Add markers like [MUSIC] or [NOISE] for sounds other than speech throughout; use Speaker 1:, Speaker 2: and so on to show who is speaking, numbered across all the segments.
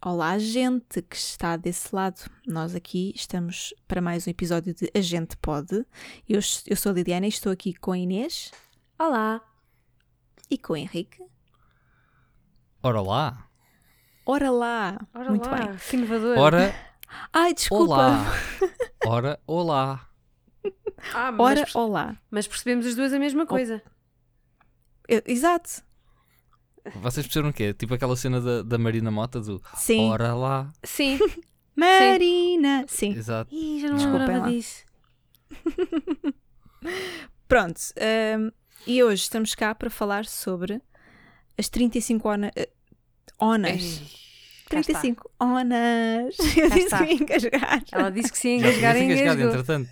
Speaker 1: Olá, gente que está desse lado. Nós aqui estamos para mais um episódio de A Gente Pode. Eu, eu sou a Liliana e estou aqui com a Inês
Speaker 2: Olá!
Speaker 1: e com o Henrique.
Speaker 3: Ora lá.
Speaker 1: Ora lá!
Speaker 2: Ora
Speaker 1: Muito
Speaker 2: lá,
Speaker 1: bem.
Speaker 2: que inovador!
Speaker 3: Ora
Speaker 1: Ai, desculpa!
Speaker 3: olá. [LAUGHS] Ora olá.
Speaker 2: Ah, mas,
Speaker 1: Ora,
Speaker 2: perce-
Speaker 1: olá!
Speaker 2: mas percebemos as duas a mesma coisa.
Speaker 1: Eu- exato!
Speaker 3: Vocês perceberam o quê? Tipo aquela cena da, da Marina Mota do
Speaker 1: Sim.
Speaker 3: Ora lá.
Speaker 2: Sim. [LAUGHS]
Speaker 1: Marina! Sim.
Speaker 3: Exato.
Speaker 2: Ih, já não lembrava
Speaker 1: lá.
Speaker 2: disso. [LAUGHS]
Speaker 1: Pronto. hum, e hoje estamos cá para falar sobre as 35 ona, eh, onas.
Speaker 2: está.
Speaker 1: 35 onas! [LAUGHS] Eu
Speaker 2: Cá
Speaker 1: disse
Speaker 2: está.
Speaker 1: que ia engasgar.
Speaker 2: Ela disse que se ia
Speaker 3: Já
Speaker 2: engasgar
Speaker 3: engasgado,
Speaker 2: engasgou.
Speaker 3: entretanto.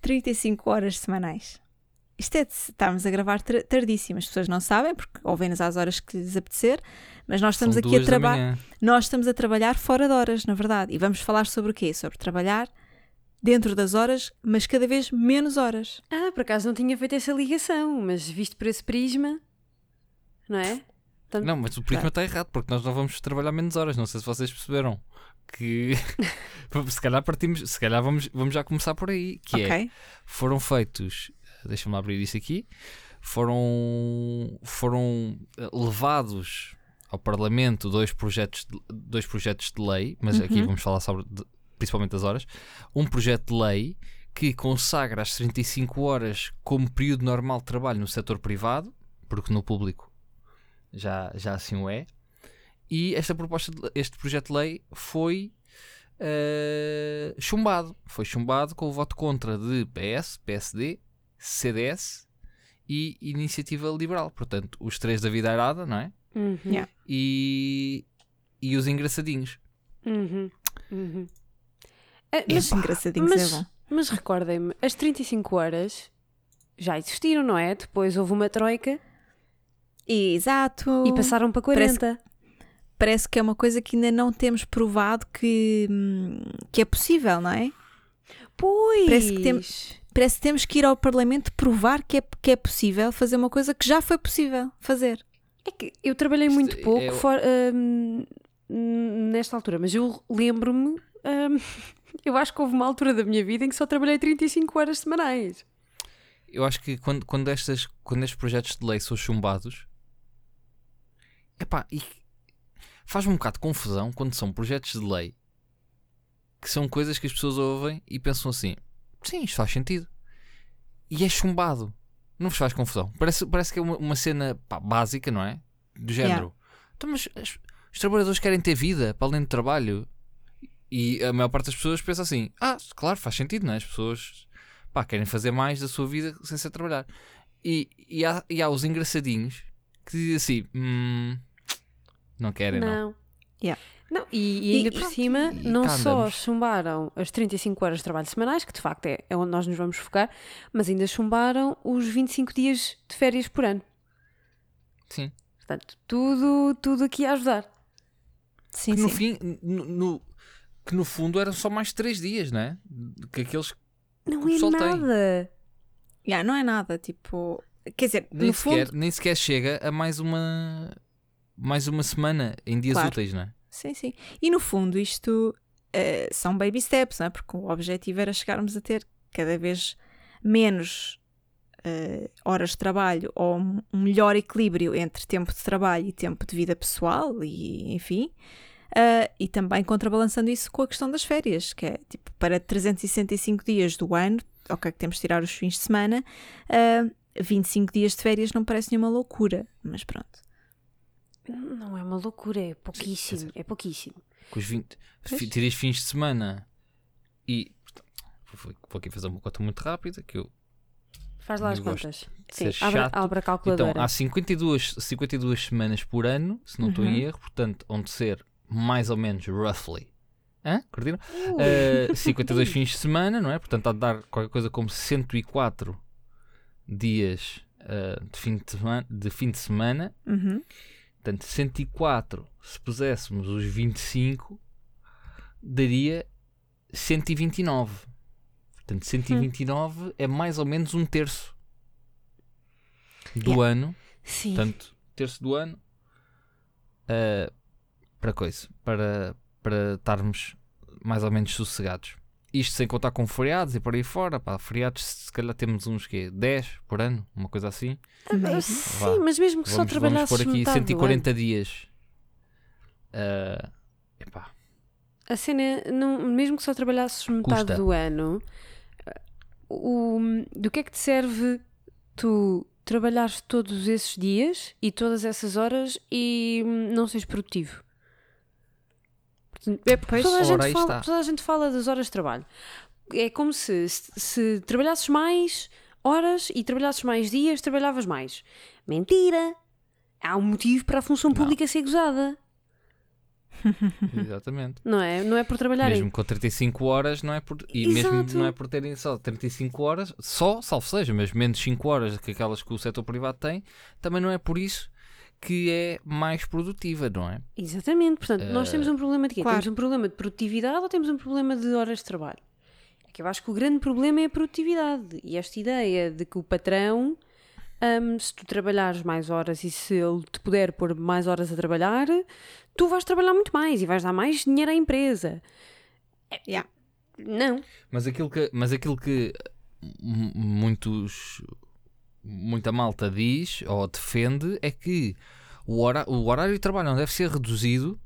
Speaker 1: 35 horas semanais. Isto é de estamos a gravar tar- tardíssimo. As pessoas não sabem, porque ouvem-nos às horas que lhes apetecer, mas nós estamos
Speaker 3: São
Speaker 1: aqui a trabalhar. Nós estamos a trabalhar fora de horas, na verdade. E vamos falar sobre o quê? Sobre trabalhar dentro das horas, mas cada vez menos horas.
Speaker 2: Ah, por acaso não tinha feito essa ligação, mas visto por esse prisma, não é?
Speaker 3: Não, mas o prisma está errado, porque nós não vamos trabalhar menos horas. Não sei se vocês perceberam. Que [LAUGHS] [LAUGHS] se calhar partimos, se calhar vamos, vamos já começar por aí. Que é
Speaker 1: ok?
Speaker 3: foram feitos, deixa-me abrir isso aqui, foram, foram eh, levados ao Parlamento dois projetos de, dois projetos de lei, mas aqui
Speaker 1: Uhum.
Speaker 3: vamos falar sobre de- principalmente das horas, um projeto de lei que consagra as 35 horas como período normal de trabalho no setor privado, porque no público já, já assim o é, e esta proposta, de- este projeto de lei foi eh, chumbado. Foi chumbado com o voto contra de PS, PSD, CDS e Iniciativa Liberal. Portanto, os três da vida arada, não é?
Speaker 2: Uhum,
Speaker 1: Yeah.
Speaker 3: E, e os engraçadinhos.
Speaker 2: uhum, uhum. Ah, mas,
Speaker 1: engraçadinhos
Speaker 2: mas-
Speaker 1: é bom.
Speaker 2: mas recordem-me, as 35 horas já existiram, não é? Depois houve uma troika
Speaker 1: Exato.
Speaker 2: e passaram para
Speaker 1: Parece
Speaker 2: 40.
Speaker 1: Parece que é uma coisa que ainda não temos provado que, hum, que é possível, não é?
Speaker 2: Pois!
Speaker 1: Parece que tem- Parece que temos que ir ao Parlamento provar que é, que é possível fazer uma coisa que já foi possível fazer.
Speaker 2: É que eu trabalhei
Speaker 3: Isto
Speaker 2: muito
Speaker 3: é-
Speaker 2: pouco
Speaker 3: é-
Speaker 2: fora, hum, nesta altura, mas eu lembro-me. hum, [LAUGHS] eu acho que houve uma altura da minha vida em que só trabalhei 35 horas semanais.
Speaker 3: Eu acho que quando, quando, estas, quando estes projetos de lei são chumbados, epá, e faz-me um bocado de confusão quando são projetos de lei que são coisas que as pessoas ouvem e pensam assim: sim, isto faz sentido. E é chumbado. Não vos faz confusão. Parece, parece que é uma, uma cena pá, básica, não é? Do género. Então, mas as- os trabalhadores querem ter vida para além do trabalho. E a maior parte das pessoas pensa assim: ah, claro, faz sentido, não é? As pessoas pá, querem fazer mais da sua vida sem ser trabalhar. E, e, há, e há os engraçadinhos que dizem assim: hum, não querem, não.
Speaker 2: Não.
Speaker 1: Yeah.
Speaker 2: Não, e, e ainda
Speaker 1: E-
Speaker 2: por
Speaker 1: pronto,
Speaker 2: cima,
Speaker 3: e
Speaker 2: não
Speaker 3: cá
Speaker 2: só
Speaker 3: andamos.
Speaker 2: chumbaram as 35 horas de trabalho semanais, que de facto é, é onde nós nos vamos focar, mas ainda chumbaram os 25 dias de férias por ano.
Speaker 3: Sim.
Speaker 2: Portanto, tudo, tudo aqui a ajudar.
Speaker 1: Sim,
Speaker 3: Que no
Speaker 1: sim.
Speaker 3: fim, no, no- que no fundo eram só mais 3 dias, não é? Que aqueles
Speaker 2: Não
Speaker 3: O
Speaker 2: é
Speaker 3: tem.
Speaker 2: nada.
Speaker 1: Yeah, não é nada, tipo. Quer dizer,
Speaker 3: nem
Speaker 1: no
Speaker 3: sequer,
Speaker 1: fundo.
Speaker 3: nem sequer chega a mais uma mais uma semana em dias
Speaker 1: Claro.
Speaker 3: úteis, não é?
Speaker 1: Sim, sim. E no fundo, isto eh, são baby steps, não é? Porque o objetivo era chegarmos a ter cada vez menos eh, horas de trabalho ou um melhor equilíbrio entre tempo de trabalho e tempo de vida pessoal e enfim. eh, e também contrabalançando isso com a questão das férias, que é tipo para 365 dias do ano, ok, que temos de tirar os fins de semana, eh, 25 dias de férias não parece nenhuma loucura, mas pronto.
Speaker 2: Não é uma loucura, é pouquíssimo. É pouquíssimo.
Speaker 3: Com os 20,
Speaker 1: Pois.
Speaker 3: fi- tirei fins de semana e vou vou aqui fazer uma conta muito rápida que eu
Speaker 2: Faz lá as contas. Sim, abre, abre a
Speaker 3: Então,
Speaker 2: calculadora.
Speaker 3: há 52, 52 semanas por ano, se não estou em
Speaker 1: Uhum.
Speaker 3: erro, portanto, onde ser mais ou menos roughly. Hã? Curtiram? Uh, 52 fins de semana, não é? Portanto, há de dar qualquer coisa como 104 dias uh, de, fim de, semana, de fim de semana.
Speaker 1: Uhum.
Speaker 3: Portanto, 104, se puséssemos os 25, daria 129. Portanto, 129 é mais ou menos um terço do ano.
Speaker 2: Sim.
Speaker 3: Portanto, terço do ano. ah, para coisa, para, para estarmos mais ou menos sossegados. Isto sem contar com feriados e por aí fora, pá, feriados se calhar temos uns quê? 10 por ano, uma coisa assim.
Speaker 1: Mesmo.
Speaker 2: Sim,
Speaker 3: Vá.
Speaker 2: mas mesmo que só
Speaker 3: Vamos, vamos
Speaker 2: trabalhasses
Speaker 3: pôr aqui
Speaker 2: metade do
Speaker 3: 140 dias. Ah, epá,
Speaker 2: A cena, não, mesmo que só trabalhasses metade
Speaker 3: Custa.
Speaker 2: do ano, o, do que é que te serve tu trabalhares todos esses dias e todas essas horas e hum, não seres produtivo? É porque
Speaker 1: Pois.
Speaker 2: toda, a gente fala, toda a gente fala das horas de trabalho. É como se, se, se trabalhasses mais horas e trabalhasses mais dias, trabalhavas mais. Mentira! Há um motivo para a função
Speaker 3: Não.
Speaker 2: pública ser gozada, [LAUGHS]
Speaker 3: exatamente.
Speaker 2: não é? Não é por trabalharem.
Speaker 3: Mesmo com 35 horas, não é por. E
Speaker 2: Exato.
Speaker 3: mesmo não é por terem só 35 horas, só, salvo seja, mas menos 5 horas que aquelas que o setor privado tem, também não é por isso que é mais produtiva, não é?
Speaker 2: Exatamente, portanto, nós
Speaker 3: Eh,
Speaker 2: temos um problema de quê?
Speaker 1: claro.
Speaker 2: Temos um problema de produtividade ou temos um problema de horas de trabalho? É que eu acho que o grande problema é a produtividade e esta ideia de que o patrão, hum, se tu trabalhares mais horas e se ele te puder pôr mais horas a trabalhar, tu vais trabalhar muito mais e vais dar mais dinheiro à empresa.
Speaker 1: Yeah.
Speaker 2: Não.
Speaker 3: Mas aquilo que, mas aquilo que muitos, muita malta diz ou defende é que o, hora- o horário de trabalho não deve ser reduzido.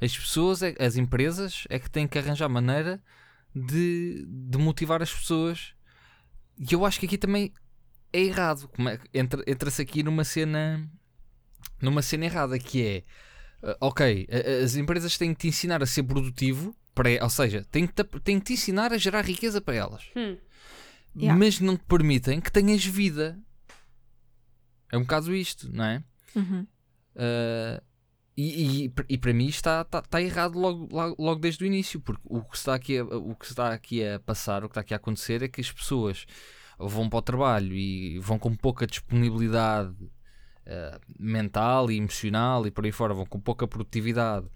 Speaker 3: As pessoas, é- as empresas, é que têm que arranjar maneira de, de motivar as pessoas. E eu acho que aqui também é errado. É entra- Entra-se aqui numa cena, numa cena errada que é Uh, ok, as empresas têm que te ensinar a ser produtivo, para, ou seja, têm que, te, têm que te ensinar a gerar riqueza para elas,
Speaker 2: Hum.
Speaker 1: Yeah.
Speaker 3: mas não te permitem que tenhas vida. É um bocado isto, não é?
Speaker 1: Uhum.
Speaker 3: Uh, e, e, e para mim está, está, está errado logo, logo, logo desde o início, porque o que, está aqui a, o que está aqui a passar, o que está aqui a acontecer é que as pessoas vão para o trabalho e vão com pouca disponibilidade uh, mental e emocional e por aí fora, vão com pouca produtividade,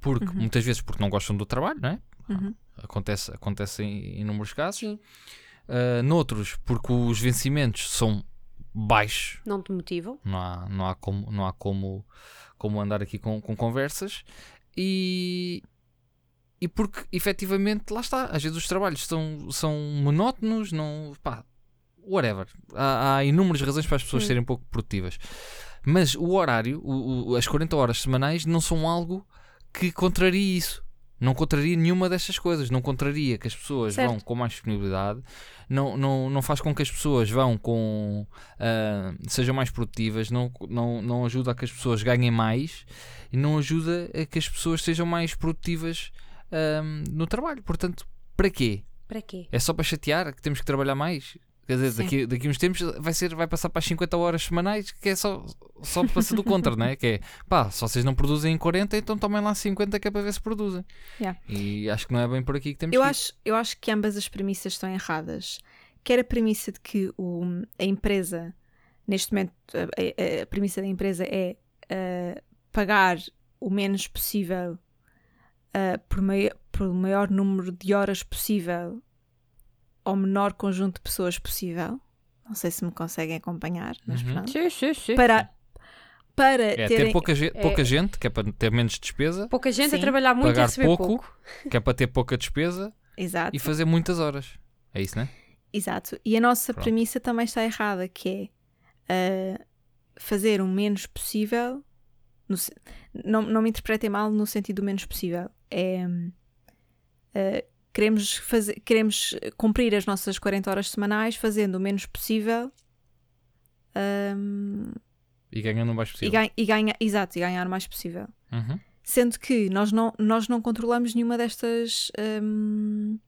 Speaker 3: porque muitas vezes porque não gostam do trabalho, não é?
Speaker 1: Uhum.
Speaker 3: Acontece, acontece em, em inúmeros casos.
Speaker 2: Sim.
Speaker 3: Uh, noutros, porque os vencimentos são baixos,
Speaker 2: Não te motivam?
Speaker 3: não há, não há, como, não há como, como andar aqui com, com conversas. E, e porque efetivamente, lá está, às vezes os trabalhos são, são monótonos, não. pá, whatever. Há, há inúmeras razões para as pessoas
Speaker 2: Hum.
Speaker 3: serem pouco produtivas. Mas o horário, o- o- as 40 horas semanais, não são algo que contrarie isso. Não contraria nenhuma destas coisas. Não contraria que as pessoas
Speaker 2: Certo.
Speaker 3: vão com mais disponibilidade. Não, não, não faz com que as pessoas vão com. ah, sejam mais produtivas. Não, não, não ajuda a que as pessoas ganhem mais. E não ajuda a que as pessoas sejam mais produtivas ah, no trabalho. Portanto, para quê?
Speaker 2: Para quê?
Speaker 3: É só para chatear que temos que trabalhar mais? Quer dizer,
Speaker 1: Sim.
Speaker 3: daqui, daqui uns tempos vai, ser, vai passar para as 50 horas semanais, que é só, só passa do contra, não é? Que é pá, se vocês não produzem em 40, então tomem lá 50 que é para ver se produzem.
Speaker 1: Yeah.
Speaker 3: E acho que não é bem por aqui que temos
Speaker 1: Eu
Speaker 3: que
Speaker 1: acho, eu acho que ambas as premissas estão erradas. Quer a premissa de que o, a empresa, neste momento, a, a- a premissa da empresa é ah, pagar o menos possível ah, por, mai, por maior número de horas possível ao menor conjunto de pessoas possível. Não sei se me conseguem acompanhar, mas
Speaker 3: Uhum.
Speaker 1: pronto.
Speaker 2: Sim, sim, sim.
Speaker 1: Para, para
Speaker 3: É
Speaker 1: terem.
Speaker 3: ter pouca, ge-
Speaker 2: é-
Speaker 3: pouca gente, que é para ter menos despesa,
Speaker 2: Pouca gente a
Speaker 1: Sim.
Speaker 2: trabalhar muito e a
Speaker 3: pagar
Speaker 2: receber
Speaker 3: pouco,
Speaker 2: pouco.
Speaker 3: que é para ter pouca despesa
Speaker 1: Exato.
Speaker 3: e fazer muitas horas. É isso, não é?
Speaker 1: Exato. E a nossa
Speaker 3: Pronto.
Speaker 1: premissa também está errada, que é ah, fazer o menos possível. no se- não, não me interpretem mal no sentido do menos possível. É, ah, queremos, fazer, queremos cumprir as nossas 40 horas semanais fazendo o menos possível hum,
Speaker 3: E ganhando o mais
Speaker 1: e,
Speaker 3: possível.
Speaker 1: ganha, e ganha, exato, e ganhar o mais possível.
Speaker 3: Uhum.
Speaker 1: Sendo que nós não, nós não controlamos nenhuma destas. hum,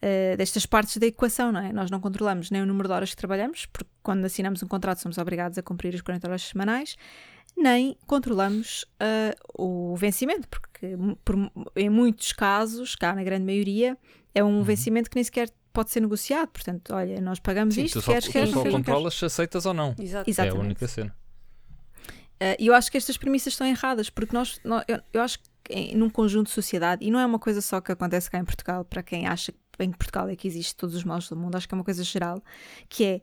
Speaker 1: eh, destas partes da equação, não é? Nós não controlamos nem o número de horas que trabalhamos, porque quando assinamos um contrato somos obrigados a cumprir as 40 horas semanais, nem controlamos ah, o vencimento, porque por- em muitos casos, cá na grande maioria, é um vencimento que nem sequer pode ser negociado. Portanto, olha, nós pagamos
Speaker 3: Sim,
Speaker 1: isto,
Speaker 3: tu só,
Speaker 1: queres,
Speaker 3: tu
Speaker 1: queres,
Speaker 3: só controlas se aceitas ou não.
Speaker 2: Exato.
Speaker 3: É a
Speaker 1: Exatamente.
Speaker 3: única cena.
Speaker 1: Uh, E eu acho que estas premissas estão erradas, porque nós, nó- eu, eu acho que em, num conjunto de sociedade, e não é uma coisa só que acontece cá em Portugal, para quem acha que em Portugal é que existe todos os males do mundo, acho que é uma coisa geral, que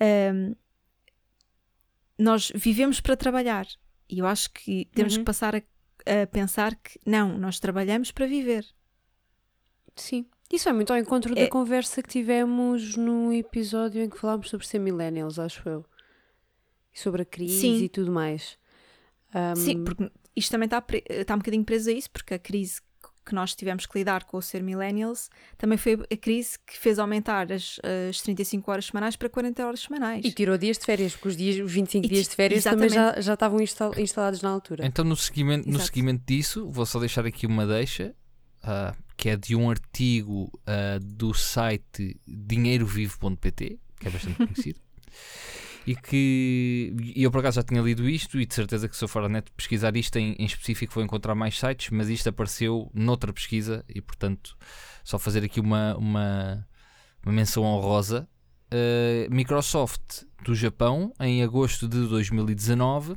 Speaker 1: é um, nós vivemos para trabalhar. E eu acho que temos
Speaker 2: Uhum.
Speaker 1: que passar a, a pensar que não, nós trabalhamos para viver.
Speaker 2: Sim. Isso é muito ao encontro
Speaker 1: É-
Speaker 2: da conversa que tivemos no episódio em que falámos sobre ser millennials, acho eu. E sobre a crise
Speaker 1: Sim.
Speaker 2: e tudo mais. Ahm,
Speaker 1: Sim, porque isto também está, pre- está um bocadinho preso a isso, porque a crise que nós tivemos que lidar com o ser millennials também foi a crise que fez aumentar as, as 35 horas semanais para 40 horas semanais.
Speaker 2: E tirou dias de férias, porque os, dias, os 25
Speaker 1: E
Speaker 2: dias de férias também já,
Speaker 1: exatamente.
Speaker 2: já estavam instal- instalados na altura.
Speaker 3: Então, no seguimento, no seguimento disso, vou só deixar aqui uma deixa, ah, que é de um artigo ah, do site dinheirovivo.pt, que é bastante [LAUGHS] conhecido, e que e eu por acaso já tinha lido isto e de certeza que se eu for à net pesquisar isto em, em específico vou encontrar mais sites, mas isto apareceu noutra pesquisa e portanto só fazer aqui uma, uma, uma menção honrosa. Ah, Microsoft do Japão, em agosto de 2019,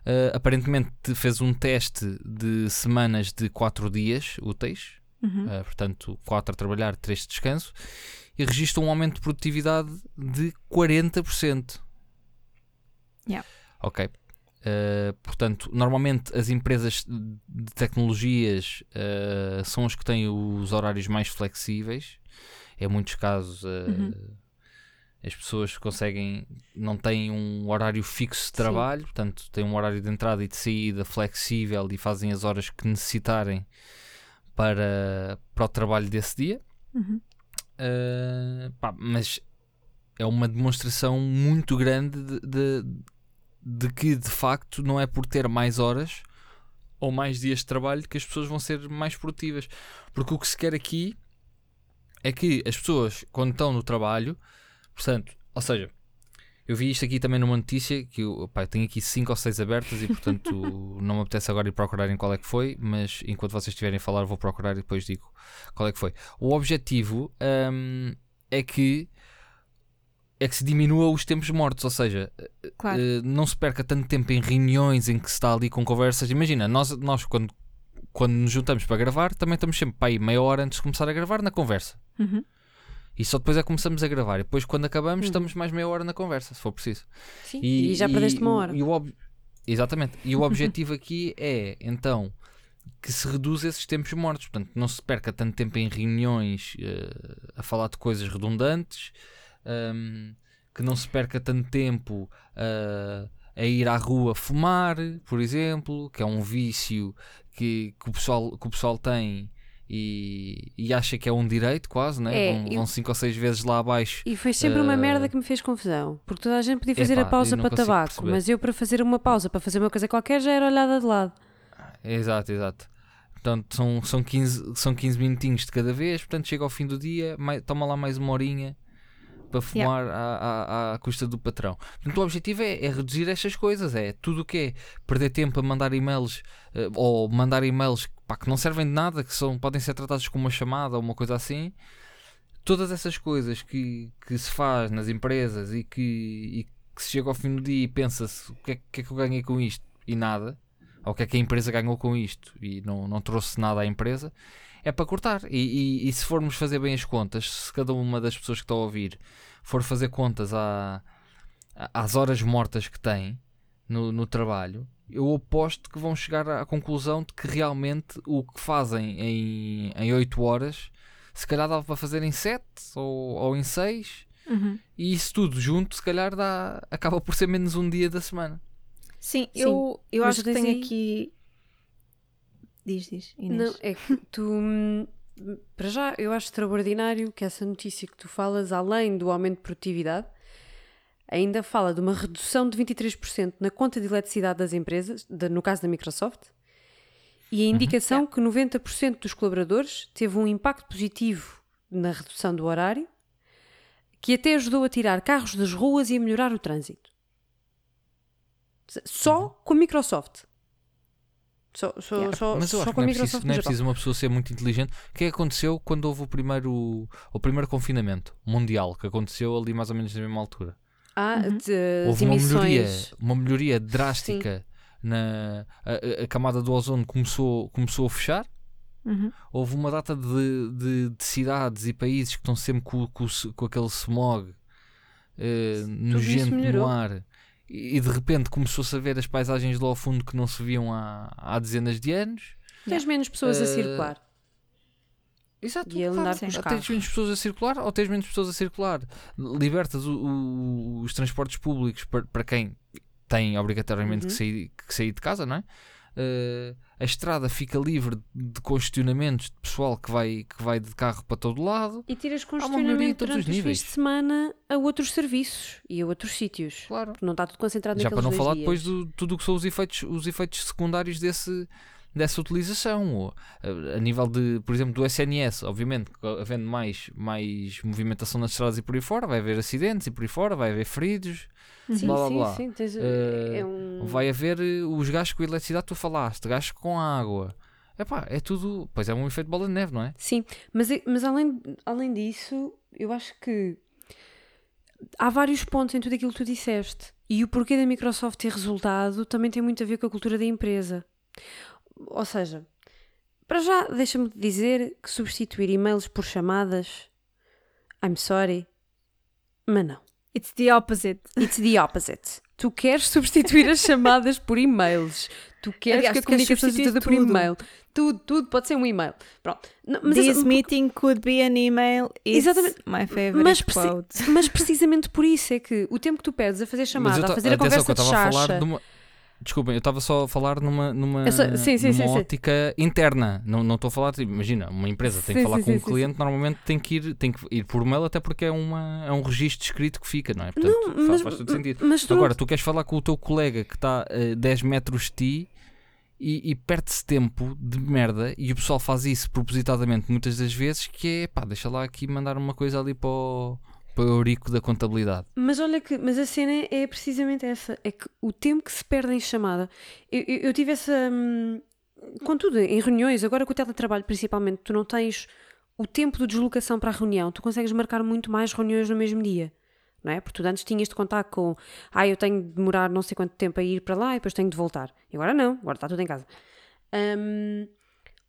Speaker 3: Uh, aparentemente fez um teste de semanas de 4 dias úteis,
Speaker 1: Uhum.
Speaker 3: uh, portanto 4 a trabalhar, 3 de descanso, e registra um aumento de produtividade de 40%.
Speaker 1: Yeah.
Speaker 3: Ok. Uh, portanto, normalmente as empresas de tecnologias uh, são as que têm os horários mais flexíveis. Em muitos casos, uh,
Speaker 1: Uhum.
Speaker 3: as pessoas conseguem, não têm um horário fixo de trabalho, portanto, têm um horário de entrada e de saída flexível e fazem as horas que necessitarem para, para o trabalho desse dia.
Speaker 1: Uhum.
Speaker 3: Uh, pá, mas é uma demonstração muito grande de, de, de que de facto não é por ter mais horas ou mais dias de trabalho que as pessoas vão ser mais produtivas. Porque o que se quer aqui é que as pessoas, quando estão no trabalho, portanto, ou seja, eu vi isto aqui também numa notícia que eu, pá, tenho aqui 5 ou 6 abertas e portanto [LAUGHS] não me apetece agora ir procurar em qual é que foi, mas enquanto vocês estiverem a falar, vou procurar e depois digo qual é que foi. O objetivo hum, é que é que se diminua os tempos mortos, ou seja,
Speaker 1: Claro.
Speaker 3: eh, não se perca tanto tempo em reuniões em que se está ali com conversas. Imagina, nós, nós quando, quando nos juntamos para gravar, também estamos sempre para aí meia hora antes de começar a gravar na conversa.
Speaker 1: Uhum.
Speaker 3: E só depois é que começamos a gravar. E depois, quando acabamos,
Speaker 2: Uhum.
Speaker 3: estamos mais meia hora na conversa, se for preciso.
Speaker 2: Sim. E, já perdeste uma hora.
Speaker 3: E o Exatamente. E o [LAUGHS] objetivo aqui é, então, que se reduza esses tempos mortos. Portanto, não se perca tanto tempo em reuniões eh, a falar de coisas redundantes, hum, que não se perca tanto tempo eh, a ir à rua fumar, por exemplo, que é um vício que, que, o, pessoal, que o pessoal tem. E, e acha que é um direito, quase, né?
Speaker 2: É,
Speaker 3: vão,
Speaker 2: eu-
Speaker 3: vão cinco ou seis vezes lá abaixo
Speaker 2: E foi sempre uma
Speaker 3: Eh,
Speaker 2: merda que me fez confusão. Porque toda a gente podia fazer
Speaker 3: epá,
Speaker 2: a pausa para tabaco,
Speaker 3: perceber.
Speaker 2: mas eu para fazer uma pausa para fazer uma coisa qualquer já era olhada de lado.
Speaker 3: Exato, exato. Portanto, são, são, 15, são 15 minutinhos de cada vez, portanto, chega ao fim do dia, mai- toma lá mais uma horinha para fumar à, à, à custa do patrão. Portanto, o objetivo é, é reduzir estas coisas, é tudo o que é perder tempo a mandar e-mails eh, ou mandar e-mails pá, que não servem de nada, que são, podem ser tratados como uma chamada ou uma coisa assim. Todas essas coisas que, que se faz nas empresas e que, e que se chega ao fim do dia e pensa-se o que é, que é que eu ganhei com isto e nada, ou o que é que a empresa ganhou com isto e não, não trouxe nada à empresa, é para cortar. E, e- e se formos fazer bem as contas, se cada uma das pessoas que estão a ouvir for fazer contas à- às horas mortas que tem no, no trabalho, eu aposto que vão chegar à conclusão de que realmente o que fazem em, em 8 horas, se calhar dava para fazer em 7 ou, ou em 6.
Speaker 1: Uhum.
Speaker 3: E isso tudo junto, se calhar dá, acaba por ser menos um dia da semana.
Speaker 1: Sim,
Speaker 2: Sim,
Speaker 1: eu, eu acho que tenho
Speaker 2: aí-
Speaker 1: aqui. Diz, diz, Inês.
Speaker 2: Não, é que tu. hum, Para já, eu acho extraordinário que essa notícia que tu falas, além do aumento de produtividade, ainda fala de uma redução de 23% na conta de eletricidade das empresas, da- no caso da Microsoft, e a indicação que 90% dos colaboradores teve um impacto positivo na redução do horário, que até ajudou a tirar carros das ruas e a melhorar o trânsito. Só com a Microsoft. Só, só,
Speaker 1: Yeah.
Speaker 2: só,
Speaker 3: Mas eu
Speaker 2: só
Speaker 3: acho que
Speaker 2: com
Speaker 3: não
Speaker 2: a
Speaker 3: é, preciso, não é preciso uma pessoa ser muito inteligente. O que é que aconteceu quando houve o primeiro, o primeiro confinamento mundial, que aconteceu ali mais ou menos na mesma altura?
Speaker 2: Ah,
Speaker 1: Uhum.
Speaker 2: de,
Speaker 3: houve uma melhoria, uma melhoria drástica na a, a- camada do ozono começou, começou a fechar.
Speaker 1: Uhum.
Speaker 3: Houve uma data de, de- de cidades e países que estão sempre com, com, com aquele smog eh, nojento no ar e de repente começou-se a ver as paisagens lá ao fundo que não se viam há, há dezenas de anos.
Speaker 2: Tens menos pessoas a
Speaker 3: Eh,
Speaker 2: circular.
Speaker 3: Exato,
Speaker 2: E
Speaker 3: claro,
Speaker 2: andar os
Speaker 3: tens menos pessoas a circular ou tens menos pessoas a circular. Libertas o- o- os transportes públicos para, para quem tem obrigatoriamente que,
Speaker 2: Uhum.
Speaker 3: sair, que sair de casa, não é? Eh, a estrada fica livre de congestionamentos de pessoal que vai, que vai de carro para todo lado.
Speaker 2: E tiras congestionamento
Speaker 3: os
Speaker 2: durante os fins
Speaker 3: níveis.
Speaker 2: de semana a outros serviços e a outros sítios.
Speaker 3: Claro.
Speaker 2: Porque não está tudo concentrado
Speaker 3: Já para não falar
Speaker 2: dias.
Speaker 3: depois de tudo o que são os efeitos, os efeitos secundários desse, dessa utilização. A, nível de, por exemplo, do SNS, obviamente, havendo mais, mais movimentação nas estradas e por aí fora, vai haver acidentes e por aí fora, vai haver feridos,
Speaker 2: Sim,
Speaker 3: blá
Speaker 2: sim,
Speaker 3: blá.
Speaker 2: sim. Tens,
Speaker 3: Eh,
Speaker 2: é um...
Speaker 3: vai haver eh, os gastos com a eletricidade que tu falaste, gastos com água. Epá, é tudo. Pois é um efeito bola de neve, não é?
Speaker 2: Sim, mas, é- mas além, além disso, eu acho que há vários pontos em tudo aquilo que tu disseste. E o porquê da Microsoft ter resultado também tem muito a ver com a cultura da empresa. Ou seja, para já, deixa-me dizer que substituir e-mails por chamadas, I'm sorry, mas não.
Speaker 1: It's the opposite. [LAUGHS]
Speaker 2: It's the opposite. Tu queres substituir as chamadas por e-mails. Tu queres
Speaker 1: Aliás,
Speaker 2: que a comunicação seja
Speaker 1: substituir
Speaker 2: toda por e-mail. Tudo, tudo pode ser um e-mail. Pronto. Não, mas
Speaker 1: This
Speaker 2: essa-
Speaker 1: meeting could be an email. It's
Speaker 2: Exatamente.
Speaker 1: my favorite
Speaker 2: Mas,
Speaker 1: quote.
Speaker 2: mas precisamente por isso é que o tempo que tu perdes a fazer chamada,
Speaker 3: eu
Speaker 2: a fazer a conversa de
Speaker 3: estava a falar
Speaker 2: chacha.
Speaker 3: Desculpem, eu estava só a falar numa, numa,
Speaker 2: só- sim, sim,
Speaker 3: numa
Speaker 2: sim,
Speaker 3: ótica interna. Não não estou a falar, tipo, imagina, uma empresa tem que falar com um cliente, normalmente tem que, ir, tem que ir por mail, até porque é, uma, é um registro escrito que fica, não é? Portanto,
Speaker 2: Não,
Speaker 3: faz,
Speaker 2: mas,
Speaker 3: faz todo sentido.
Speaker 2: mas tu
Speaker 3: Agora, tu queres falar com o teu colega que está a 10 metros de ti e, e perde-se tempo de merda e o pessoal faz isso propositadamente muitas das vezes que é pá, deixa lá aqui mandar uma coisa ali para o eurico da contabilidade.
Speaker 2: Mas olha que, mas a cena é precisamente essa, é que o tempo que se perde em chamada, eu, eu, eu tive essa, hum, contudo, em reuniões, agora com o teletrabalho principalmente, tu não tens o tempo de deslocação para a reunião, tu consegues marcar muito mais reuniões no mesmo dia, não é? Porque tu antes tinhas de contar com, ah, eu tenho de demorar não sei quanto tempo a ir para lá e depois tenho de voltar. E agora não, agora está tudo em casa. Hum,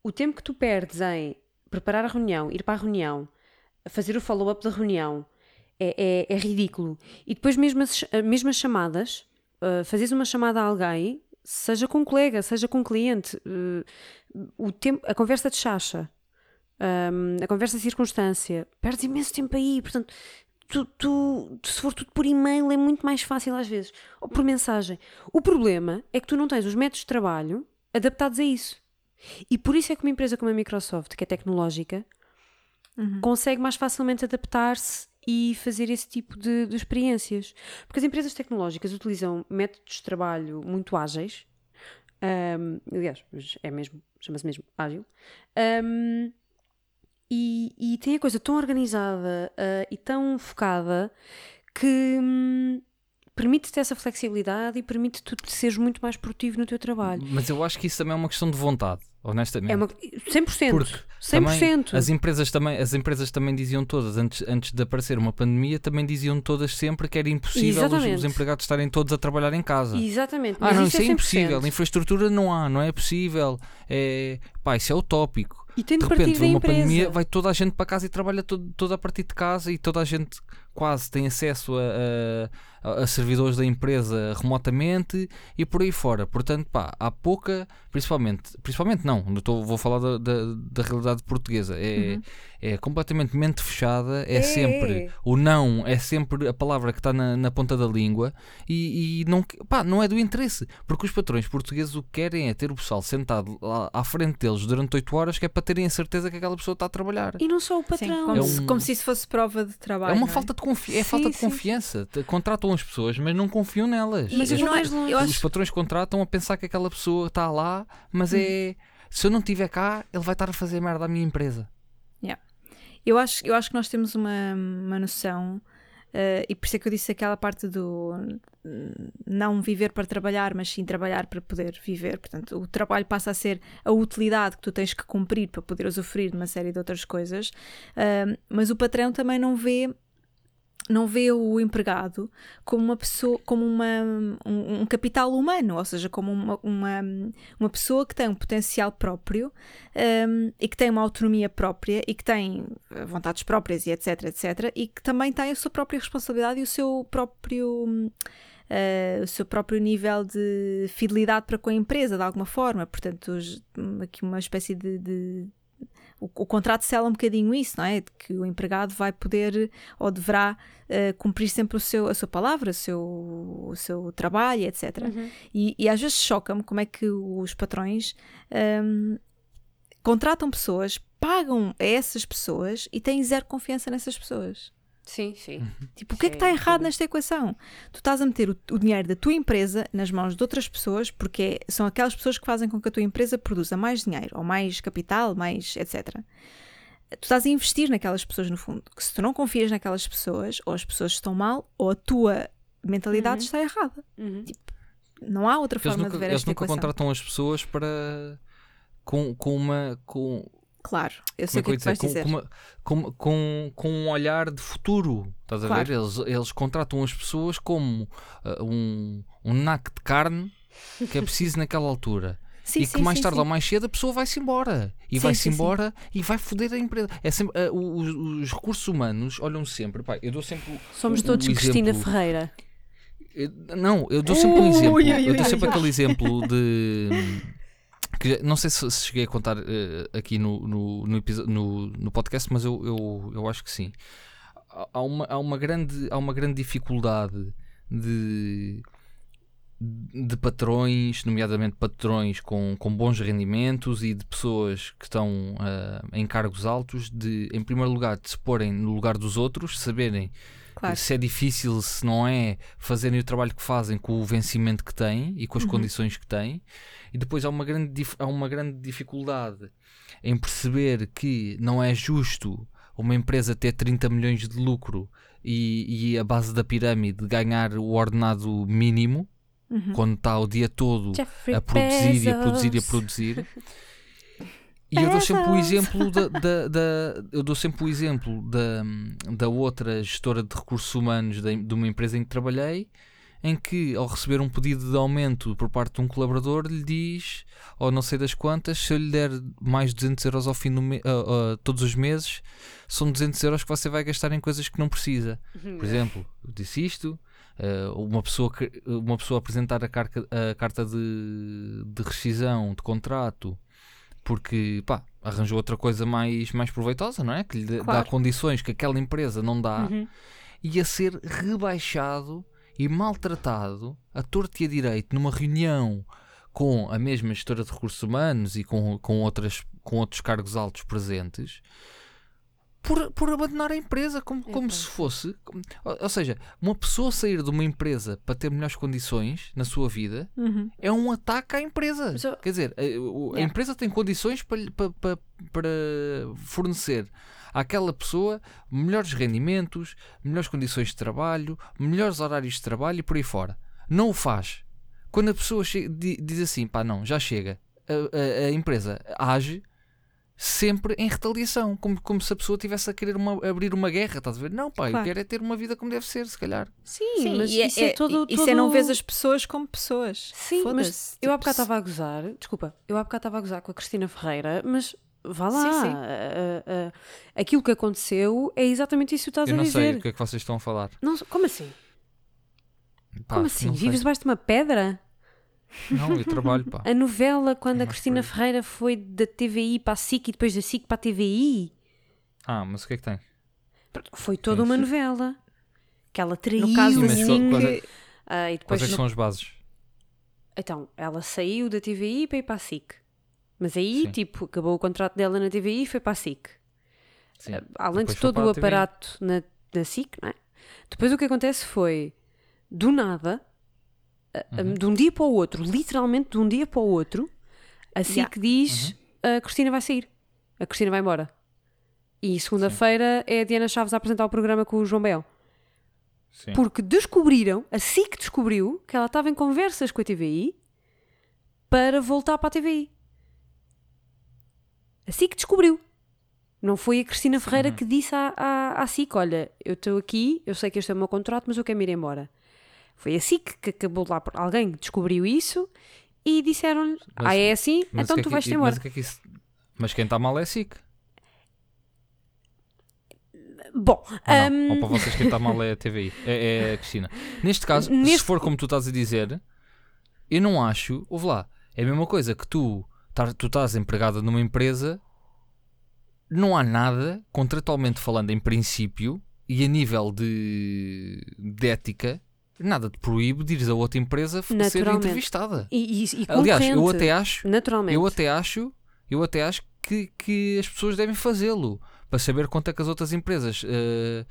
Speaker 2: o tempo que tu perdes em preparar a reunião, ir para a reunião, fazer o follow-up da reunião, é, é, é ridículo. E depois, mesmo as, mesmo as chamadas, uh, fazes uma chamada a alguém, seja com um colega, seja com um cliente, uh, o tempo, a conversa de chacha, um, a conversa de circunstância, perdes imenso tempo aí. Portanto, tu, tu- se for tudo por e-mail, é muito mais fácil às vezes, ou por mensagem. O problema é que tu não tens os métodos de trabalho adaptados a isso. E por isso é que uma empresa como a Microsoft, que é tecnológica, consegue mais facilmente adaptar-se e fazer esse tipo de, de experiências. Porque as empresas tecnológicas utilizam métodos de trabalho muito ágeis. ahm, aliás, é mesmo, chama-se mesmo ágil. ahm, e, e tem a coisa tão organizada ah, e tão focada que hum, permite-te essa flexibilidade e permite-te seres muito mais produtivo no teu trabalho.
Speaker 3: Mas eu acho que isso também é uma questão de vontade, honestamente.
Speaker 2: É uma, 100%.
Speaker 3: Porque
Speaker 2: 100%.
Speaker 3: Também, as, empresas também, as empresas também diziam todas, antes, antes de aparecer uma pandemia, também diziam todas sempre que era impossível os, os empregados estarem todos a trabalhar em casa.
Speaker 2: Exatamente.
Speaker 3: Ah,
Speaker 2: mas
Speaker 3: não,
Speaker 2: isso,
Speaker 3: isso é,
Speaker 2: 100%.
Speaker 3: impossível. Infraestrutura não há, não é possível. É, pá, isso é utópico.
Speaker 2: E tem
Speaker 3: De repente, uma pandemia, vai toda a gente para casa e trabalha todo, toda a partir de casa e toda a gente quase tem acesso a, a- a servidores da empresa remotamente e por aí fora. Portanto, pá, há pouca, principalmente, principalmente não, não estou- vou falar da, da, da realidade portuguesa. É, é completamente mente fechada, é,
Speaker 2: É.
Speaker 3: sempre o não, é sempre a palavra que está na, na ponta da língua e, e não, pá, não é do interesse, porque os patrões portugueses o que querem é ter o pessoal sentado lá à frente deles durante 8 horas, que é para terem a certeza que aquela pessoa está a trabalhar.
Speaker 2: E não só o
Speaker 1: Sim,
Speaker 2: patrão.
Speaker 1: como,
Speaker 3: É
Speaker 1: se,
Speaker 3: um-
Speaker 1: como se isso fosse prova de trabalho.
Speaker 3: É uma
Speaker 1: não
Speaker 3: falta de confiança, é
Speaker 2: Sim,
Speaker 3: falta de
Speaker 2: sim,
Speaker 3: confiança. Contratam as pessoas, mas não confiam nelas.
Speaker 2: Mas
Speaker 3: As-
Speaker 1: não é- eu
Speaker 3: os
Speaker 1: acho-
Speaker 3: patrões contratam a pensar que aquela pessoa está lá, mas é se eu não estiver cá, ele vai estar a fazer merda à minha empresa.
Speaker 1: Eu acho, eu acho que nós temos uma, uma noção, eh, e por isso é que eu disse aquela parte do hum, não viver para trabalhar, mas sim trabalhar para poder viver. Portanto, o trabalho passa a ser a utilidade que tu tens que cumprir para poder usufruir de uma série de outras coisas, Ahm, mas o patrão também não vê. Não vê o empregado como uma pessoa, como uma, um, um capital humano, ou seja, como uma, uma, uma pessoa que tem um potencial próprio um, e que tem uma autonomia própria e que tem eh, vontades próprias e etc, etc, e que também tem a sua própria responsabilidade e o seu próprio hum, uh, o seu próprio nível de fidelidade para com a empresa, de alguma forma. Portanto, os, aqui uma espécie de, de o, o, contrato sela um bocadinho isso, não é? De que o empregado vai poder ou deverá uh, cumprir sempre o seu, a sua palavra, o seu, o seu trabalho, etc.
Speaker 2: Uhum.
Speaker 1: E, e, às vezes choca-me como é que os patrões um, contratam pessoas, pagam a essas pessoas e têm zero confiança nessas pessoas.
Speaker 2: Sim, sim.
Speaker 3: Uhum.
Speaker 1: Tipo, o que é que está errado nesta equação? Tu estás a meter o, o, dinheiro da tua empresa nas mãos de outras pessoas porque são aquelas pessoas que fazem com que a tua empresa produza mais dinheiro, ou mais capital, mais etc. Tu estás a investir naquelas pessoas, no fundo. Que se tu não confias naquelas pessoas, ou as pessoas estão mal, ou a tua mentalidade
Speaker 2: Uhum.
Speaker 1: está errada.
Speaker 2: Uhum.
Speaker 1: Tipo, não há outra
Speaker 3: Eles
Speaker 1: forma
Speaker 3: nunca,
Speaker 1: de ver
Speaker 3: eles
Speaker 1: esta
Speaker 3: nunca
Speaker 1: equação.
Speaker 3: contratam as pessoas para. com, com uma. Com,
Speaker 1: Claro, eu sei
Speaker 3: é
Speaker 1: o que é que vais dizer.
Speaker 3: Com, com, com, com, um olhar de futuro. Estás a
Speaker 1: Claro.
Speaker 3: ver? Eles, eles contratam as pessoas como ah, um, um naco de carne que é preciso naquela altura. [LAUGHS]
Speaker 1: Sim,
Speaker 3: e
Speaker 1: sim,
Speaker 3: que mais
Speaker 1: sim,
Speaker 3: tarde ou mais cedo a pessoa vai-se embora. E vai-se embora e vai foder a empresa. É sempre, ah, os, os recursos humanos olham sempre. Pá, eu dou sempre.
Speaker 2: Somos
Speaker 3: um-
Speaker 2: todos
Speaker 3: um
Speaker 2: Cristina
Speaker 3: exemplo-
Speaker 2: Ferreira.
Speaker 3: Eu- Não, eu dou sempre um exemplo.
Speaker 1: Ui, ui,
Speaker 3: eu dou sempre aquele exemplo de. [LAUGHS] Que não sei se, se cheguei a contar eh, aqui no, no, no, no, no podcast, mas eu, eu, eu acho que sim. Há- uma, há, uma grande, há uma grande dificuldade de, de patrões, nomeadamente patrões com, com bons rendimentos e de pessoas que estão ah, em cargos altos, de, em primeiro lugar, de se porem no lugar dos outros, saberem
Speaker 1: Claro.
Speaker 3: se é difícil, se não é, fazerem o trabalho que fazem com o vencimento que têm e com as
Speaker 1: Uhum.
Speaker 3: condições que têm. E depois há uma, grande, há uma grande dificuldade em perceber que não é justo uma empresa ter 30 milhões de lucro e, e a base da pirâmide ganhar o ordenado mínimo
Speaker 1: Uhum.
Speaker 3: quando está o dia todo
Speaker 2: Jeffrey
Speaker 3: a produzir e a produzir e a
Speaker 2: Bezos.
Speaker 3: produzir. [LAUGHS] E eu dou sempre o exemplo da, [LAUGHS] da- da- eu dou sempre o exemplo da, da outra gestora de recursos humanos de, de uma empresa em que trabalhei, em que ao receber um pedido de aumento por parte de um colaborador lhe diz, ou não sei das quantas, se eu lhe der mais 200 euros ao fim do me- ah, ah, todos os meses, são 200 euros que você vai gastar em coisas que não precisa. Por exemplo, eu disse isto, eh, uma, pessoa, uma pessoa apresentar a, carca- a carta de, de rescisão de contrato porque pá, arranjou outra coisa mais, mais proveitosa, não é? Que lhe dê- dá
Speaker 1: Claro.
Speaker 3: condições que aquela empresa não dá,
Speaker 2: Uhum.
Speaker 3: ia ser rebaixado e maltratado a torto e a direito numa reunião com a mesma gestora de recursos humanos e com, com, outras, com outros cargos altos presentes por, por abandonar a empresa como, como
Speaker 2: Epá.
Speaker 3: se fosse. como- ou, ou seja, uma pessoa sair de uma empresa para ter melhores condições na sua vida
Speaker 1: Uhum.
Speaker 3: é um ataque à empresa.
Speaker 2: Eu-
Speaker 3: Quer dizer, a, o- a
Speaker 1: Yeah.
Speaker 3: empresa tem condições para, para, para, para fornecer àquela pessoa melhores rendimentos, melhores condições de trabalho, melhores horários de trabalho e por aí fora. Não o faz. Quando a pessoa che- di- diz assim, pá, não, já chega, a, a- a empresa age sempre em retaliação, como, como se a pessoa tivesse a querer uma- abrir uma guerra, estás a ver? Não, pá, eu
Speaker 1: Claro.
Speaker 3: quero é ter uma vida como deve ser, se calhar.
Speaker 2: Sim,
Speaker 1: Sim,
Speaker 2: mas
Speaker 1: e
Speaker 2: isso é, todo,
Speaker 1: Isso é não
Speaker 2: todo-
Speaker 1: vês as pessoas como pessoas.
Speaker 2: Sim, mas eu há
Speaker 1: Tipo,
Speaker 2: bocado estava a gozar, desculpa, eu há bocado estava a gozar com a Cristina Ferreira, mas vá lá,
Speaker 1: Sim, sim.
Speaker 2: a- a- a- aquilo que aconteceu é exatamente isso que tu estás
Speaker 3: eu
Speaker 2: a
Speaker 3: não sei
Speaker 2: dizer.
Speaker 3: o que é que vocês estão a falar.
Speaker 2: Não, como assim?
Speaker 3: Pá,
Speaker 2: como assim? Vives debaixo de uma pedra?
Speaker 3: Não, eu trabalho, pá.
Speaker 2: A novela, quando a Cristina
Speaker 3: foi-
Speaker 2: Ferreira foi da TVI para a SIC e depois da SIC para a TVI,
Speaker 3: Ah, mas o que é que tem?
Speaker 2: foi toda
Speaker 3: Sim,
Speaker 2: uma
Speaker 3: sim.
Speaker 2: novela. Que ela traiu.
Speaker 1: No caso
Speaker 3: Sim,
Speaker 1: da
Speaker 3: mas qual- qual é-
Speaker 1: SIC,
Speaker 2: Ah, e
Speaker 3: Quais
Speaker 2: depois
Speaker 3: é que são as bases?
Speaker 2: Então, ela saiu da TVI para ir para a SIC. Mas aí,
Speaker 3: Sim.
Speaker 2: tipo, acabou o contrato dela na TVI e foi para a SIC.
Speaker 3: Sim.
Speaker 2: Eh, Além
Speaker 3: Depois
Speaker 2: de todo o aparato na, na SIC, não é? Depois o que acontece foi, do nada,
Speaker 3: Uhum.
Speaker 2: de um dia para o outro, literalmente de um dia para o outro, a SIC diz
Speaker 3: Uhum.
Speaker 2: a Cristina vai sair. A Cristina vai embora. E segunda-feira é a Diana Chaves a apresentar o programa com o João Bel.
Speaker 3: Sim.
Speaker 2: Porque descobriram, a SIC descobriu que ela estava em conversas com a TVI para voltar para a TVI. A SIC descobriu. Não foi a Cristina Ferreira
Speaker 3: Uhum.
Speaker 2: que disse à, à, à SIC: Olha, eu estou aqui, eu sei que este é o meu contrato, mas eu quero me ir embora. Foi a SIC que acabou lá por alguém descobriu isso e disseram-lhe:
Speaker 3: Mas-
Speaker 2: Ah, é assim?
Speaker 3: Mas
Speaker 2: então
Speaker 3: é
Speaker 2: tu
Speaker 3: que-
Speaker 2: vais-te
Speaker 3: mas
Speaker 2: embora.
Speaker 3: o que é que isso- Mas quem está mal é a SIC.
Speaker 2: Bom, hum,
Speaker 3: Ou para vocês quem está mal é a TVI, é, é a Cristina. Neste caso, se
Speaker 2: Neste-
Speaker 3: for como tu estás a dizer, eu não acho, ouve lá, é a mesma coisa que tu, tar- tu estás empregada numa empresa, não há nada, contratualmente falando, em princípio, e a nível de, de ética, nada te proíbe de ires a outra empresa ser entrevistada.
Speaker 2: e, e, e
Speaker 3: Aliás, eu até acho,
Speaker 2: Naturalmente.
Speaker 3: eu até acho, eu até acho que, que as pessoas devem fazê-lo para saber quanto é que as outras empresas eh,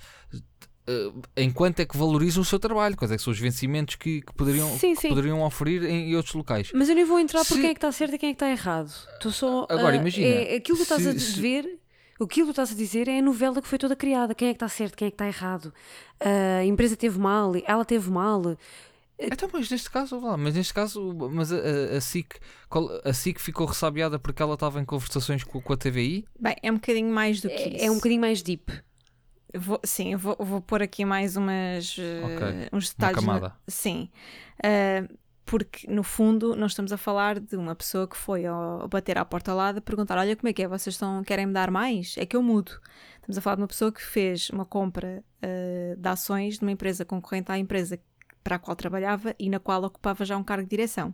Speaker 3: em quanto é que valorizam o seu trabalho, quais é que são os vencimentos que, que poderiam,
Speaker 2: Sim,
Speaker 3: que
Speaker 2: sim.
Speaker 3: poderiam oferir em, em outros locais.
Speaker 2: Mas eu nem vou entrar por
Speaker 3: Se-
Speaker 2: quem é que está certo e quem é que está errado. Estou só.
Speaker 3: Agora,
Speaker 2: a-
Speaker 3: imagina,
Speaker 2: É, aquilo que tu estás a
Speaker 3: se-
Speaker 2: ver. Aquilo que tu estás a dizer é a novela que foi toda criada. Quem é que está certo, quem é que está errado. A empresa teve mal, ela teve mal.
Speaker 3: Então, mas neste caso, lá, mas neste caso, mas a, a, a SIC, a SIC ficou ressabiada porque ela estava em conversações com, com a TVI?
Speaker 1: Bem, é um bocadinho mais do que isso.
Speaker 2: É, é um bocadinho mais deep.
Speaker 1: Vou- sim, eu vou, vou pôr aqui mais umas, eh,
Speaker 3: Ok,
Speaker 1: uns
Speaker 3: Uma
Speaker 1: detalhes. na-
Speaker 3: camada.
Speaker 1: Sim. Ah, porque, no fundo, nós estamos a falar de uma pessoa que foi ao, bater à porta ao lado e perguntar: Olha, como é que é? Vocês estão, querem me dar mais? É que eu mudo. Estamos a falar de uma pessoa que fez uma compra ah, de ações de uma empresa concorrente à empresa para a qual trabalhava e na qual ocupava já um cargo de direção.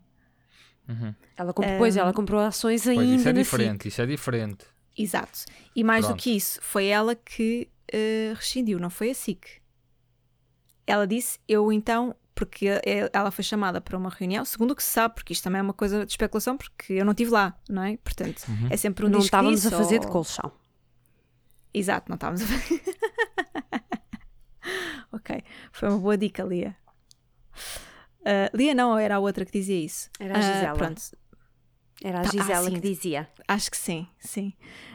Speaker 3: Uhum.
Speaker 2: Ela comprou, Pois, ela comprou ações ainda
Speaker 3: Pois, isso é
Speaker 2: na
Speaker 3: diferente, isso é diferente.
Speaker 1: Exato. E mais
Speaker 3: Pronto.
Speaker 1: do que isso, foi ela que eh, rescindiu, não foi a SIC. Ela disse, eu então, porque eh, ela foi chamada para uma reunião, segundo o que se sabe, porque isto também é uma coisa de especulação, porque eu não estive lá, não é? Portanto,
Speaker 3: Uhum.
Speaker 1: é sempre um
Speaker 2: não estávamos
Speaker 1: disse,
Speaker 2: a fazer de
Speaker 1: ou-
Speaker 2: colchão.
Speaker 1: Exato, não estávamos a fazer. [LAUGHS] ok, foi uma boa dica, Lia. Ah, Lia não, ou era a outra que dizia isso?
Speaker 2: Era a
Speaker 1: Ah,
Speaker 2: Gisela.
Speaker 1: pronto,
Speaker 2: Era a
Speaker 1: Tá, ah,
Speaker 2: Gisela
Speaker 1: sim.
Speaker 2: que dizia.
Speaker 1: Acho que sim, sim.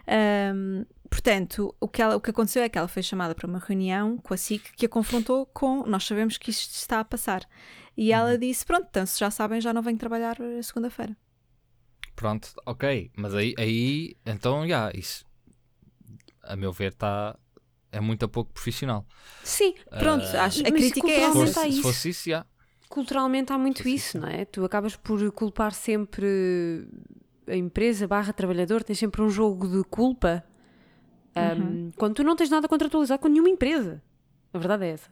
Speaker 1: Ahm, portanto, o que, ela- o que aconteceu é que ela foi chamada para uma reunião com a SIC que a confrontou com nós sabemos que isto está a passar. E ela disse: Pronto, então se já sabem, já não venho trabalhar eh, segunda-feira.
Speaker 3: Pronto, ok, mas aí, aí então, já, isso, a meu ver, está, é muito a pouco profissional.
Speaker 2: Sim,
Speaker 1: Pronto,
Speaker 3: Ah,
Speaker 1: acho, a
Speaker 2: mas
Speaker 1: crítica é
Speaker 3: Se
Speaker 2: culturalmente
Speaker 1: essa.
Speaker 2: há
Speaker 3: fosse, se
Speaker 2: isso.
Speaker 3: fosse isso, já.
Speaker 2: culturalmente há muito isso,
Speaker 3: sim.
Speaker 2: não é? Tu acabas por culpar sempre a empresa barra trabalhador, tens sempre um jogo de culpa um, quando tu não tens nada contratualizado com nenhuma empresa. A verdade é essa.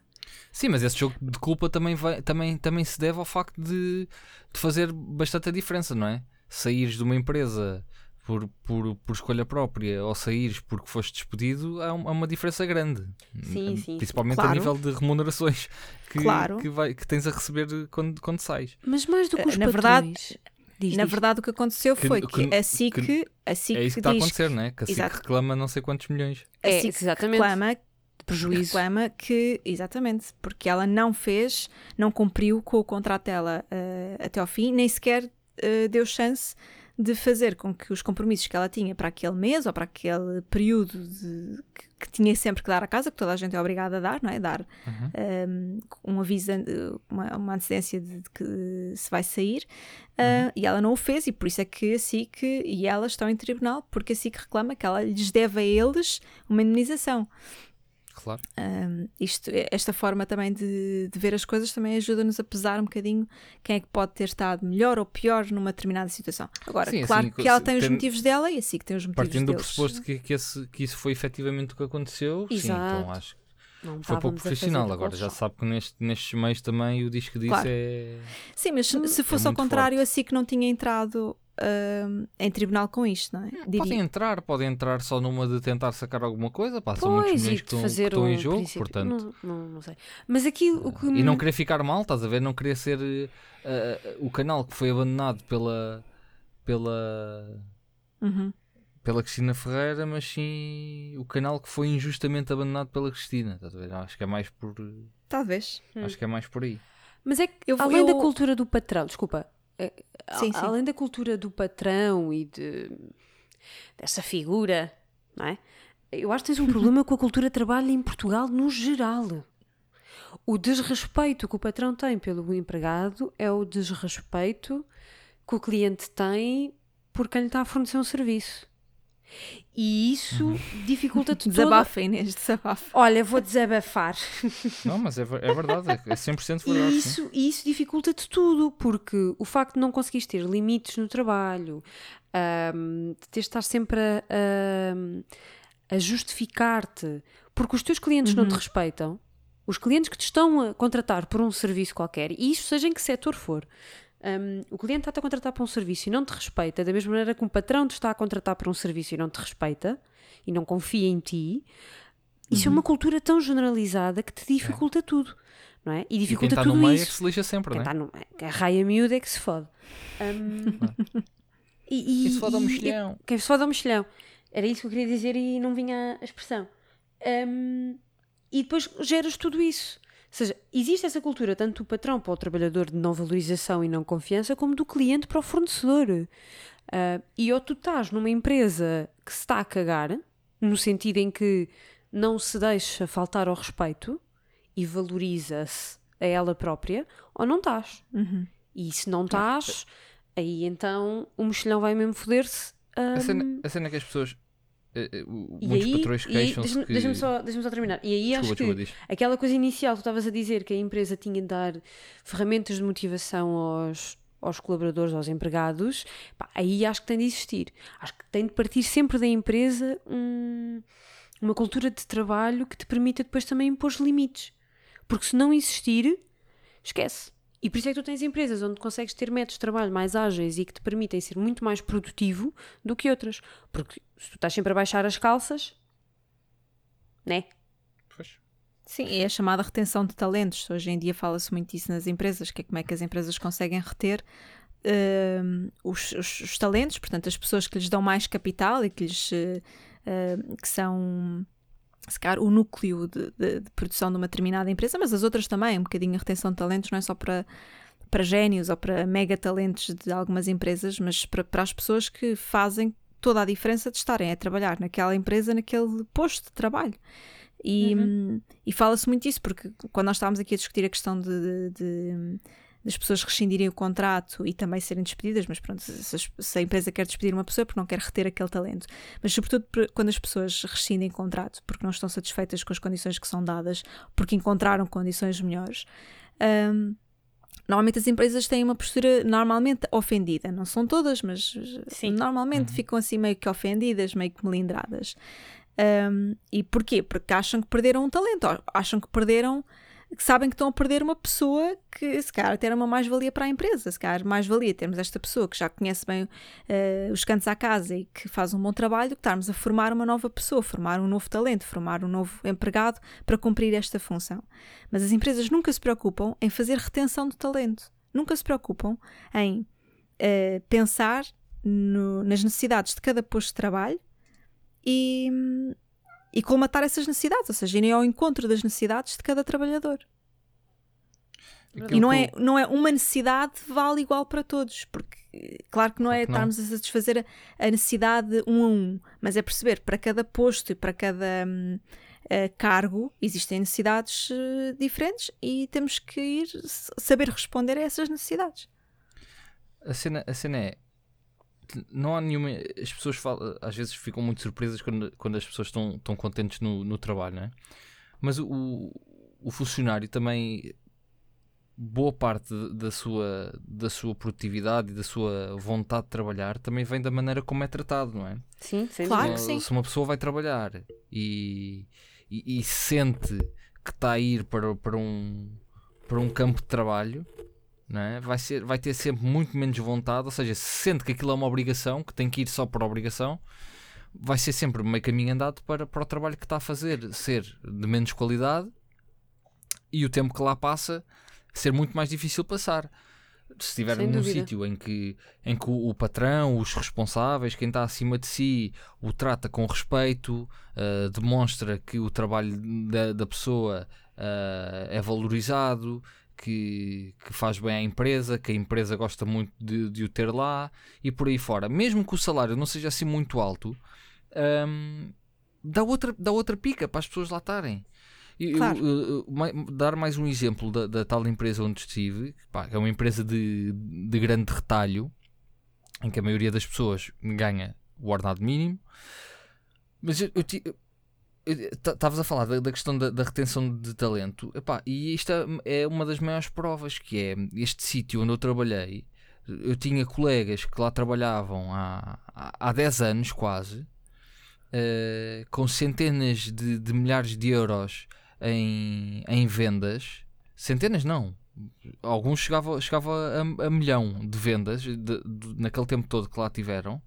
Speaker 3: Sim, mas esse jogo de culpa também, vai, também, também se deve ao facto de, de fazer bastante a diferença, não é? Saíres de uma empresa por, por, por escolha própria ou saíres porque foste despedido, há, um- uma diferença grande.
Speaker 2: Sim, sim.
Speaker 3: Principalmente
Speaker 1: Claro.
Speaker 3: a nível de remunerações que,
Speaker 1: Claro.
Speaker 3: que, vai, que tens a receber quando, quando sais.
Speaker 2: Mas mais do que
Speaker 1: Eh,
Speaker 2: os
Speaker 1: na
Speaker 2: patrões...
Speaker 1: verdade-
Speaker 2: Diz,
Speaker 1: Na
Speaker 2: diz.
Speaker 1: verdade, o que aconteceu
Speaker 3: Que-
Speaker 1: foi
Speaker 3: que-
Speaker 1: que, a SIC,
Speaker 3: que-
Speaker 1: a SIC
Speaker 3: é isso que está a acontecer, não é? Que a SIC
Speaker 1: Exato.
Speaker 3: reclama não sei quantos milhões.
Speaker 1: a
Speaker 2: É,
Speaker 1: SIC
Speaker 2: exatamente.
Speaker 1: reclama
Speaker 2: prejuízo.
Speaker 1: reclama que, exatamente, porque ela não fez, não cumpriu com o contrato dela eh, até ao fim, nem sequer eh, deu chance de fazer com que os compromissos que ela tinha para aquele mês ou para aquele período de- que, que tinha sempre que dar à casa, que toda a gente é obrigada a dar, não é? Dar
Speaker 3: Uhum.
Speaker 1: um, um aviso, uma, uma antecedência de, de que se vai sair, uh, e ela não o fez, e por isso é que a SIC e ela estão em tribunal, porque a SIC reclama que ela lhes deve a eles uma indemnização.
Speaker 3: Claro.
Speaker 1: Um, isto, esta forma também de, de ver as coisas também ajuda-nos a pesar um bocadinho quem é que pode ter estado melhor ou pior numa determinada situação. Agora,
Speaker 3: Sim,
Speaker 1: claro
Speaker 3: assim,
Speaker 1: que ela
Speaker 3: se-
Speaker 1: tem os motivos dela e a SIC tem os motivos
Speaker 3: Partindo do
Speaker 1: deles.
Speaker 3: pressuposto que, que, esse, que isso foi efetivamente o que aconteceu, sim,
Speaker 2: Exato.
Speaker 3: então acho que
Speaker 2: Não
Speaker 3: foi pouco profissional. Agora já sabe que neste, nestes meios também o disco disso
Speaker 1: Claro.
Speaker 3: é.
Speaker 1: Sim, mas se, se fosse ao
Speaker 3: muito
Speaker 1: contrário,
Speaker 3: forte.
Speaker 1: a SIC não tinha entrado um, em tribunal com isto, não é? Diria-
Speaker 3: Podem entrar, podem entrar só numa de tentar sacar alguma coisa, pá, são muitos milhões que estão, que
Speaker 2: fazer
Speaker 3: estão em
Speaker 2: um
Speaker 3: jogo,
Speaker 2: princípio-
Speaker 3: portanto.
Speaker 2: Não, não, não sei. Mas aqui o que.
Speaker 3: E não querer ficar mal, estás a ver? Não querer ser eh, o canal que foi abandonado pela, pela,
Speaker 1: Uhum.
Speaker 3: pela Cristina Ferreira, mas sim o canal que foi injustamente abandonado pela Cristina. Estás a ver? Acho que é mais por,
Speaker 1: Talvez.
Speaker 2: Hum.
Speaker 3: acho que é mais por aí.
Speaker 2: Mas é que,
Speaker 1: Eu
Speaker 2: além da
Speaker 1: eu-
Speaker 2: cultura do patrão, desculpa, é, a-
Speaker 1: Sim, sim.
Speaker 2: além da cultura do patrão e de, dessa figura, não é? Eu acho que tens um problema com a cultura de trabalho em Portugal no geral. O desrespeito que o patrão tem pelo empregado é o desrespeito que o cliente tem por quem lhe está a fornecer um serviço. E isso dificulta-te [LAUGHS] toda...
Speaker 1: Desabafa, Inês, desabafa.
Speaker 2: Olha, vou desabafar. [LAUGHS]
Speaker 3: Não, mas é, é verdade, é 100% verdade.
Speaker 2: E isso, isso dificulta-te tudo, porque o facto de não conseguires ter limites no trabalho, ahm, de teres de estar sempre a, a- a justificar-te Porque os teus clientes não te
Speaker 1: Uhum.
Speaker 2: respeitam, os clientes que te estão a contratar por um serviço qualquer, e isto seja em que setor for, hum, o cliente está-te a contratar por um serviço e não te respeita, da mesma maneira que um patrão te está a contratar por um serviço e não te respeita e não confia em ti, isso é uma cultura tão generalizada que te dificulta tudo, não é? E
Speaker 3: E quem
Speaker 2: dificulta
Speaker 3: está no
Speaker 2: tudo
Speaker 3: meio é
Speaker 2: isso.
Speaker 3: que se lixa sempre,
Speaker 2: Quem
Speaker 3: não é?
Speaker 2: está no, a raia miúda é que se fode. Hum, [LAUGHS] e, e-
Speaker 3: Quem se fode ao
Speaker 2: e-
Speaker 3: mexilhão.
Speaker 2: quem se fode ao mexilhão. Era isso que eu queria dizer e não vinha a expressão. Hum, e depois geras tudo isso. Ou seja, existe essa cultura tanto do patrão para o trabalhador de não valorização e não confiança, como do cliente para o fornecedor. Ah, e ou tu estás numa empresa que se está a cagar, no sentido em que não se deixa faltar ao respeito e valoriza-se a ela própria, ou não estás.
Speaker 1: Uhum.
Speaker 2: E se não estás, aí então o mexilhão vai mesmo foder-se.
Speaker 3: A
Speaker 2: hum,
Speaker 3: cena, a cena é que as pessoas.
Speaker 2: E
Speaker 3: muitos
Speaker 2: aí,
Speaker 3: patrões queixam-se
Speaker 2: deixa-me
Speaker 3: que.
Speaker 2: deixa-me só, deixa só terminar. E aí acho
Speaker 3: desculpa,
Speaker 2: que
Speaker 3: desculpa, diz.
Speaker 2: aquela coisa inicial que tu estavas a dizer, que a empresa tinha de dar ferramentas de motivação aos, aos colaboradores, aos empregados, pá, aí acho que tem de existir. Acho que tem de partir sempre da empresa um- uma cultura de trabalho que te permita depois também impor limites. Porque se não existir, esquece. E por isso é que tu tens empresas onde consegues ter métodos de trabalho mais ágeis e que te permitem ser muito mais produtivo do que outras. Porque se tu estás sempre a baixar as calças, né?
Speaker 3: Pois.
Speaker 1: Sim, é a chamada retenção de talentos. Hoje em dia fala-se muito disso nas empresas, que é como é que as empresas conseguem reter hum, os, os- os talentos, portanto, as pessoas que lhes dão mais capital e que lhes eh, que são se calhar, o núcleo de, de- de produção de uma determinada empresa, mas as outras também, um bocadinho a retenção de talentos, não é só para, para génios ou para mega talentos de algumas empresas, mas para, para as pessoas que fazem toda a diferença de estarem a trabalhar naquela empresa, naquele posto de trabalho. E, hum, e fala-se muito disso, porque quando nós estávamos aqui a discutir a questão de, de- de- das pessoas rescindirem o contrato e também serem despedidas, mas pronto, se, se a empresa quer despedir uma pessoa é porque não quer reter aquele talento, mas sobretudo quando as pessoas rescindem contrato porque não estão satisfeitas com as condições que são dadas, porque encontraram condições melhores. hum, Normalmente as empresas têm uma postura normalmente ofendida, não são todas, mas
Speaker 2: Sim.
Speaker 1: normalmente ficam assim meio que ofendidas, meio que melindradas. Um, e porquê? Porque acham que perderam um talento, acham que perderam, que sabem que estão a perder uma pessoa que se calhar até era uma mais-valia para a empresa, se calhar mais-valia termos esta pessoa que já conhece bem eh, os cantos à casa e que faz um bom trabalho, do que estarmos a formar uma nova pessoa, formar um novo talento, formar um novo empregado para cumprir esta função. Mas as empresas nunca se preocupam em fazer retenção de talento, nunca se preocupam em eh, pensar no- nas necessidades de cada posto de trabalho e, e colmatar essas necessidades, ou seja, irem ao encontro das necessidades de cada trabalhador.
Speaker 3: Aquilo
Speaker 1: E não é, não é uma necessidade vale igual para todos, porque eh, claro que não é
Speaker 3: que não.
Speaker 1: estarmos a satisfazer a, necessidade um a um, mas é perceber para cada posto e para cada hum, eh, cargo existem necessidades eh, diferentes e temos que ir saber responder a essas necessidades.
Speaker 3: A cena, a cena é. Não há nenhuma. As pessoas falam, às vezes ficam muito surpresas quando, quando as pessoas estão, estão contentes no, no trabalho, não é? Mas o, o, funcionário também. Boa parte da sua, da sua produtividade e da sua vontade de trabalhar também vem da maneira como é tratado, não é?
Speaker 2: Sim, sem
Speaker 1: Claro que
Speaker 3: Se
Speaker 1: sim.
Speaker 3: Se uma pessoa vai trabalhar e, e, e sente que está a ir para, para, um, para um campo de trabalho, é? vai, ser, vai ter sempre muito menos vontade, ou seja, se sente que aquilo é uma obrigação, que tem que ir só por obrigação, vai ser sempre meio caminho andado para, para o trabalho que está a fazer ser de menos qualidade e o tempo que lá passa ser muito mais difícil passar. Se estiver
Speaker 2: Sem
Speaker 3: num sítio em que, em que o, o patrão, os responsáveis, quem está acima de si, o trata com respeito, uh, demonstra que o trabalho da, da pessoa uh, é valorizado, que, que faz bem à empresa, que a empresa gosta muito de, de o ter lá e por aí fora. Mesmo que o salário não seja assim muito alto, um, dá, outra, dá outra pica para as pessoas lá estarem. Eu-
Speaker 1: Claro.
Speaker 3: eu- eu- mai- dar mais um exemplo da, da tal empresa onde estive, pá, que é uma empresa de, de grande retalho, em que a maioria das pessoas ganha o ordenado mínimo, mas eu, eu eu- Estavas a falar da, da questão da, da retenção de talento, Epá, e isto é, é uma das maiores provas, que é este sítio onde eu trabalhei. Eu tinha colegas que lá trabalhavam há, há, há 10 anos quase, eh, com centenas de, de milhares de euros em, em vendas, centenas não, alguns chegavam chegava a, a milhão de vendas de- de- naquele tempo todo que lá tiveram.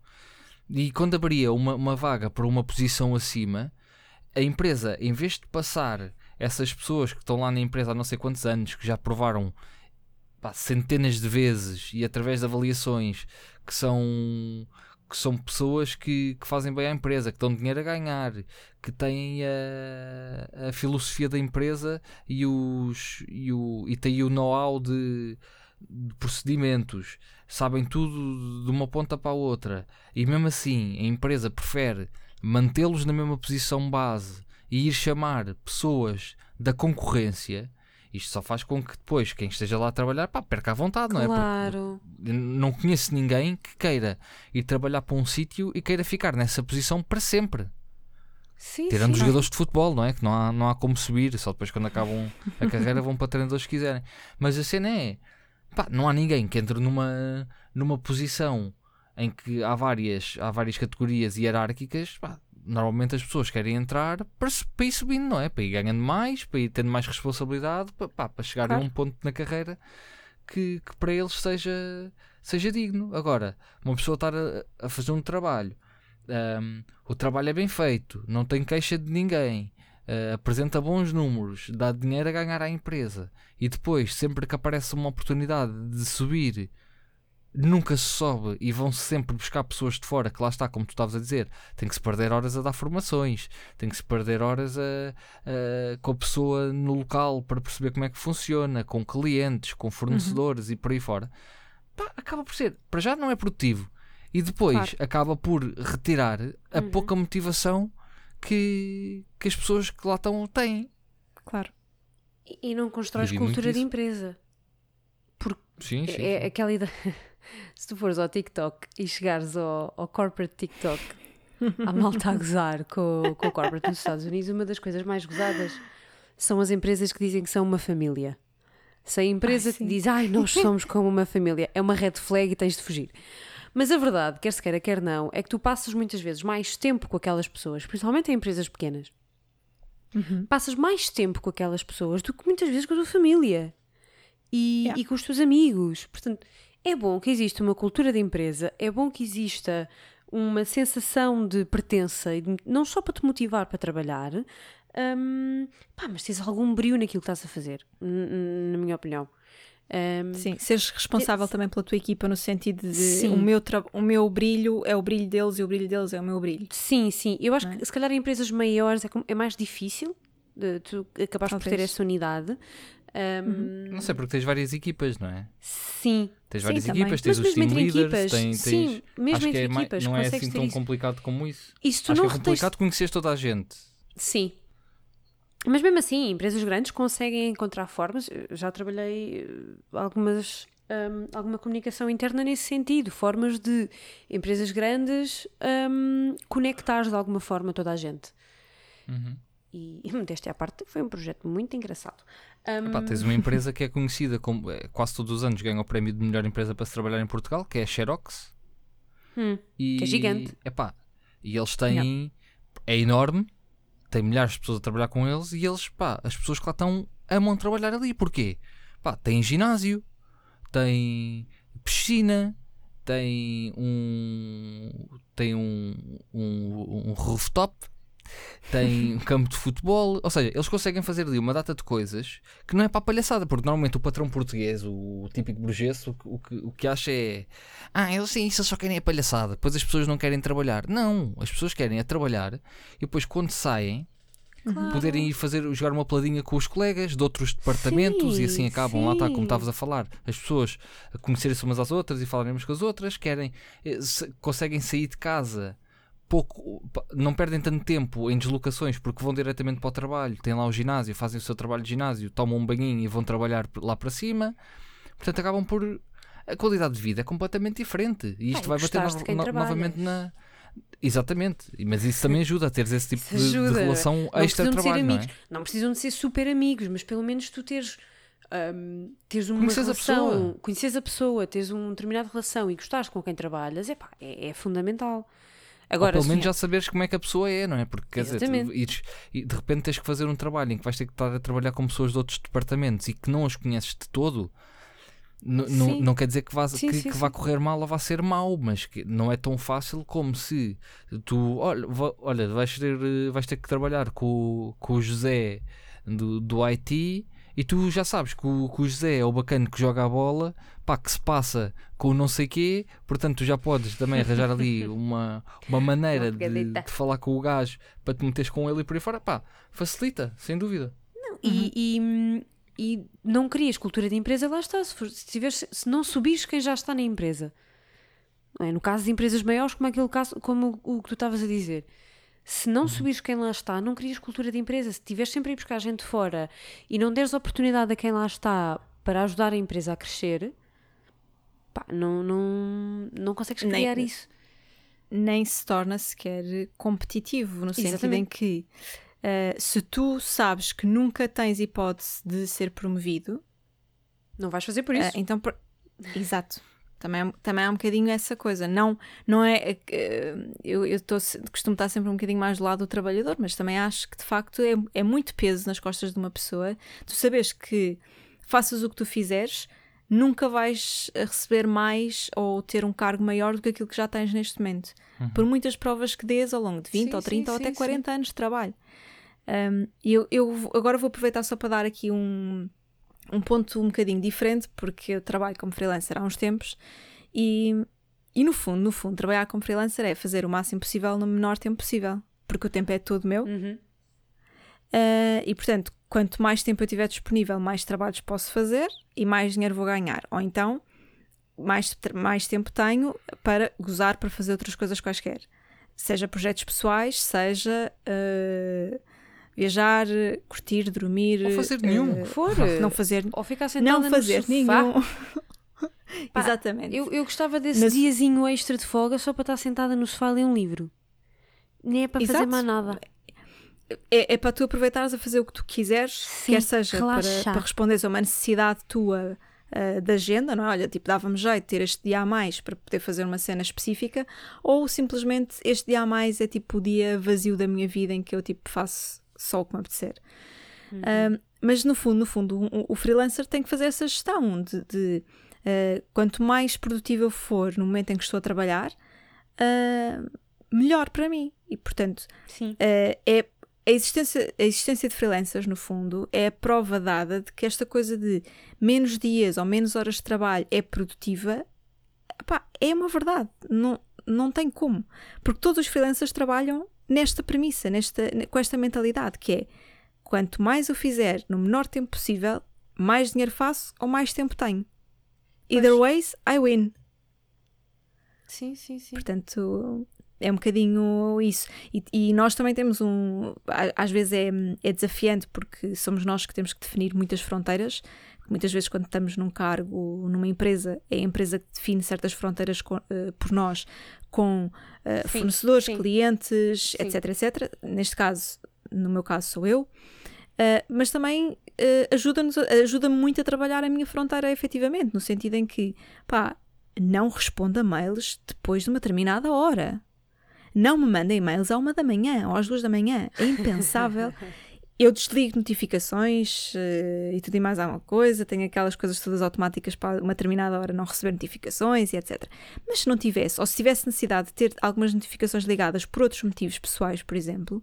Speaker 3: E quando abria uma, uma vaga para uma posição acima, a empresa, em vez de passar essas pessoas que estão lá na empresa há não sei quantos anos, que já provaram pá, centenas de vezes e através de avaliações que são que são pessoas que, que fazem bem à empresa, que dão dinheiro a ganhar, que têm a, a filosofia da empresa e, os, e, o, e têm o know-how de, de procedimentos, sabem tudo de uma ponta para a outra, e mesmo assim a empresa prefere mantê-los na mesma posição base e ir chamar pessoas da concorrência. Isto só faz com que depois quem esteja lá a trabalhar pá, perca a vontade, não é?
Speaker 2: Claro.
Speaker 3: não conheço ninguém que queira ir trabalhar para um sítio e queira ficar nessa posição para sempre.
Speaker 2: Sim,
Speaker 3: Tirando os
Speaker 2: sim.
Speaker 3: jogadores de futebol, não é? Que não há, não há como subir, só depois quando acabam a carreira vão para treinadores que quiserem. Mas a cena é, pá, não há ninguém que entre numa, numa posição em que há várias, há várias categorias hierárquicas, pá, normalmente as pessoas querem entrar para, para ir subindo, não é? Para ir ganhando mais, para ir tendo mais responsabilidade, para, pá, para chegar
Speaker 1: Claro.
Speaker 3: a um ponto na carreira que, que para eles seja, seja digno. Agora, uma pessoa estar a, a fazer um trabalho, ahm, o trabalho é bem feito, não tem queixa de ninguém, ah, apresenta bons números, dá dinheiro a ganhar à empresa e depois, sempre que aparece uma oportunidade de subir, nunca se sobe e vão sempre buscar pessoas de fora, que lá está, como tu estavas a dizer, tem que se perder horas a dar formações, tem que se perder horas a, a- com a pessoa no local para perceber como é que funciona, com clientes, com fornecedores e por aí fora. Pá, acaba por ser, para já não é produtivo e depois
Speaker 1: Claro.
Speaker 3: acaba por retirar a
Speaker 2: Uhum.
Speaker 3: pouca motivação que, que as pessoas que lá estão têm.
Speaker 1: Claro.
Speaker 2: E e não constróis cultura de empresa.
Speaker 3: Sim, sim.
Speaker 2: É, é
Speaker 3: sim.
Speaker 2: aquela ideia. [LAUGHS] Se tu fores ao TikTok e chegares ao, ao corporate TikTok, a malta a gozar com, com o corporate nos Estados Unidos, uma das coisas mais gozadas são as empresas que dizem que são uma família. Se a empresa
Speaker 1: Ai,
Speaker 2: te
Speaker 1: sim.
Speaker 2: diz, ai, nós somos como uma família, é uma red flag e tens de fugir. Mas a verdade, quer se queira, quer não, é que tu passas muitas vezes mais tempo com aquelas pessoas, principalmente em empresas pequenas.
Speaker 1: Uhum.
Speaker 2: Passas mais tempo com aquelas pessoas do que muitas vezes com a tua família e,
Speaker 1: Yeah.
Speaker 2: e com os teus amigos. Portanto, é bom que exista uma cultura de empresa, é bom que exista uma sensação de pertença, e de- não só para te motivar para trabalhar, hum, pá, mas tens algum brilho naquilo que estás a fazer, na minha opinião. Hum,
Speaker 1: Sim, seres responsável também pela tua equipa no sentido de
Speaker 2: Sim.
Speaker 1: o meu, o meu brilho é o brilho deles e o brilho deles é o meu brilho.
Speaker 2: Sim, sim. Eu acho
Speaker 1: é?
Speaker 2: que se calhar em empresas maiores é, como- é mais difícil de tu acabares por ter essa unidade. Hum,
Speaker 3: Não sei, porque tens várias equipas, não é?
Speaker 2: Sim,
Speaker 3: Tens
Speaker 1: Sim,
Speaker 3: várias equipas, tens
Speaker 2: Mas
Speaker 3: os
Speaker 2: mesmo
Speaker 3: team leaders,
Speaker 2: equipas,
Speaker 3: tens,
Speaker 2: sim,
Speaker 3: tens-
Speaker 2: mesmo
Speaker 3: acho que
Speaker 2: entre
Speaker 3: é
Speaker 2: equipas,
Speaker 3: não é assim tão
Speaker 2: isso.
Speaker 3: complicado como isso.
Speaker 2: Tu
Speaker 3: acho
Speaker 2: não
Speaker 3: que é complicado conhecer toda a gente.
Speaker 2: Sim. Mas mesmo assim, empresas grandes conseguem encontrar formas. Eu Já trabalhei eh, algumas, hum, alguma comunicação interna nesse sentido, formas de empresas grandes hum, conectar de alguma forma toda a gente.
Speaker 3: Uhum.
Speaker 2: E [LAUGHS] desta à parte foi um projeto muito engraçado. Hum,
Speaker 3: Epá, tens uma empresa que é conhecida como eh, quase todos os anos ganha o prémio de melhor empresa para se trabalhar em Portugal, que é a Xerox.
Speaker 2: hum,
Speaker 3: E,
Speaker 2: Que é gigante.
Speaker 3: epá, e eles têm. É enorme, tem milhares de pessoas a trabalhar com eles e eles, pá, as pessoas que lá estão amam trabalhar ali. Porquê? Pá, tem ginásio, tem piscina, tem um. tem um, um, um rooftop, tem um campo de futebol. Ou seja, eles conseguem fazer ali uma data de coisas que não é para a palhaçada, porque normalmente o patrão português, o típico burguês, o, que- o, que, o que acha é ah, eles sim, isso só querem a palhaçada, depois as pessoas não querem trabalhar. Não, as pessoas querem é trabalhar e depois quando saem
Speaker 2: claro.
Speaker 3: poderem ir fazer, jogar uma peladinha com os colegas de outros departamentos e assim
Speaker 2: Sim,
Speaker 3: acabam, lá está, como
Speaker 2: sim.
Speaker 3: estavas a falar, as pessoas a conhecerem-se umas às outras e falarem umas com as outras, querem, eh, se- conseguem sair de casa pouco, não perdem tanto tempo em deslocações porque vão diretamente para o trabalho, têm lá o ginásio, fazem o seu trabalho de ginásio, tomam um banhinho e vão trabalhar lá para cima, portanto acabam por a qualidade de vida é completamente diferente e isto
Speaker 2: e
Speaker 3: vai bater no- no- novamente na Exatamente, mas isso também ajuda a teres esse tipo de, de relação
Speaker 2: Não precisam de ser
Speaker 3: extra-trabalho, não é?
Speaker 2: amigos. Não precisam de ser super amigos, mas pelo menos tu teres, hum, teres uma
Speaker 3: Conheces a
Speaker 2: relação,
Speaker 3: pessoa.
Speaker 2: conheces a pessoa, teres uma determinada relação e gostares com quem trabalhas, epá, é, é fundamental. Agora,
Speaker 3: Ou pelo menos já saberes como é que a pessoa é, não é? Porque quer dizer,
Speaker 2: Exatamente.
Speaker 3: ires- e de repente tens que fazer um trabalho em que vais ter que estar a trabalhar com pessoas de outros departamentos e que não as conheces de todo. n- Não,
Speaker 2: Sim.
Speaker 3: não quer dizer que, vá,
Speaker 2: Sim,
Speaker 3: que,
Speaker 2: sim,
Speaker 3: que vá correr mal ou vá ser mau, mas que não é tão fácil como se tu, olha, olha vais, ter, vais ter que trabalhar com, o- com o José do, do IT e tu já sabes que o, que o José é o bacana que joga a bola, pá, que se passa com o não sei quê, portanto tu já podes também arranjar ali [LAUGHS] uma, uma maneira
Speaker 2: Uma
Speaker 3: de, de falar com o gajo para te meteres com ele e por aí fora, pá, facilita, sem dúvida.
Speaker 2: E, e, e não crias cultura de empresa, lá está. Se, for- se, tiveres, se não subires quem já está na empresa, não é? no caso de empresas maiores, como, aquele caso, como o, o que tu estavas a dizer, se não subires quem lá está, não crias cultura de empresa. Se tiveres sempre a ir buscar gente fora e não deres oportunidade a quem lá está para ajudar a empresa a crescer, pá, não, não, não consegues
Speaker 1: Nem-
Speaker 2: criar isso.
Speaker 1: nem se torna sequer competitivo, no sentido em
Speaker 2: Exatamente.
Speaker 1: que eh, se tu sabes que nunca tens hipótese de ser promovido,
Speaker 2: Não vais fazer por isso.
Speaker 1: eh, então. por- Exato. Também, é- também há um bocadinho essa coisa. Não, não é. eh, eu eu tô, costumo estar sempre um bocadinho mais do lado do trabalhador, mas também acho que de facto é, é muito peso nas costas de uma pessoa. Tu sabes que faças o que tu fizeres, nunca vais receber mais ou ter um cargo maior do que aquilo que já tens neste momento. Por muitas provas que dês ao longo de 20
Speaker 2: Sim,
Speaker 1: ou 30 ou
Speaker 2: sim,
Speaker 1: até
Speaker 2: sim,
Speaker 1: 40 anos de trabalho. Um, e eu, eu agora vou aproveitar só para dar aqui um, um ponto um bocadinho diferente, porque eu trabalho como freelancer há uns tempos e, e no fundo, no fundo, trabalhar como freelancer é fazer o máximo possível no menor tempo possível, porque o tempo é todo meu.
Speaker 2: Uhum.
Speaker 1: Uh, e portanto, quanto mais tempo eu tiver disponível, mais trabalhos posso fazer e mais dinheiro vou ganhar. Ou então, mais, mais tempo tenho para gozar, para fazer outras coisas quaisquer. Seja projetos pessoais, seja uh, viajar, curtir, dormir.
Speaker 3: Ou fazer nenhum.
Speaker 1: uh,
Speaker 2: For.
Speaker 1: não fazer,
Speaker 2: Ou ficar sentada
Speaker 1: não fazer
Speaker 2: no sofá.
Speaker 1: nenhum. [LAUGHS]
Speaker 2: Pá,
Speaker 1: Exatamente.
Speaker 2: Eu, eu gostava desse
Speaker 1: Mas-
Speaker 2: diazinho extra de folga só para estar sentada no sofá a ler um livro. Nem é para fazer
Speaker 1: Exato.
Speaker 2: mais nada.
Speaker 1: É, é para tu aproveitares a fazer o que tu quiseres,
Speaker 2: Sim,
Speaker 1: quer seja para, para responderes a uma necessidade tua ah, da agenda, não é? Olha, tipo, dava-me jeito de ter este dia a mais para poder fazer uma cena específica, ou simplesmente este dia a mais é tipo o dia vazio da minha vida em que eu tipo faço só o que me apetecer. Ah, mas no fundo, no fundo, o, o freelancer tem que fazer essa gestão de, de, ah, quanto mais produtivo eu for no momento em que estou a trabalhar, ah, melhor para mim. E portanto, eh, é a existência, a existência de freelancers, no fundo, é a prova dada de que esta coisa de menos dias ou menos horas de trabalho é produtiva. Epá, é uma verdade. Não, não tem como. Porque todos os freelancers trabalham nesta premissa, nesta, com esta mentalidade, que é quanto mais eu fizer no menor tempo possível, mais dinheiro faço ou mais tempo tenho. Either ways, I win.
Speaker 2: Sim, sim, sim.
Speaker 1: Portanto, é um bocadinho isso. E, e nós também temos um. Às vezes é, é desafiante porque somos nós que temos que definir muitas fronteiras. Muitas vezes, quando estamos num cargo, numa empresa, é a empresa que define certas fronteiras co- eh, por nós com eh,
Speaker 2: Sim,
Speaker 1: fornecedores,
Speaker 2: sim.
Speaker 1: clientes,
Speaker 2: Sim.
Speaker 1: etc, etc. Neste caso, no meu caso, sou eu. Uh, mas também uh, ajuda-nos ajuda-me muito a trabalhar a minha fronteira efetivamente, no sentido em que, pá, não responda mails depois de uma determinada hora. Não me manda e-mails à uma da manhã ou às duas da manhã. É impensável. [LAUGHS] Eu desligo notificações uh, e tudo e mais alguma coisa. Tenho aquelas coisas todas automáticas para uma determinada hora não receber notificações e etc. Mas se não tivesse, ou se tivesse necessidade de ter algumas notificações ligadas por outros motivos pessoais, por exemplo,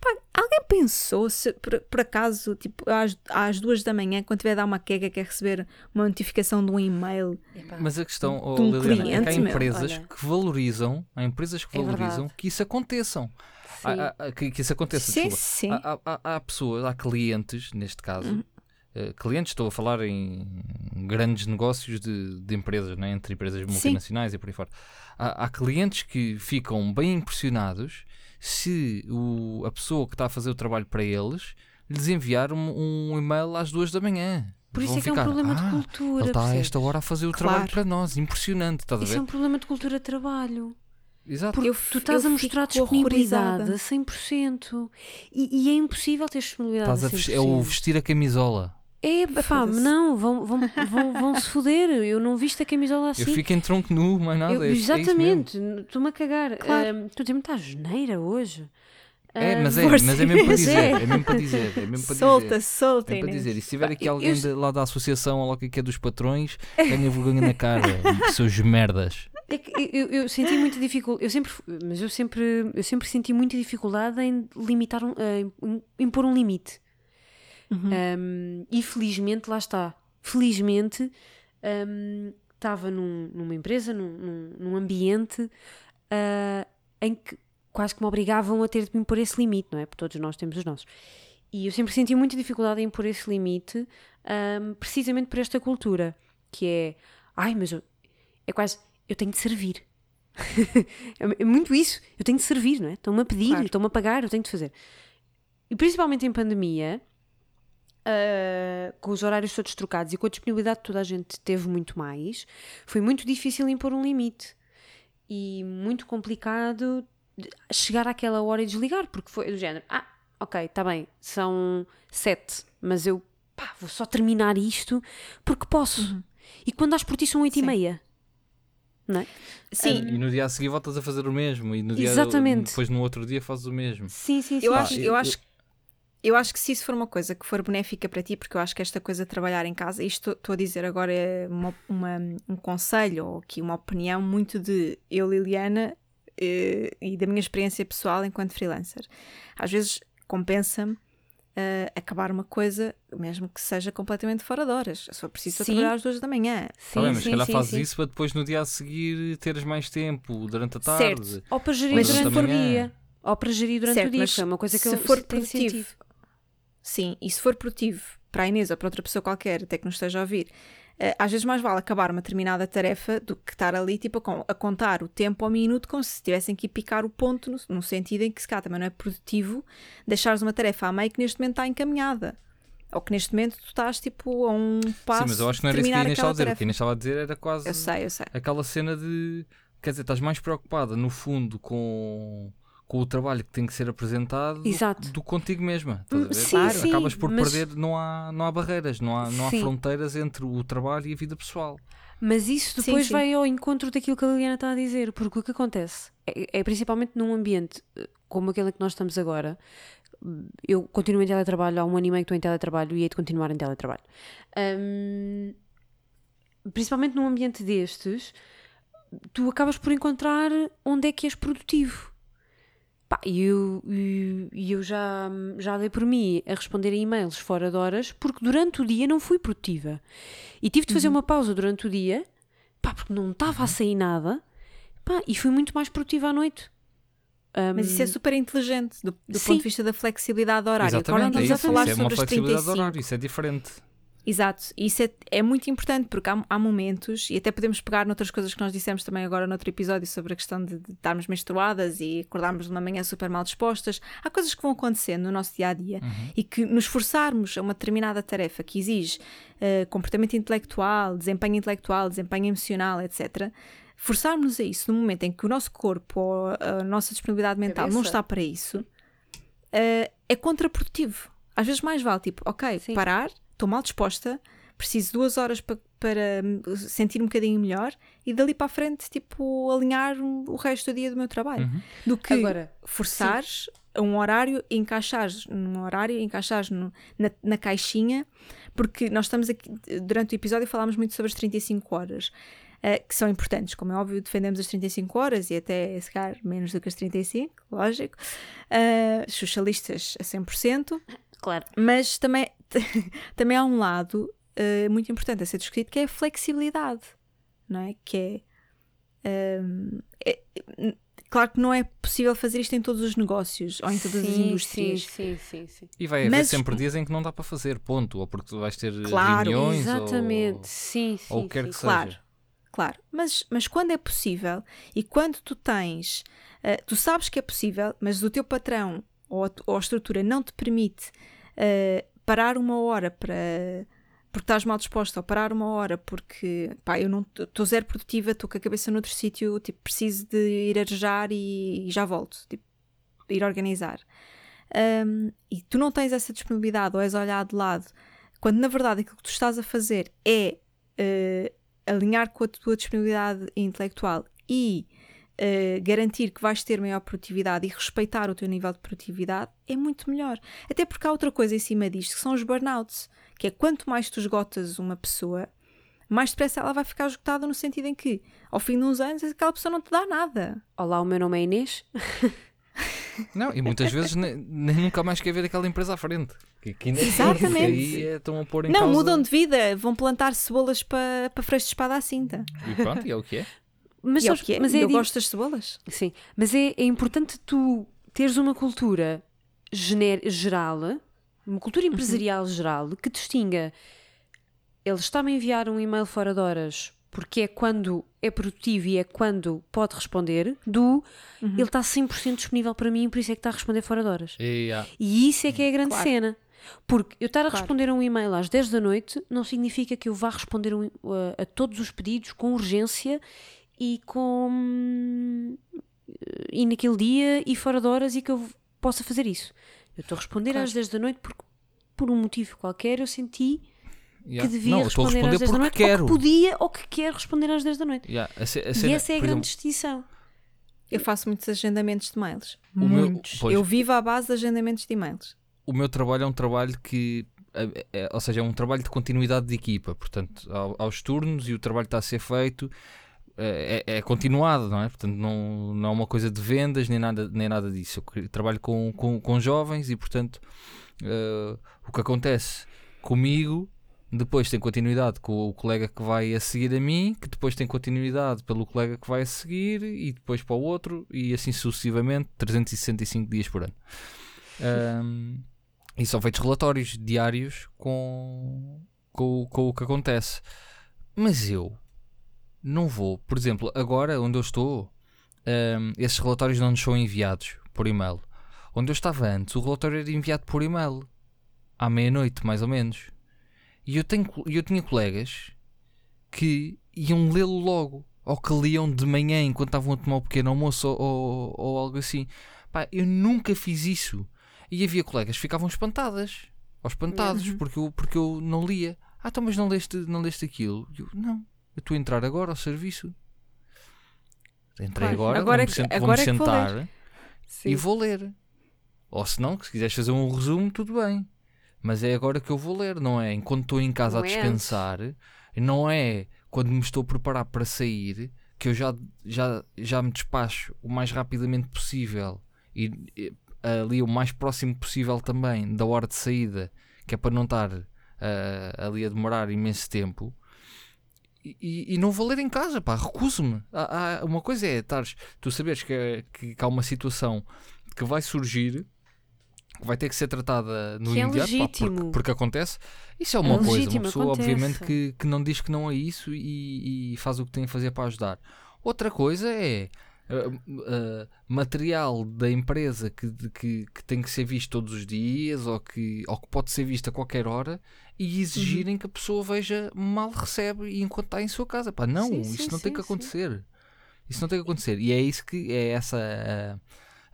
Speaker 1: Pá, alguém pensou se por, por acaso, tipo, às, às duas da manhã, quando tiver a dar uma quega, quer receber uma notificação de um e-mail?
Speaker 3: Mas a questão, oh,
Speaker 1: De um
Speaker 3: Liliana, é que há
Speaker 1: cliente, meu,
Speaker 3: empresas
Speaker 2: olha.
Speaker 3: que valorizam, há empresas que
Speaker 2: É
Speaker 3: valorizam
Speaker 2: verdade.
Speaker 3: que isso aconteçam.
Speaker 2: Sim.
Speaker 3: Há- há- que, que isso aconteça,
Speaker 1: sim, sim.
Speaker 3: Há, pessoas, há clientes, neste caso,
Speaker 1: Uhum.
Speaker 3: eh, clientes, estou a falar em grandes negócios de, de empresas, né, entre empresas multinacionais e por aí fora. Há, clientes que ficam bem impressionados se o- a pessoa que está a fazer o trabalho para eles lhes enviar um, um e-mail às duas da manhã.
Speaker 2: Por isso é que é um
Speaker 3: ficar,
Speaker 2: problema de
Speaker 3: "Ah,
Speaker 2: cultura.
Speaker 3: Ele está a esta hora a fazer o
Speaker 1: Claro.
Speaker 3: trabalho para nós. Impressionante, estás a
Speaker 2: Isso
Speaker 3: ver?
Speaker 2: é um problema de cultura de trabalho.
Speaker 3: Exato.
Speaker 2: Porque
Speaker 1: Eu-
Speaker 2: tu estás a mostrar disponibilidade
Speaker 1: horrorizada.
Speaker 2: a 100%. E, e é impossível ter disponibilidade
Speaker 3: Estás a
Speaker 2: a
Speaker 3: ves-
Speaker 2: 100%.
Speaker 3: é o vestir a camisola.
Speaker 2: É, pá,
Speaker 1: Foda-se.
Speaker 2: não, vão, vão, vão, vão se foder. Eu não visto a camisola assim.
Speaker 3: Eu fico em tronco nu, mais nada.
Speaker 2: Eu-
Speaker 3: é é mesmo.
Speaker 2: exatamente, estou-me a cagar.
Speaker 1: Claro.
Speaker 2: Estou a dizer muita geneira hoje.
Speaker 3: É, mas é, mas é mesmo para dizer.
Speaker 2: é.
Speaker 3: É mesmo para dizer. É mesmo para
Speaker 1: Solta,
Speaker 3: dizer.
Speaker 1: solta,
Speaker 3: É para
Speaker 1: Inês.
Speaker 3: dizer, e se tiver aqui alguém
Speaker 2: eu-
Speaker 3: de- lá da associação ou lá que é dos patrões, tenha vergonha na cara, [LAUGHS] seus merdas.
Speaker 2: É que eu, eu senti muita dificuldade, eu sempre, mas eu sempre, eu sempre senti muita dificuldade em limitar, um, em impor um limite.
Speaker 1: Uhum.
Speaker 2: Um, e felizmente, lá está. Felizmente, um, estava num- numa empresa, num, num- ambiente ah, em que quase que me obrigavam a ter de me impor esse limite, não é? Porque todos nós temos os nossos. E eu sempre senti muita dificuldade em impor esse limite, um, precisamente por esta cultura, que é, ai, mas eu, é quase, eu tenho de servir. [LAUGHS] é, é muito isso, eu tenho de servir, não é? Estão-me a pedir,
Speaker 1: Claro.
Speaker 2: estão-me a pagar, eu tenho de fazer. E principalmente em pandemia, ah, com os horários todos trocados e com a disponibilidade que toda a gente teve muito mais, foi muito difícil impor um limite e muito complicado chegar àquela hora e desligar, porque foi do género: ah, ok, está bem, são sete, mas eu pá, vou só terminar isto porque posso. E quando dás por ti são oito e meia. Não é?
Speaker 1: Sim,
Speaker 3: E no dia a seguir voltas a fazer o mesmo. E no dia,
Speaker 2: Exatamente.
Speaker 3: depois no outro dia fazes o mesmo.
Speaker 2: Sim, sim, sim.
Speaker 1: eu
Speaker 3: Pá,
Speaker 1: acho,
Speaker 3: eu-
Speaker 1: eu acho eu acho que se isso for uma coisa que for benéfica para ti, porque eu acho que esta coisa de trabalhar em casa, isto estou a dizer agora é uma, uma- um conselho ou aqui uma opinião muito de eu, Liliana, eh, e da minha experiência pessoal enquanto freelancer. Às vezes compensa-me eh, acabar uma coisa, mesmo que seja completamente fora de horas. Se for preciso
Speaker 2: Sim.
Speaker 1: trabalhar às duas da manhã.
Speaker 2: Sim,
Speaker 3: bem, mas se
Speaker 2: sim,
Speaker 3: calhar
Speaker 2: sim,
Speaker 3: fazes
Speaker 2: sim.
Speaker 3: isso para depois no dia a seguir teres mais tempo durante a tarde.
Speaker 1: Certo.
Speaker 2: Ou para gerir
Speaker 3: Mas
Speaker 2: durante
Speaker 3: se
Speaker 2: o dia. Ou para gerir durante
Speaker 1: Certo,
Speaker 2: o dia,
Speaker 1: mas
Speaker 2: é uma coisa que
Speaker 1: se
Speaker 2: eu
Speaker 1: for
Speaker 2: tenho
Speaker 1: produtivo, sim, e se for produtivo para a Inês ou para outra pessoa qualquer, até que nos esteja a ouvir, às vezes mais vale acabar uma determinada tarefa do que estar ali tipo, a, con- a contar o tempo ao minuto como se tivessem que ir picar o ponto, no, no sentido em que se cá também não é produtivo deixares uma tarefa à meio que neste momento está encaminhada. Ou que neste momento tu estás tipo a um passo
Speaker 3: Sim, mas eu acho que não era isso que a Inês estava a dizer. O que a Inês estava a dizer era quase
Speaker 1: Eu sei, eu sei.
Speaker 3: aquela cena de. Quer dizer, estás mais preocupada no fundo com, com o trabalho que tem que ser apresentado do-
Speaker 2: Exato.
Speaker 3: do, contigo mesma.
Speaker 2: Hum, sim,
Speaker 3: Claro,
Speaker 2: sim,
Speaker 3: Acabas por
Speaker 2: mas-
Speaker 3: perder, não há, não há barreiras, não há, não há
Speaker 2: Sim.
Speaker 3: fronteiras entre o trabalho e a vida pessoal.
Speaker 2: Mas isso depois
Speaker 1: sim.
Speaker 2: vai ao encontro daquilo que a Liliana está a dizer, porque o que acontece é, é principalmente num ambiente eh, como aquele em que nós estamos agora. Eu continuo em teletrabalho, há um ano e meio que estou em teletrabalho e hei de continuar em teletrabalho. Hum, principalmente num ambiente destes, tu acabas por encontrar onde é que és produtivo. Pá, e eu, eu já, já dei por mim a responder a e-mails fora de horas porque durante o dia não fui produtiva. E tive de fazer uma pausa durante o dia, pá, porque não estava a sair nada, pá, e fui muito mais produtiva à noite.
Speaker 1: Mas isso é super inteligente do, do ponto de vista da flexibilidade horária. Agora
Speaker 3: Exatamente, é
Speaker 1: andamos a
Speaker 3: isso.
Speaker 1: falar
Speaker 3: Isso é uma
Speaker 1: sobre
Speaker 3: flexibilidade de
Speaker 1: 35.
Speaker 3: horário, isso é diferente.
Speaker 1: Exato, isso é, é muito importante porque há, há momentos, e até podemos pegar noutras coisas que nós dissemos também agora noutro episódio sobre a questão de, de estarmos menstruadas e acordarmos numa manhã super mal dispostas. Há coisas que vão acontecendo no nosso dia a dia e que nos forçarmos a uma determinada tarefa que exige eh, comportamento intelectual, desempenho intelectual, desempenho emocional, etc. Forçarmos a isso no momento em que o nosso corpo ou a nossa disponibilidade mental não
Speaker 2: Cabeça.
Speaker 1: está para isso, eh, é contraprodutivo. Às vezes mais vale, tipo, ok,
Speaker 2: Sim.
Speaker 1: parar, estou mal disposta, preciso de duas horas pa- para me sentir um bocadinho melhor e dali para a frente, tipo, alinhar o resto do dia do meu trabalho.
Speaker 3: Uhum.
Speaker 1: Do que
Speaker 2: Agora,
Speaker 1: forçares a um horário e encaixares num horário, encaixares no- na, na caixinha, porque nós estamos aqui, durante o episódio falámos muito sobre as 35 horas. eh, que são importantes, como é óbvio, defendemos as 35 horas e até se calhar menos do que as 35, lógico. Uh, socialistas a 100%,
Speaker 2: claro,
Speaker 1: mas também, [LAUGHS] também há um lado eh, muito importante a ser discutido que é a flexibilidade, não é? Que é, ehm, é- Claro que não é possível fazer isto em todos os negócios ou em todas as
Speaker 2: Sim,
Speaker 1: indústrias.
Speaker 2: Sim, sim, sim, sim.
Speaker 3: E vai haver
Speaker 1: Mas-
Speaker 3: sempre dias em que não dá para fazer, ponto. Ou porque tu vais ter
Speaker 1: Claro,
Speaker 3: reuniões
Speaker 2: Exatamente,
Speaker 3: ou,
Speaker 2: sim, sim.
Speaker 3: ou o que quer
Speaker 2: sim,
Speaker 3: que
Speaker 2: sim.
Speaker 1: Claro.
Speaker 3: seja.
Speaker 1: Claro, mas, mas quando é possível e quando tu tens, eh, tu sabes que é possível, mas o teu patrão ou a, ou a estrutura não te permite eh, parar uma hora para porque estás mal disposta ou parar uma hora porque pá, eu não estou zero produtiva, estou com a cabeça noutro sítio, tipo, preciso de ir arejar e, e já volto, tipo, ir organizar. Um, e tu não tens essa disponibilidade ou és olhado de lado quando na verdade aquilo que tu estás a fazer é eh, alinhar com a tua disponibilidade intelectual e eh, garantir que vais ter maior produtividade e respeitar o teu nível de produtividade, é muito melhor. Até porque há outra coisa em cima disto, que são os burnouts, que é quanto mais tu esgotas uma pessoa, mais depressa ela vai ficar esgotada no sentido em que, ao fim de uns anos, aquela pessoa não te dá nada.
Speaker 2: Olá, o meu nome é Inês.
Speaker 3: Não, e muitas vezes nem, nem nunca mais quer ver aquela empresa à frente. Que, que
Speaker 1: Exatamente.
Speaker 3: aí é, estão a pôr em
Speaker 1: não,
Speaker 3: causa...
Speaker 1: mudam de vida, vão plantar cebolas para pa freixo de espada à cinta.
Speaker 3: E pronto, e é o que é.
Speaker 2: Mas,
Speaker 1: é
Speaker 2: sabes-
Speaker 1: que é.
Speaker 2: mas
Speaker 1: eu
Speaker 2: di-
Speaker 1: gosto das cebolas.
Speaker 2: Sim, mas é, é importante tu teres uma cultura gener- geral, uma cultura
Speaker 1: Uhum.
Speaker 2: empresarial geral, que distinga ele está-me a enviar um e-mail fora de horas porque é quando é produtivo e é quando pode responder, do
Speaker 1: Uhum.
Speaker 2: ele está 100% disponível para mim, por isso é que está a responder fora de horas.
Speaker 3: E, ah,
Speaker 2: E isso é que é a grande
Speaker 1: Claro.
Speaker 2: cena. Porque eu estar a
Speaker 1: Claro.
Speaker 2: responder a um e-mail às 10 da noite não significa que eu vá responder um- a, a todos os pedidos com urgência e com. e naquele dia e fora de horas e que eu possa fazer isso. Eu estou a responder
Speaker 1: Claro.
Speaker 2: às 10 da noite porque, por um motivo qualquer, eu senti
Speaker 3: yeah.
Speaker 2: que devia
Speaker 3: Não,
Speaker 2: responder,
Speaker 3: responder
Speaker 2: às 10 da
Speaker 3: porque
Speaker 2: noite
Speaker 3: quero.
Speaker 2: ou que podia ou que quer responder às 10 da noite.
Speaker 3: Yeah, a a
Speaker 2: e
Speaker 3: cena-
Speaker 2: essa é a grande
Speaker 3: exemplo,
Speaker 2: distinção.
Speaker 1: Eu faço muitos agendamentos de mails.
Speaker 3: Meu-
Speaker 1: muitos.
Speaker 3: pois.
Speaker 1: Eu vivo à base de agendamentos de e-mails.
Speaker 3: o meu trabalho é um trabalho que, é- é- ou seja, é um trabalho de continuidade de equipa, portanto, ao- aos turnos e o trabalho está a ser feito é, é- é continuado, não é? Portanto, não, não é uma coisa de vendas nem nada, nem nada disso. Eu trabalho com, com, com jovens e, portanto, eh, o que acontece comigo depois tem continuidade com o colega que vai a seguir a mim, que depois tem continuidade pelo colega que vai a seguir e depois para o outro e assim sucessivamente, 365 dias por ano. Ahm, e são feitos relatórios diários com, com, com o que acontece. Mas eu não vou, por exemplo, agora onde eu estou, ahm, esses relatórios não nos são enviados por e-mail. Onde eu estava antes, o relatório era enviado por e-mail à meia-noite, mais ou menos. E eu, tenho, eu tinha colegas que iam lê-lo logo, ou que liam de manhã enquanto estavam a tomar o pequeno almoço ou, ou, ou algo assim. Pá, eu nunca fiz isso. E havia colegas que ficavam espantadas, ou espantados, porque, eu, porque eu não lia. Ah, então, mas não leste, não leste aquilo? Eu, não, eu estou a entrar agora ao serviço. Entrei
Speaker 1: Claro,
Speaker 3: agora,
Speaker 1: agora
Speaker 3: vou-me
Speaker 1: é que- agora
Speaker 3: vou-me
Speaker 1: é vou
Speaker 3: sentar
Speaker 1: Sim.
Speaker 3: e vou ler. Ou se não, que se quiseres fazer um resumo, tudo bem. Mas é agora que eu vou ler, não é? Enquanto estou em casa
Speaker 2: Não
Speaker 3: a
Speaker 2: é
Speaker 3: descansar, não é quando me estou a preparar para sair que eu já, já, já me despacho o mais rapidamente possível e, e, ali o mais próximo possível também da hora de saída, que é para não estar ah, ali a demorar imenso tempo. E, e- não vou ler em casa, pá, recuso-me. Há- há- uma coisa é estares, tu saberes que, é- que, que há uma situação que vai surgir, que vai ter que ser tratada no
Speaker 2: Que é
Speaker 3: imediato, pá,
Speaker 2: legítimo.
Speaker 3: porque, porque acontece. Isso é uma
Speaker 2: É
Speaker 3: coisa, uma pessoa
Speaker 2: acontece.
Speaker 3: obviamente que, que não diz que não é isso e, e faz o que tem a fazer para ajudar. Outra coisa é uh, uh, material da empresa que, que, que tem que ser visto todos os dias ou que, ou que pode ser visto a qualquer hora e exigirem
Speaker 2: Uhum.
Speaker 3: que a pessoa veja mal recebe e enquanto está em sua casa. Pá, não,
Speaker 2: Sim,
Speaker 3: isso
Speaker 2: sim,
Speaker 3: não tem
Speaker 2: sim,
Speaker 3: que
Speaker 2: sim.
Speaker 3: acontecer. Isso não tem que acontecer. E é isso que é essa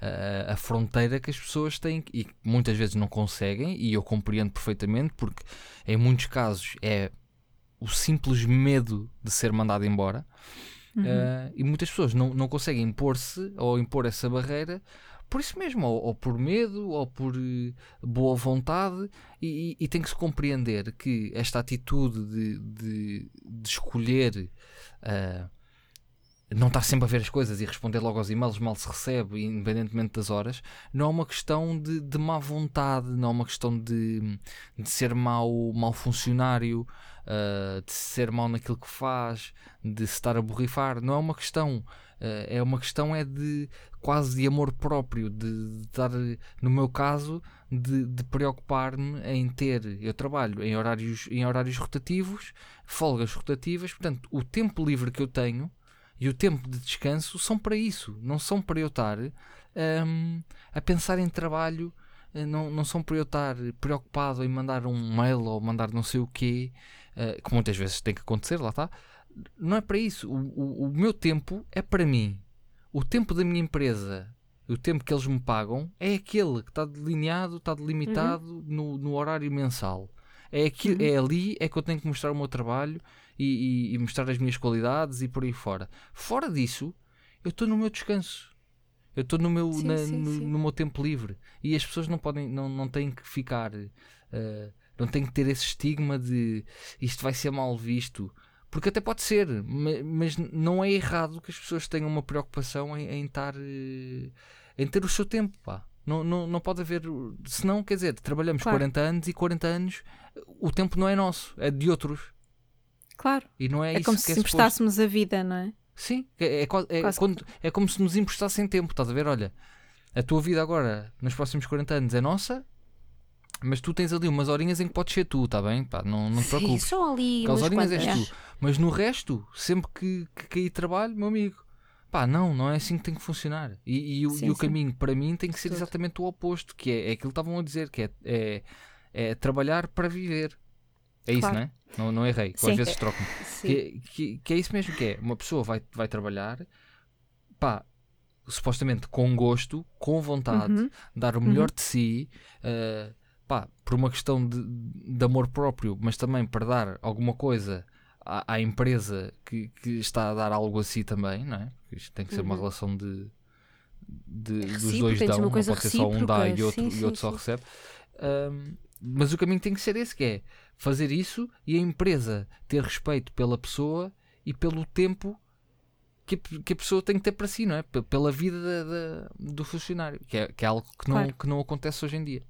Speaker 3: a, a- a fronteira que as pessoas têm que- e que muitas vezes não conseguem, e eu compreendo perfeitamente, porque em muitos casos é o simples medo de ser mandado embora.
Speaker 1: Uhum.
Speaker 3: Uh, e muitas pessoas não, não conseguem impor-se ou impor essa barreira por isso mesmo, ou, ou por medo, ou por eh, boa vontade, e, e- e tem que se compreender que esta atitude de, de, de escolher uh, não estar sempre a ver as coisas e responder logo aos e-mails mal se recebe, independentemente das horas, não é uma questão de, de má vontade, não é uma questão de, de ser mau, mau funcionário, uh, de ser mau naquilo que faz, de se estar a borrifar, não é uma questão. uh, é uma questão é de quase de amor próprio, de, de estar, no meu caso, de, de preocupar-me em ter. Eu trabalho em horários, em horários rotativos, folgas rotativas, portanto, o tempo livre que eu tenho e o tempo de descanso são para isso, não são para eu estar hum, a pensar em trabalho, eh, não, não são para eu estar preocupado em mandar um mail ou mandar não sei o quê, eh, que muitas vezes tem que acontecer, lá está. Não é para isso. O, o, o meu tempo é para mim. O tempo da minha empresa, o tempo que eles me pagam, é aquele que está delineado, está delimitado no, no horário mensal. É, aqui,
Speaker 1: Uhum.
Speaker 3: é ali é que eu tenho que mostrar o meu trabalho e, e- e mostrar as minhas qualidades e por aí fora. Fora disso, eu estou no meu descanso. Eu estou no meu,
Speaker 1: Sim,
Speaker 3: na-
Speaker 1: sim,
Speaker 3: no,
Speaker 1: sim.
Speaker 3: no meu tempo livre. E as pessoas não podem, não, não têm que ficar, eh, não têm que ter esse estigma de isto vai ser mal visto. Porque até pode ser, ma- mas não é errado que as pessoas tenham uma preocupação em, em estar eh, em ter o seu tempo, pá. Não, não, não pode haver. Senão, quer dizer, trabalhamos
Speaker 1: Claro.
Speaker 3: 40 anos e 40 anos o tempo não é nosso, é de outros.
Speaker 1: Claro.
Speaker 3: E não é,
Speaker 1: É, como se
Speaker 3: é
Speaker 1: emprestássemos a vida, não é?
Speaker 3: Sim, é, é, é quando- é como se nos emprestassem tempo, estás a ver? Olha, a tua vida agora, nos próximos 40 anos, é nossa, mas tu tens ali umas horinhas em que podes ser tu, está bem? Pá, não, não te
Speaker 2: Sim,
Speaker 3: preocupes.
Speaker 2: só ali umas
Speaker 3: horinhas és tu. Mas no resto, sempre que, que cair trabalho, meu amigo, pá, não, não é assim que tem que funcionar. E, e o,
Speaker 1: Sim,
Speaker 3: e o
Speaker 1: sim.
Speaker 3: caminho para mim tem que ser
Speaker 2: Tudo.
Speaker 3: exatamente o oposto, que é, é aquilo que estavam a dizer, que é, é, é trabalhar para viver. É isso,
Speaker 1: Claro.
Speaker 3: não é? Não, não errei, que
Speaker 1: Sim.
Speaker 3: às vezes troco
Speaker 2: Sim.
Speaker 3: que, que, que é isso mesmo que é. Uma pessoa vai, vai trabalhar, pá, supostamente com gosto, com vontade,
Speaker 1: Uhum.
Speaker 3: dar o melhor de si, eh, pá, por uma questão de, de amor próprio, mas também para dar alguma coisa à, à empresa que, que está a dar algo a si também, não é? Porque Isto tem que ser uma
Speaker 2: Uhum.
Speaker 3: relação de, de- dos dois dão,
Speaker 2: uma
Speaker 3: não pode ser só um dá e outro,
Speaker 2: sim,
Speaker 3: e
Speaker 2: sim,
Speaker 3: outro só
Speaker 2: sim.
Speaker 3: recebe. Ahm, mas o caminho tem que ser esse, que é fazer isso e a empresa ter respeito pela pessoa e pelo tempo que a, que a pessoa tem que ter para si, não é? P- Pela vida da- da- do funcionário, que é, que é algo que não,
Speaker 1: Claro.
Speaker 3: que não acontece hoje em dia.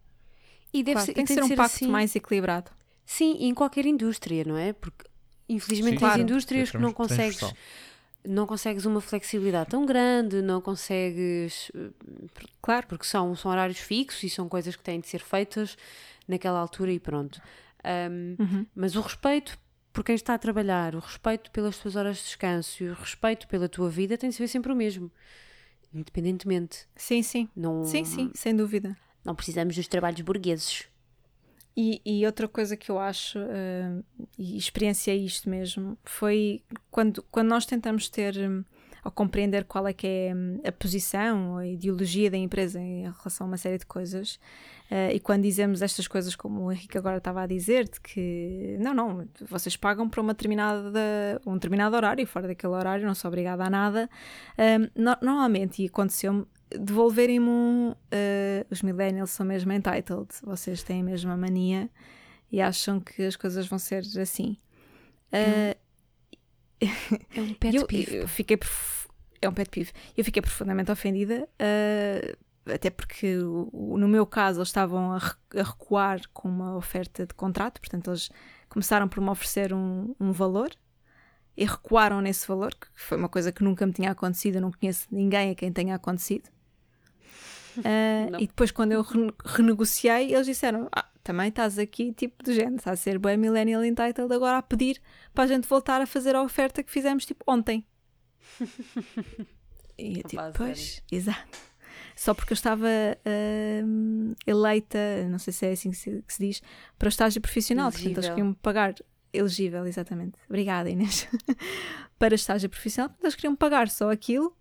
Speaker 2: E deve
Speaker 1: Claro,
Speaker 2: ser,
Speaker 1: tem que ser um
Speaker 2: ser
Speaker 1: pacto
Speaker 2: assim.
Speaker 1: mais equilibrado.
Speaker 2: Sim, em qualquer indústria, não é? Porque infelizmente
Speaker 3: Sim,
Speaker 2: tens
Speaker 1: claro.
Speaker 2: indústrias que não
Speaker 3: Trans-
Speaker 2: consegues, não consegues uma flexibilidade tão grande, não consegues, eh,
Speaker 1: Claro.
Speaker 2: porque são, são horários fixos e são coisas que têm de ser feitas naquela altura e pronto. Ahm,
Speaker 1: Uhum.
Speaker 2: mas o respeito por quem está a trabalhar, o respeito pelas tuas horas de descanso e o respeito pela tua vida tem de ser sempre o mesmo. Independentemente.
Speaker 1: Sim, sim.
Speaker 2: Não,
Speaker 1: Sim, sim, sem dúvida.
Speaker 2: não precisamos dos trabalhos burgueses.
Speaker 1: E, e outra coisa que eu acho, eh, e experienciei isto mesmo, foi quando, quando nós tentamos ter hum, ou compreender qual é que é hum, a posição ou a ideologia da empresa em relação a uma série de coisas, eh, e quando dizemos estas coisas como o Henrique agora estava a dizer, de que não, não, vocês pagam para uma determinada, um determinado horário, e fora daquele horário não sou obrigada a nada, hum, no- normalmente, e aconteceu-me, devolverem-me um. eh, os millennials são mesmo entitled, vocês têm a mesma mania e acham que as coisas vão ser assim. Eh,
Speaker 2: É um pet [LAUGHS]
Speaker 1: eu,
Speaker 2: peeve.
Speaker 1: eu fiquei. É um pet peeve. Eu fiquei profundamente ofendida, eh, até porque no meu caso eles estavam a, re- recuar com uma oferta de contrato, portanto eles começaram por me oferecer um, um valor e recuaram nesse valor, que foi uma coisa que nunca me tinha acontecido, eu não conheço ninguém a quem tenha acontecido. [LAUGHS]
Speaker 2: Não.
Speaker 1: e depois, quando eu rene- renegociei, eles disseram: ah, também estás aqui, tipo de gente, estás a ser bem millennial entitled agora a pedir para a gente voltar a fazer a oferta que fizemos tipo ontem. [LAUGHS] e eu tipo, pois, exato. Só porque eu estava hum, eleita, não sei se é assim que se, que se diz, para o estágio profissional. Portanto, eles
Speaker 2: Elegível.
Speaker 1: queriam me pagar, elegível, exatamente. Obrigada, Inês. [LAUGHS] para estágio profissional, portanto, eles queriam pagar só aquilo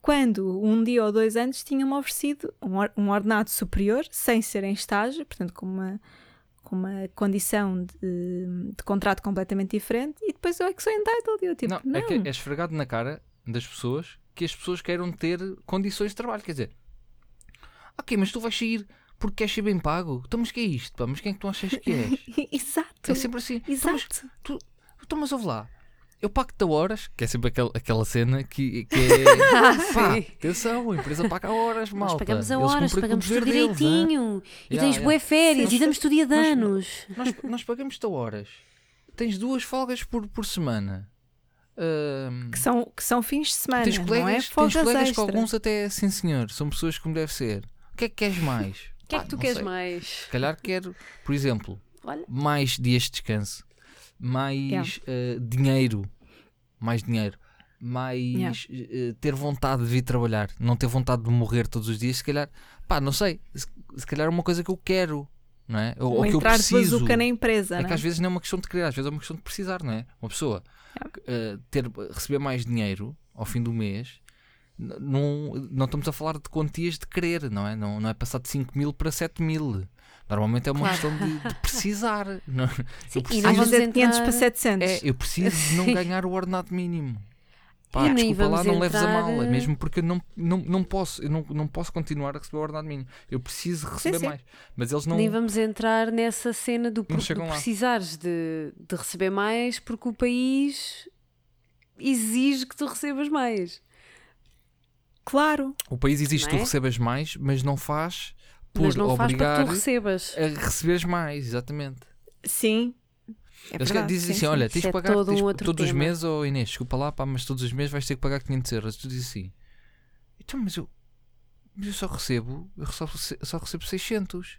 Speaker 1: quando um dia ou dois antes tinham-me oferecido um, or- um ordenado superior, sem ser em estágio, portanto, com uma, com uma condição de, de contrato completamente diferente, e depois eu é que sou entitled. Eu tipo,
Speaker 3: não,
Speaker 1: não,
Speaker 3: é que é esfregado na cara das pessoas que as pessoas queiram ter condições de trabalho. Quer dizer, ok, mas tu vais sair porque queres ser bem pago. Então, mas que é isto? Pá? Mas quem é que tu achas que és? [LAUGHS]
Speaker 1: Exato.
Speaker 3: É sempre assim. Então, mas,
Speaker 1: Exato.
Speaker 3: tu, então, mas ouve lá. Eu pago-te a horas, que é sempre aquela, aquela cena que, que é. [LAUGHS] pá,
Speaker 2: sim.
Speaker 3: atenção, a empresa paga a horas,
Speaker 2: Nós
Speaker 3: malta.
Speaker 2: pagamos a horas, pagamos tudo
Speaker 3: deles, hã?
Speaker 2: direitinho. e
Speaker 3: Ya,
Speaker 2: tens
Speaker 3: ya.
Speaker 2: boé férias
Speaker 3: Sim.
Speaker 2: e damos-te o dia de
Speaker 3: Nós-
Speaker 2: anos.
Speaker 3: Nós, nós pagamos-te a horas. Tens duas folgas por, por semana. Ahm,
Speaker 1: Que são, que são fins de semana,
Speaker 3: tens
Speaker 1: não é
Speaker 3: colegas, tens
Speaker 1: folgas
Speaker 3: colegas que alguns até, sim senhor, são pessoas como deve ser. O que é que queres mais? [LAUGHS]
Speaker 2: O que é que tu queres mais?
Speaker 3: Se calhar quero, por exemplo,
Speaker 2: Olha.
Speaker 3: mais dias de descanso, mais eh, dinheiro, mais dinheiro, mais
Speaker 1: Yeah.
Speaker 3: eh, ter vontade de vir trabalhar, não ter vontade de morrer todos os dias, se calhar, pá, não sei, se, se calhar é uma coisa que eu quero, não é? Ou,
Speaker 1: Ou
Speaker 3: que eu preciso.
Speaker 1: na empresa,
Speaker 3: É que às vezes não é uma questão de querer, às vezes é uma questão de precisar, não é? Uma pessoa eh, ter, receber mais dinheiro ao fim do mês n- não, não estamos a falar de quantias de querer, não é? Não, não é passar de 5 mil para 7 mil. Normalmente é uma
Speaker 2: Claro.
Speaker 3: questão de, de [LAUGHS] precisar. Não,
Speaker 2: Sim,
Speaker 3: eu
Speaker 2: e
Speaker 3: preciso,
Speaker 2: não vamos
Speaker 1: é de 500
Speaker 2: entrar-
Speaker 1: para 700.
Speaker 3: é, eu preciso de não
Speaker 2: Sim.
Speaker 3: ganhar o ordenado mínimo. Pá,
Speaker 2: E nem
Speaker 3: desculpa lá,
Speaker 2: vamos
Speaker 3: não leves a mal. É
Speaker 2: entrar-
Speaker 3: mesmo porque eu não, não, não posso, eu não, não posso continuar a receber o ordenado mínimo. Eu preciso receber
Speaker 1: sim.
Speaker 3: mais. Mas eles não.
Speaker 2: Nem vamos entrar nessa cena do, por-
Speaker 3: lá.
Speaker 2: precisares de, de receber mais porque o país exige que tu recebas mais.
Speaker 1: Claro.
Speaker 3: O país que
Speaker 2: Não
Speaker 3: tu
Speaker 2: é?
Speaker 3: recebas mais, mas não faz por
Speaker 2: mas não faz para
Speaker 3: obrigar
Speaker 2: que tu recebas.
Speaker 3: a receberes mais, exatamente.
Speaker 1: Assim. É
Speaker 3: Eles
Speaker 1: verdade,
Speaker 3: dizem
Speaker 1: sim,
Speaker 3: assim:
Speaker 1: sim.
Speaker 3: olha, tens de
Speaker 2: é
Speaker 3: pagar
Speaker 2: todo um
Speaker 3: tens-
Speaker 2: outro
Speaker 3: todos os
Speaker 2: tema.
Speaker 3: meses, oh Inês, desculpa lá, pá, mas todos os meses vais ter que pagar 500 euros. Tu dizes assim: então, mas eu, mas eu só recebo, eu só, só recebo 600.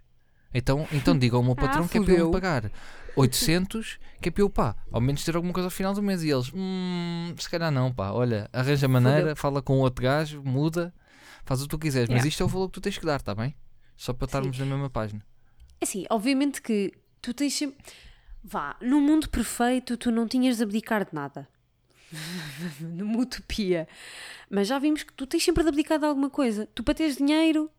Speaker 3: Então, então [LAUGHS] diga ao meu patrão
Speaker 2: Ah,
Speaker 3: que é para eu
Speaker 2: fudeu.
Speaker 3: pagar 800, que é para eu, pá, ao menos ter alguma coisa ao final do mês. E eles, hum, se calhar não, pá, olha, arranja maneira, fala com outro gajo, muda, faz o que tu quiseres, mas
Speaker 1: Yeah.
Speaker 3: isto é o valor que tu tens que dar, tá bem? Só para estarmos na mesma página.
Speaker 2: É Assim, obviamente que tu tens sempre. Vá, num mundo perfeito tu não tinhas de abdicar de nada. [LAUGHS] Numa utopia. Mas já vimos que tu tens sempre de abdicar de alguma coisa. Tu para teres dinheiro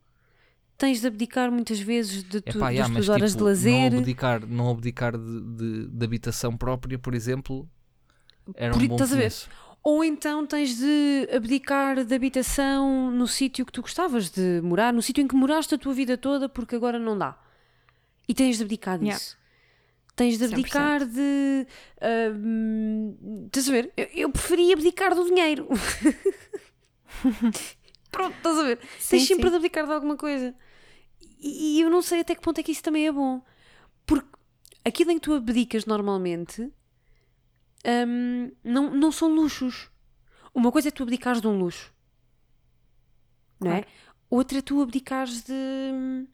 Speaker 2: tens de abdicar muitas vezes de tu,
Speaker 3: Epá,
Speaker 2: das
Speaker 3: yeah,
Speaker 2: tuas
Speaker 3: mas,
Speaker 2: horas
Speaker 3: tipo,
Speaker 2: de lazer.
Speaker 3: Não abdicar, não abdicar de, de- de habitação própria, por exemplo, era
Speaker 2: Por-
Speaker 3: um bom
Speaker 2: estás a ver?
Speaker 3: começo.
Speaker 2: Ou então tens de abdicar de habitação no sítio que tu gostavas de morar, no sítio em que moraste a tua vida toda, porque agora não dá. E tens de abdicar
Speaker 1: Yeah.
Speaker 2: disso. Tens de
Speaker 1: 100%.
Speaker 2: abdicar de. hum, estás a ver? Eu, eu preferia abdicar do dinheiro. [LAUGHS] Pronto, estás a ver?
Speaker 1: Sim,
Speaker 2: tens sempre
Speaker 1: sim.
Speaker 2: de abdicar de alguma coisa. E, e eu não sei até que ponto é que isso também é bom. Porque aquilo em que tu abdicas normalmente hum, não, não são luxos. Uma coisa é tu abdicares de um luxo, não é? Outra é tu abdicares de. hum,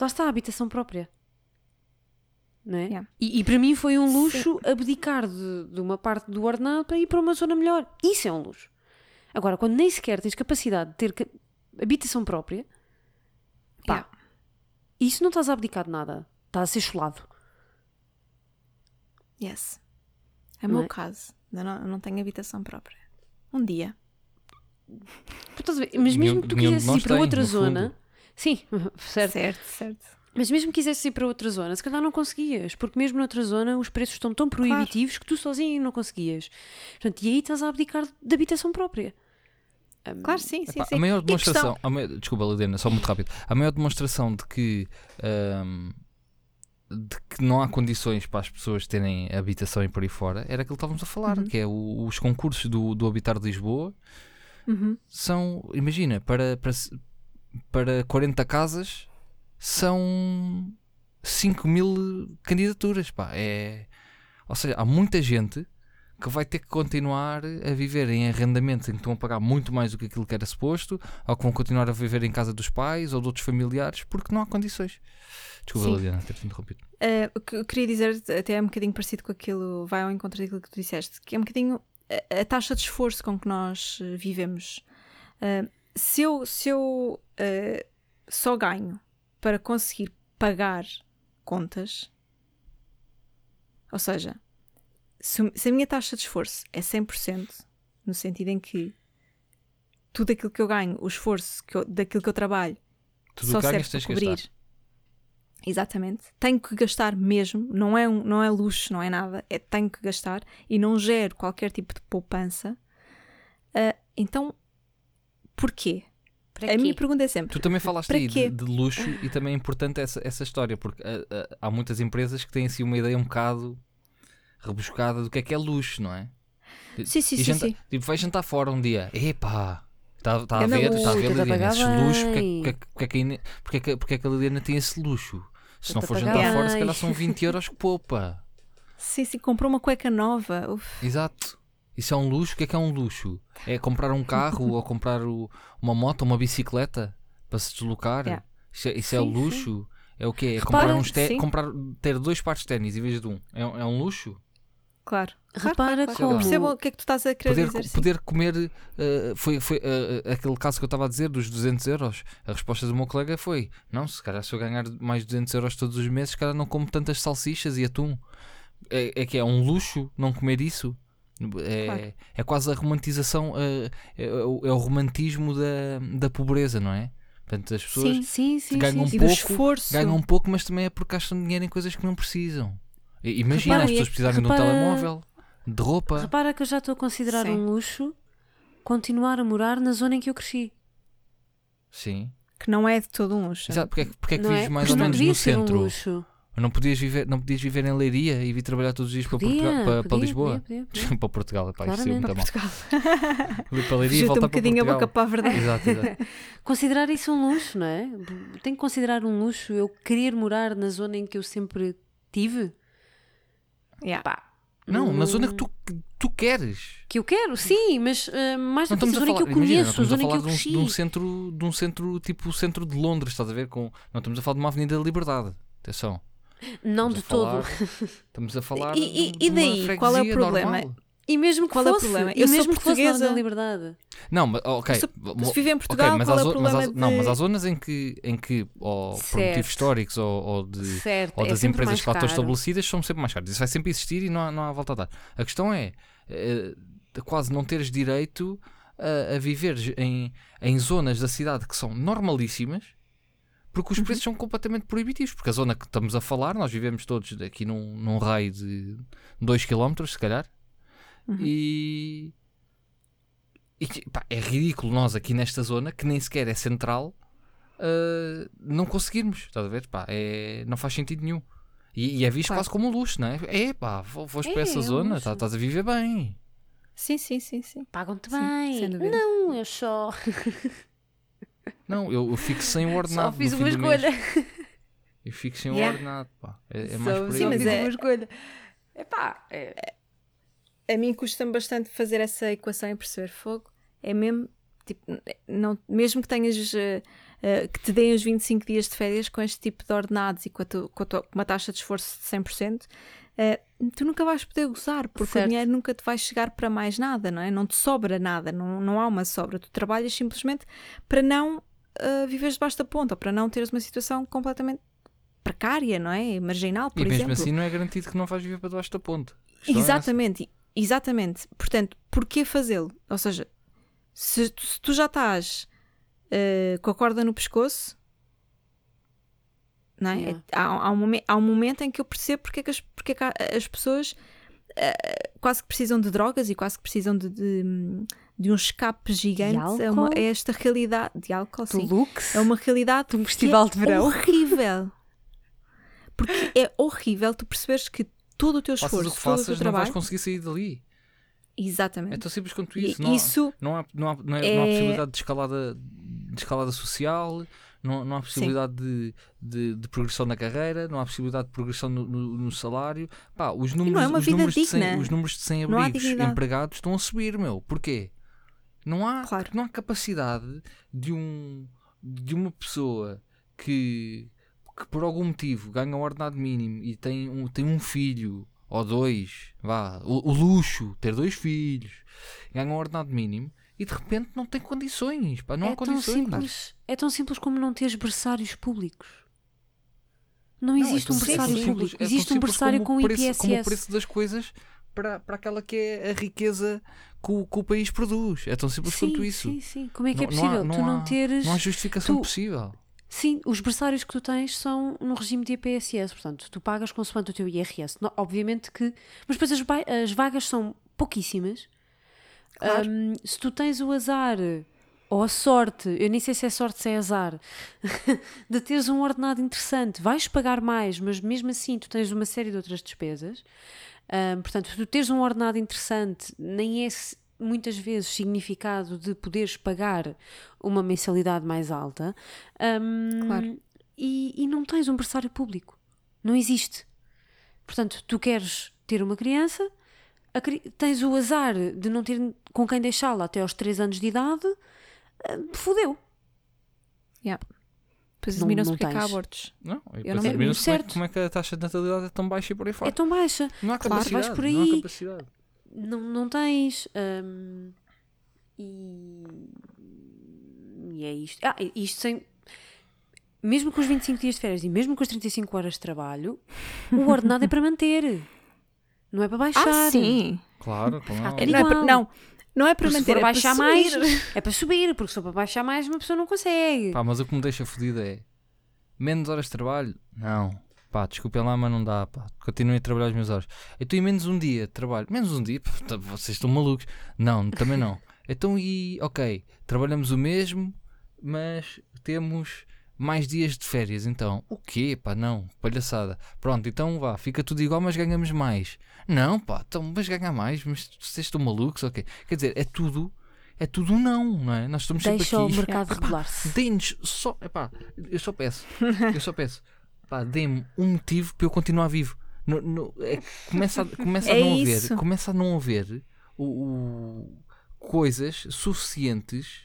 Speaker 2: Lá está, a habitação própria. Não é?
Speaker 1: Yeah.
Speaker 2: E, e para mim foi um luxo abdicar de, de uma parte do ordenado para ir para uma zona melhor. Isso é um luxo. Agora, quando nem sequer tens capacidade de ter habitação própria, pá,
Speaker 1: Yeah.
Speaker 2: isso não estás a abdicar de nada. Estás a ser cholado.
Speaker 1: Yes. É o meu
Speaker 2: é?
Speaker 1: caso. Eu não, eu não tenho habitação própria. Um dia.
Speaker 2: Mas mesmo que tu quisesses
Speaker 3: nós
Speaker 2: ir para outra zona. Sim, [LAUGHS] certo.
Speaker 1: Certo, certo.
Speaker 2: Mas mesmo que quisesses ir para outra zona, se calhar não conseguias, porque mesmo noutra zona os preços estão tão proibitivos que tu sozinho não conseguias. Portanto, e aí estás a abdicar de habitação própria. Hum,
Speaker 1: Claro, sim, sim,
Speaker 3: Epá,
Speaker 1: sim.
Speaker 3: a maior
Speaker 1: a questão-
Speaker 3: demonstração, a maior- desculpa, Lidiana, só muito rápido. A maior demonstração de que, ahm, de que não há condições para as pessoas terem habitação e por aí fora era aquilo que estávamos a falar,
Speaker 1: Uhum.
Speaker 3: que é o- os concursos do, do Habitar de Lisboa
Speaker 1: Uhum.
Speaker 3: são, imagina, para, para, para 40 casas são 5 mil candidaturas, pá. É, ou seja, há muita gente que vai ter que continuar a viver em arrendamentos em que estão a pagar muito mais do que aquilo que era suposto, ou que vão continuar a viver em casa dos pais ou de outros familiares, porque não há condições. Desculpa,
Speaker 1: Sim.
Speaker 3: Liliana, ter-te interrompido.
Speaker 1: Eh, o que eu queria dizer até é um bocadinho parecido com aquilo, vai ao encontro daquilo que tu disseste, que é um bocadinho a, a taxa de esforço com que nós eh, vivemos. Eh, se eu, se eu eh, só ganho para conseguir pagar contas, ou seja, se, a minha taxa de esforço é 100%, no sentido em que tudo aquilo que eu ganho, o esforço que eu- daquilo que eu trabalho,
Speaker 3: Tudo
Speaker 1: só serve para cobrir.
Speaker 3: gastar.
Speaker 1: Exatamente. Tenho que gastar mesmo, não é, um, não é luxo, não é nada, é tenho que gastar e não gero qualquer tipo de poupança. Ah, então, porquê?
Speaker 2: Para
Speaker 1: A
Speaker 2: quê?
Speaker 1: minha pergunta é sempre:
Speaker 3: Tu também falaste
Speaker 1: Para
Speaker 3: aí
Speaker 1: quê?
Speaker 3: de, de luxo e também é importante essa, essa história, porque ah, ah, há muitas empresas que têm assim uma ideia um bocado rebuscada do que é que é luxo, não é?
Speaker 1: sim, sim,
Speaker 3: E
Speaker 1: sim,
Speaker 3: janta-
Speaker 1: sim.
Speaker 3: Tipo, vai jantar fora um dia. Epá! Está tá a
Speaker 1: Ganda
Speaker 3: ver, está a ver, Liliana, esses luxos. Porque,
Speaker 2: bem.
Speaker 3: é- porque, é- porque, é a porque, é que- é a Liliana tem esse luxo? Se não for jantar fora, se
Speaker 2: bem.
Speaker 3: calhar são 20 euros que poupa.
Speaker 1: Sim, sim, comprou uma cueca nova. Uf,
Speaker 3: Exato. Isso é um luxo? O que é que é um luxo? É comprar um carro ou comprar o- uma moto ou uma bicicleta para se deslocar?
Speaker 1: Yeah.
Speaker 3: Isso, é, isso é o
Speaker 1: Sim, sim.
Speaker 3: luxo? É o quê? É comprar, uns
Speaker 1: sim.
Speaker 3: comprar ter dois pares de ténis em vez de um. É, um- é um luxo?
Speaker 1: Claro.
Speaker 2: Repara
Speaker 1: claro, claro.
Speaker 2: como-
Speaker 1: Eu percebo o que é que tu estás a querer
Speaker 3: Poder,
Speaker 1: dizer. sim.
Speaker 3: poder comer eh, foi, foi eh, aquele caso que eu estava a dizer dos 200 euros. A resposta do meu colega foi: Não, se calhar se eu ganhar mais de 200 euros todos os meses, se calhar não como tantas salsichas e atum. É, é que é um luxo não comer isso. É,
Speaker 1: Claro.
Speaker 3: é quase a romantização, eh, é, o- é o romantismo da, da pobreza, não é? Portanto, as pessoas
Speaker 1: Sim.
Speaker 2: Sim, sim,
Speaker 3: ganham
Speaker 2: sim.
Speaker 3: Um pouco, ganham um pouco, mas também é porque gastam dinheiro em coisas que não precisam. Imagina
Speaker 1: Repara,
Speaker 3: as pessoas
Speaker 1: é-
Speaker 3: precisarem de um
Speaker 2: repara-
Speaker 3: telemóvel, de roupa.
Speaker 2: Repara que eu já estou a considerar
Speaker 1: Sim.
Speaker 2: um luxo continuar a morar na zona em que eu cresci.
Speaker 3: Sim.
Speaker 1: Que não é de todo um luxo.
Speaker 3: Exato, porque é, que- porque é que
Speaker 2: não
Speaker 3: vives
Speaker 2: é?
Speaker 3: mais
Speaker 2: Porque
Speaker 3: ou
Speaker 2: não
Speaker 3: menos
Speaker 2: devia
Speaker 3: no
Speaker 2: ser
Speaker 3: centro?
Speaker 2: um luxo.
Speaker 3: Não podias viver, não podias viver em Leiria e vir trabalhar todos os dias para,
Speaker 2: Podia,
Speaker 3: Portugal, para, para
Speaker 2: podia,
Speaker 3: Lisboa?
Speaker 2: podia, podia, podia. [LAUGHS]
Speaker 3: para Portugal, pá, isso
Speaker 2: Claramente.
Speaker 3: muito mal.
Speaker 1: Portugal.
Speaker 3: Ir para Leiria e
Speaker 1: Fugiu-te um
Speaker 3: voltar para
Speaker 1: bocadinho a
Speaker 3: Portugal.
Speaker 1: boca para a [LAUGHS] verdade.
Speaker 3: Exato, exato. [LAUGHS]
Speaker 2: Considerar isso um luxo, não é? Tenho que considerar um luxo eu querer morar na zona em que eu sempre tive.
Speaker 1: Yeah.
Speaker 2: Pá,
Speaker 3: Não, na zona que tu, que tu queres.
Speaker 2: Que eu quero, sim, mas ah, mais do que
Speaker 3: estamos
Speaker 2: isso, a zona
Speaker 3: falar,
Speaker 2: que eu
Speaker 3: imagina, não
Speaker 2: conheço, a
Speaker 3: estamos a
Speaker 2: zona que
Speaker 3: falar
Speaker 2: eu
Speaker 3: de um,
Speaker 2: cresci.
Speaker 3: de um centro, de um centro tipo o centro de Londres, estás a ver? Com, não estamos a falar de uma Avenida da Liberdade. Atenção.
Speaker 2: Não
Speaker 3: Estamos
Speaker 2: de
Speaker 3: falar-
Speaker 2: todo.
Speaker 3: Estamos a [LAUGHS] falar
Speaker 1: E-
Speaker 3: de,
Speaker 1: e-
Speaker 3: de
Speaker 1: e daí? Qual é o problema?
Speaker 3: normal.
Speaker 2: E mesmo que
Speaker 1: Qual é o
Speaker 2: fosse,
Speaker 1: problema?
Speaker 2: e
Speaker 1: Eu sou
Speaker 2: mesmo que fosse
Speaker 1: portuguesa.
Speaker 2: liberdade.
Speaker 3: Não, mas ok.
Speaker 1: Se- viver em Portugal,
Speaker 3: mas
Speaker 1: qual
Speaker 3: há
Speaker 1: é o
Speaker 3: zo- mas há-
Speaker 1: problema
Speaker 3: Não, mas
Speaker 1: de-
Speaker 3: há zonas em que, em que ou por motivos históricos ou, ou de,
Speaker 2: Certo,
Speaker 3: ou
Speaker 2: é
Speaker 3: das
Speaker 2: sempre
Speaker 3: empresas que lá estão estabelecidas são sempre mais caras. Isso vai sempre existir e não há, não há volta a dar. A questão é eh, de quase não teres direito a, a viver em, em zonas da cidade que são normalíssimas porque
Speaker 2: Uhum.
Speaker 3: os preços são completamente proibitivos. Porque a zona que estamos a falar, nós vivemos todos aqui num, num raio de 2 km, se calhar,
Speaker 1: Uhum.
Speaker 3: e. e pá, é ridículo nós aqui nesta zona, que nem sequer é central, uh, não conseguirmos. Estás a ver? Pá, é, não faz sentido nenhum. E, e é visto
Speaker 1: Claro.
Speaker 3: quase como um luxo, não é? É pá, vou, vou
Speaker 2: É,
Speaker 3: para essa
Speaker 2: é
Speaker 3: zona, tá- estás a viver bem.
Speaker 1: Sim, sim, sim, sim.
Speaker 2: Pagam-te
Speaker 1: Sim,
Speaker 2: bem. Não, eu só,
Speaker 3: Não, eu, eu fico sem o [LAUGHS]
Speaker 2: só
Speaker 3: ordenado.
Speaker 2: fiz
Speaker 3: no
Speaker 2: uma escolha.
Speaker 3: Eu fico sem o
Speaker 1: Yeah.
Speaker 3: ordenado, pá. É, é
Speaker 2: Só-
Speaker 3: mais por aí.
Speaker 2: só
Speaker 1: mas
Speaker 2: fiz
Speaker 1: é-
Speaker 2: uma escolha. Epá, é,
Speaker 1: A mim custa-me bastante fazer essa equação e perceber fogo. É mesmo, tipo, não, mesmo que tenhas, eh, que te deem os 25 dias de férias com este tipo de ordenados e com, a tu- com a tua- com uma taxa de esforço de 100%, eh, tu nunca vais poder gozar, porque
Speaker 2: Certo.
Speaker 1: o dinheiro nunca te vai chegar para mais nada, não é? Não te sobra nada, não, não há uma sobra. Tu trabalhas simplesmente para não eh, viveres debaixo da ponta, ou para não teres uma situação completamente precária, não é? Marginal, por
Speaker 3: E mesmo
Speaker 1: exemplo.
Speaker 3: assim não é garantido que não vais viver para debaixo da ponte. A questão é essa.
Speaker 1: Exatamente, exatamente. Portanto, porquê fazê-lo? Ou seja, se tu, se tu já estás eh, com a corda no pescoço, não é?
Speaker 2: Yeah.
Speaker 1: Há, há um momen- há um momento em que eu percebo porque é que as, porque é que as pessoas eh, quase que precisam de drogas e quase que precisam de, de, de um escape gigante a, uma- a esta realidade de álcool, sim.
Speaker 2: Lux,
Speaker 1: É uma realidade
Speaker 2: de um festival
Speaker 1: é
Speaker 2: de verão.
Speaker 1: horrível. Porque é horrível tu perceberes que todo o teu
Speaker 3: Faças
Speaker 1: esforço,
Speaker 3: o que
Speaker 1: todo o
Speaker 3: faças,
Speaker 1: teu
Speaker 3: não
Speaker 1: trabalho.
Speaker 3: vais conseguir sair dali.
Speaker 1: Exatamente.
Speaker 3: É tão simples quanto
Speaker 1: E
Speaker 3: isso. Não há-
Speaker 1: isso
Speaker 3: Não há, não há, não, é-
Speaker 1: é-
Speaker 3: não há possibilidade de escalada, de escalada social, não, não há possibilidade de, de, de progressão na carreira, não há possibilidade de progressão no, no- no salário. Pá, os números,
Speaker 1: é
Speaker 3: os, números de 100,
Speaker 1: digna.
Speaker 3: os números de 100
Speaker 1: Não há
Speaker 3: abrigos empregados estão a subir, meu. Porquê? Não há,
Speaker 1: Claro.
Speaker 3: não há capacidade de, um, de uma pessoa que, que por algum motivo ganha um ordenado mínimo e tem um, tem um filho ou dois, vá, o, o luxo, ter dois filhos, ganha um ordenado mínimo e de repente não tem condições, pá, não
Speaker 2: é
Speaker 3: há
Speaker 2: tão
Speaker 3: condições.
Speaker 2: simples, é tão simples como não teres berçários públicos. Não
Speaker 3: Não,
Speaker 2: existe
Speaker 3: é
Speaker 2: um
Speaker 3: tão
Speaker 2: berçário
Speaker 3: simples,
Speaker 2: público.
Speaker 3: é tão
Speaker 2: existe um berçário com
Speaker 3: o preço, Como o preço das coisas para, para aquela que é a riqueza que o, que o país produz. É tão simples
Speaker 2: sim,
Speaker 3: quanto isso.
Speaker 2: Sim, sim. Como é que é
Speaker 3: Não- não há-
Speaker 2: possível?
Speaker 3: não
Speaker 2: tu não
Speaker 3: há-
Speaker 2: teres.
Speaker 3: Não há justificação
Speaker 2: tu-
Speaker 3: possível.
Speaker 2: Sim, os berçários que tu tens são no regime de IPSS, portanto, tu pagas consoante o teu IRS. No- obviamente que. Mas depois as, as vagas são pouquíssimas.
Speaker 1: Claro.
Speaker 2: Hum, se tu tens o azar ou a sorte, eu nem sei se é sorte, se é azar, [LAUGHS] de teres um ordenado interessante, vais pagar mais, mas mesmo assim tu tens uma série de outras despesas. Hum, portanto, tu teres um ordenado interessante nem é se- muitas vezes significado de poderes pagar uma mensalidade mais alta. Hum,
Speaker 1: Claro.
Speaker 2: e, e não tens um berçário público. Não existe. Portanto, tu queres ter uma criança, tens o azar de não ter com quem deixá-la até aos 3 anos de idade, ah, fodeu.
Speaker 1: Depois
Speaker 2: Não-
Speaker 1: admiram-se
Speaker 2: não
Speaker 1: porque é que há
Speaker 2: tens.
Speaker 1: abortos.
Speaker 3: Não, e
Speaker 1: Eu
Speaker 3: depois
Speaker 1: não-
Speaker 3: admiram-se como, é, como é que a taxa de natalidade é tão baixa e por aí fora.
Speaker 2: É tão baixa.
Speaker 3: não há
Speaker 2: claro,
Speaker 3: capacidade.
Speaker 2: vais por
Speaker 3: Não há
Speaker 2: aí. Não, não tens. hum, e, e é isto. Ah, isto sem. Mesmo com os 25 dias de férias e mesmo com as 35 horas de trabalho, o [LAUGHS] ordenado é para manter. Não é para baixar.
Speaker 1: Ah, sim.
Speaker 3: Claro, claro.
Speaker 2: É
Speaker 1: Não, é para, não, não é para
Speaker 2: Porque se
Speaker 1: manter,
Speaker 2: for
Speaker 1: é para
Speaker 2: baixar
Speaker 1: subir.
Speaker 2: mais, [LAUGHS] é para subir, porque se for para baixar mais, uma pessoa não consegue.
Speaker 3: Pá, mas o que me deixa fodido é menos horas de trabalho? Não. Pá, desculpem lá, mas não dá. Pá. Continuem a trabalhar as minhas horas. Então, e menos um dia de trabalho? Menos um dia? Pô, tá- vocês estão malucos. Não, também não. [LAUGHS] Então, e ok, trabalhamos o mesmo, mas temos mais dias de férias. Então, o quê? Pá, não, palhaçada. Pronto, então vá, fica tudo igual, mas ganhamos mais. Não, pá, então, mas ganhar mais? Mas vocês estão malucos? Ok. Quer dizer, é tudo. É tudo não, não é? Nós estamos sempre
Speaker 2: Deixa o
Speaker 3: aqui.
Speaker 2: mercado regular-se.
Speaker 3: Deem-nos só. Epá, eu só peço. [LAUGHS] Eu só peço. Pá, deem-me um motivo para eu continuar vivo. No, no- é começa a, começa a
Speaker 1: É
Speaker 3: não
Speaker 1: isso.
Speaker 3: haver. Começa a não haver o, o- coisas suficientes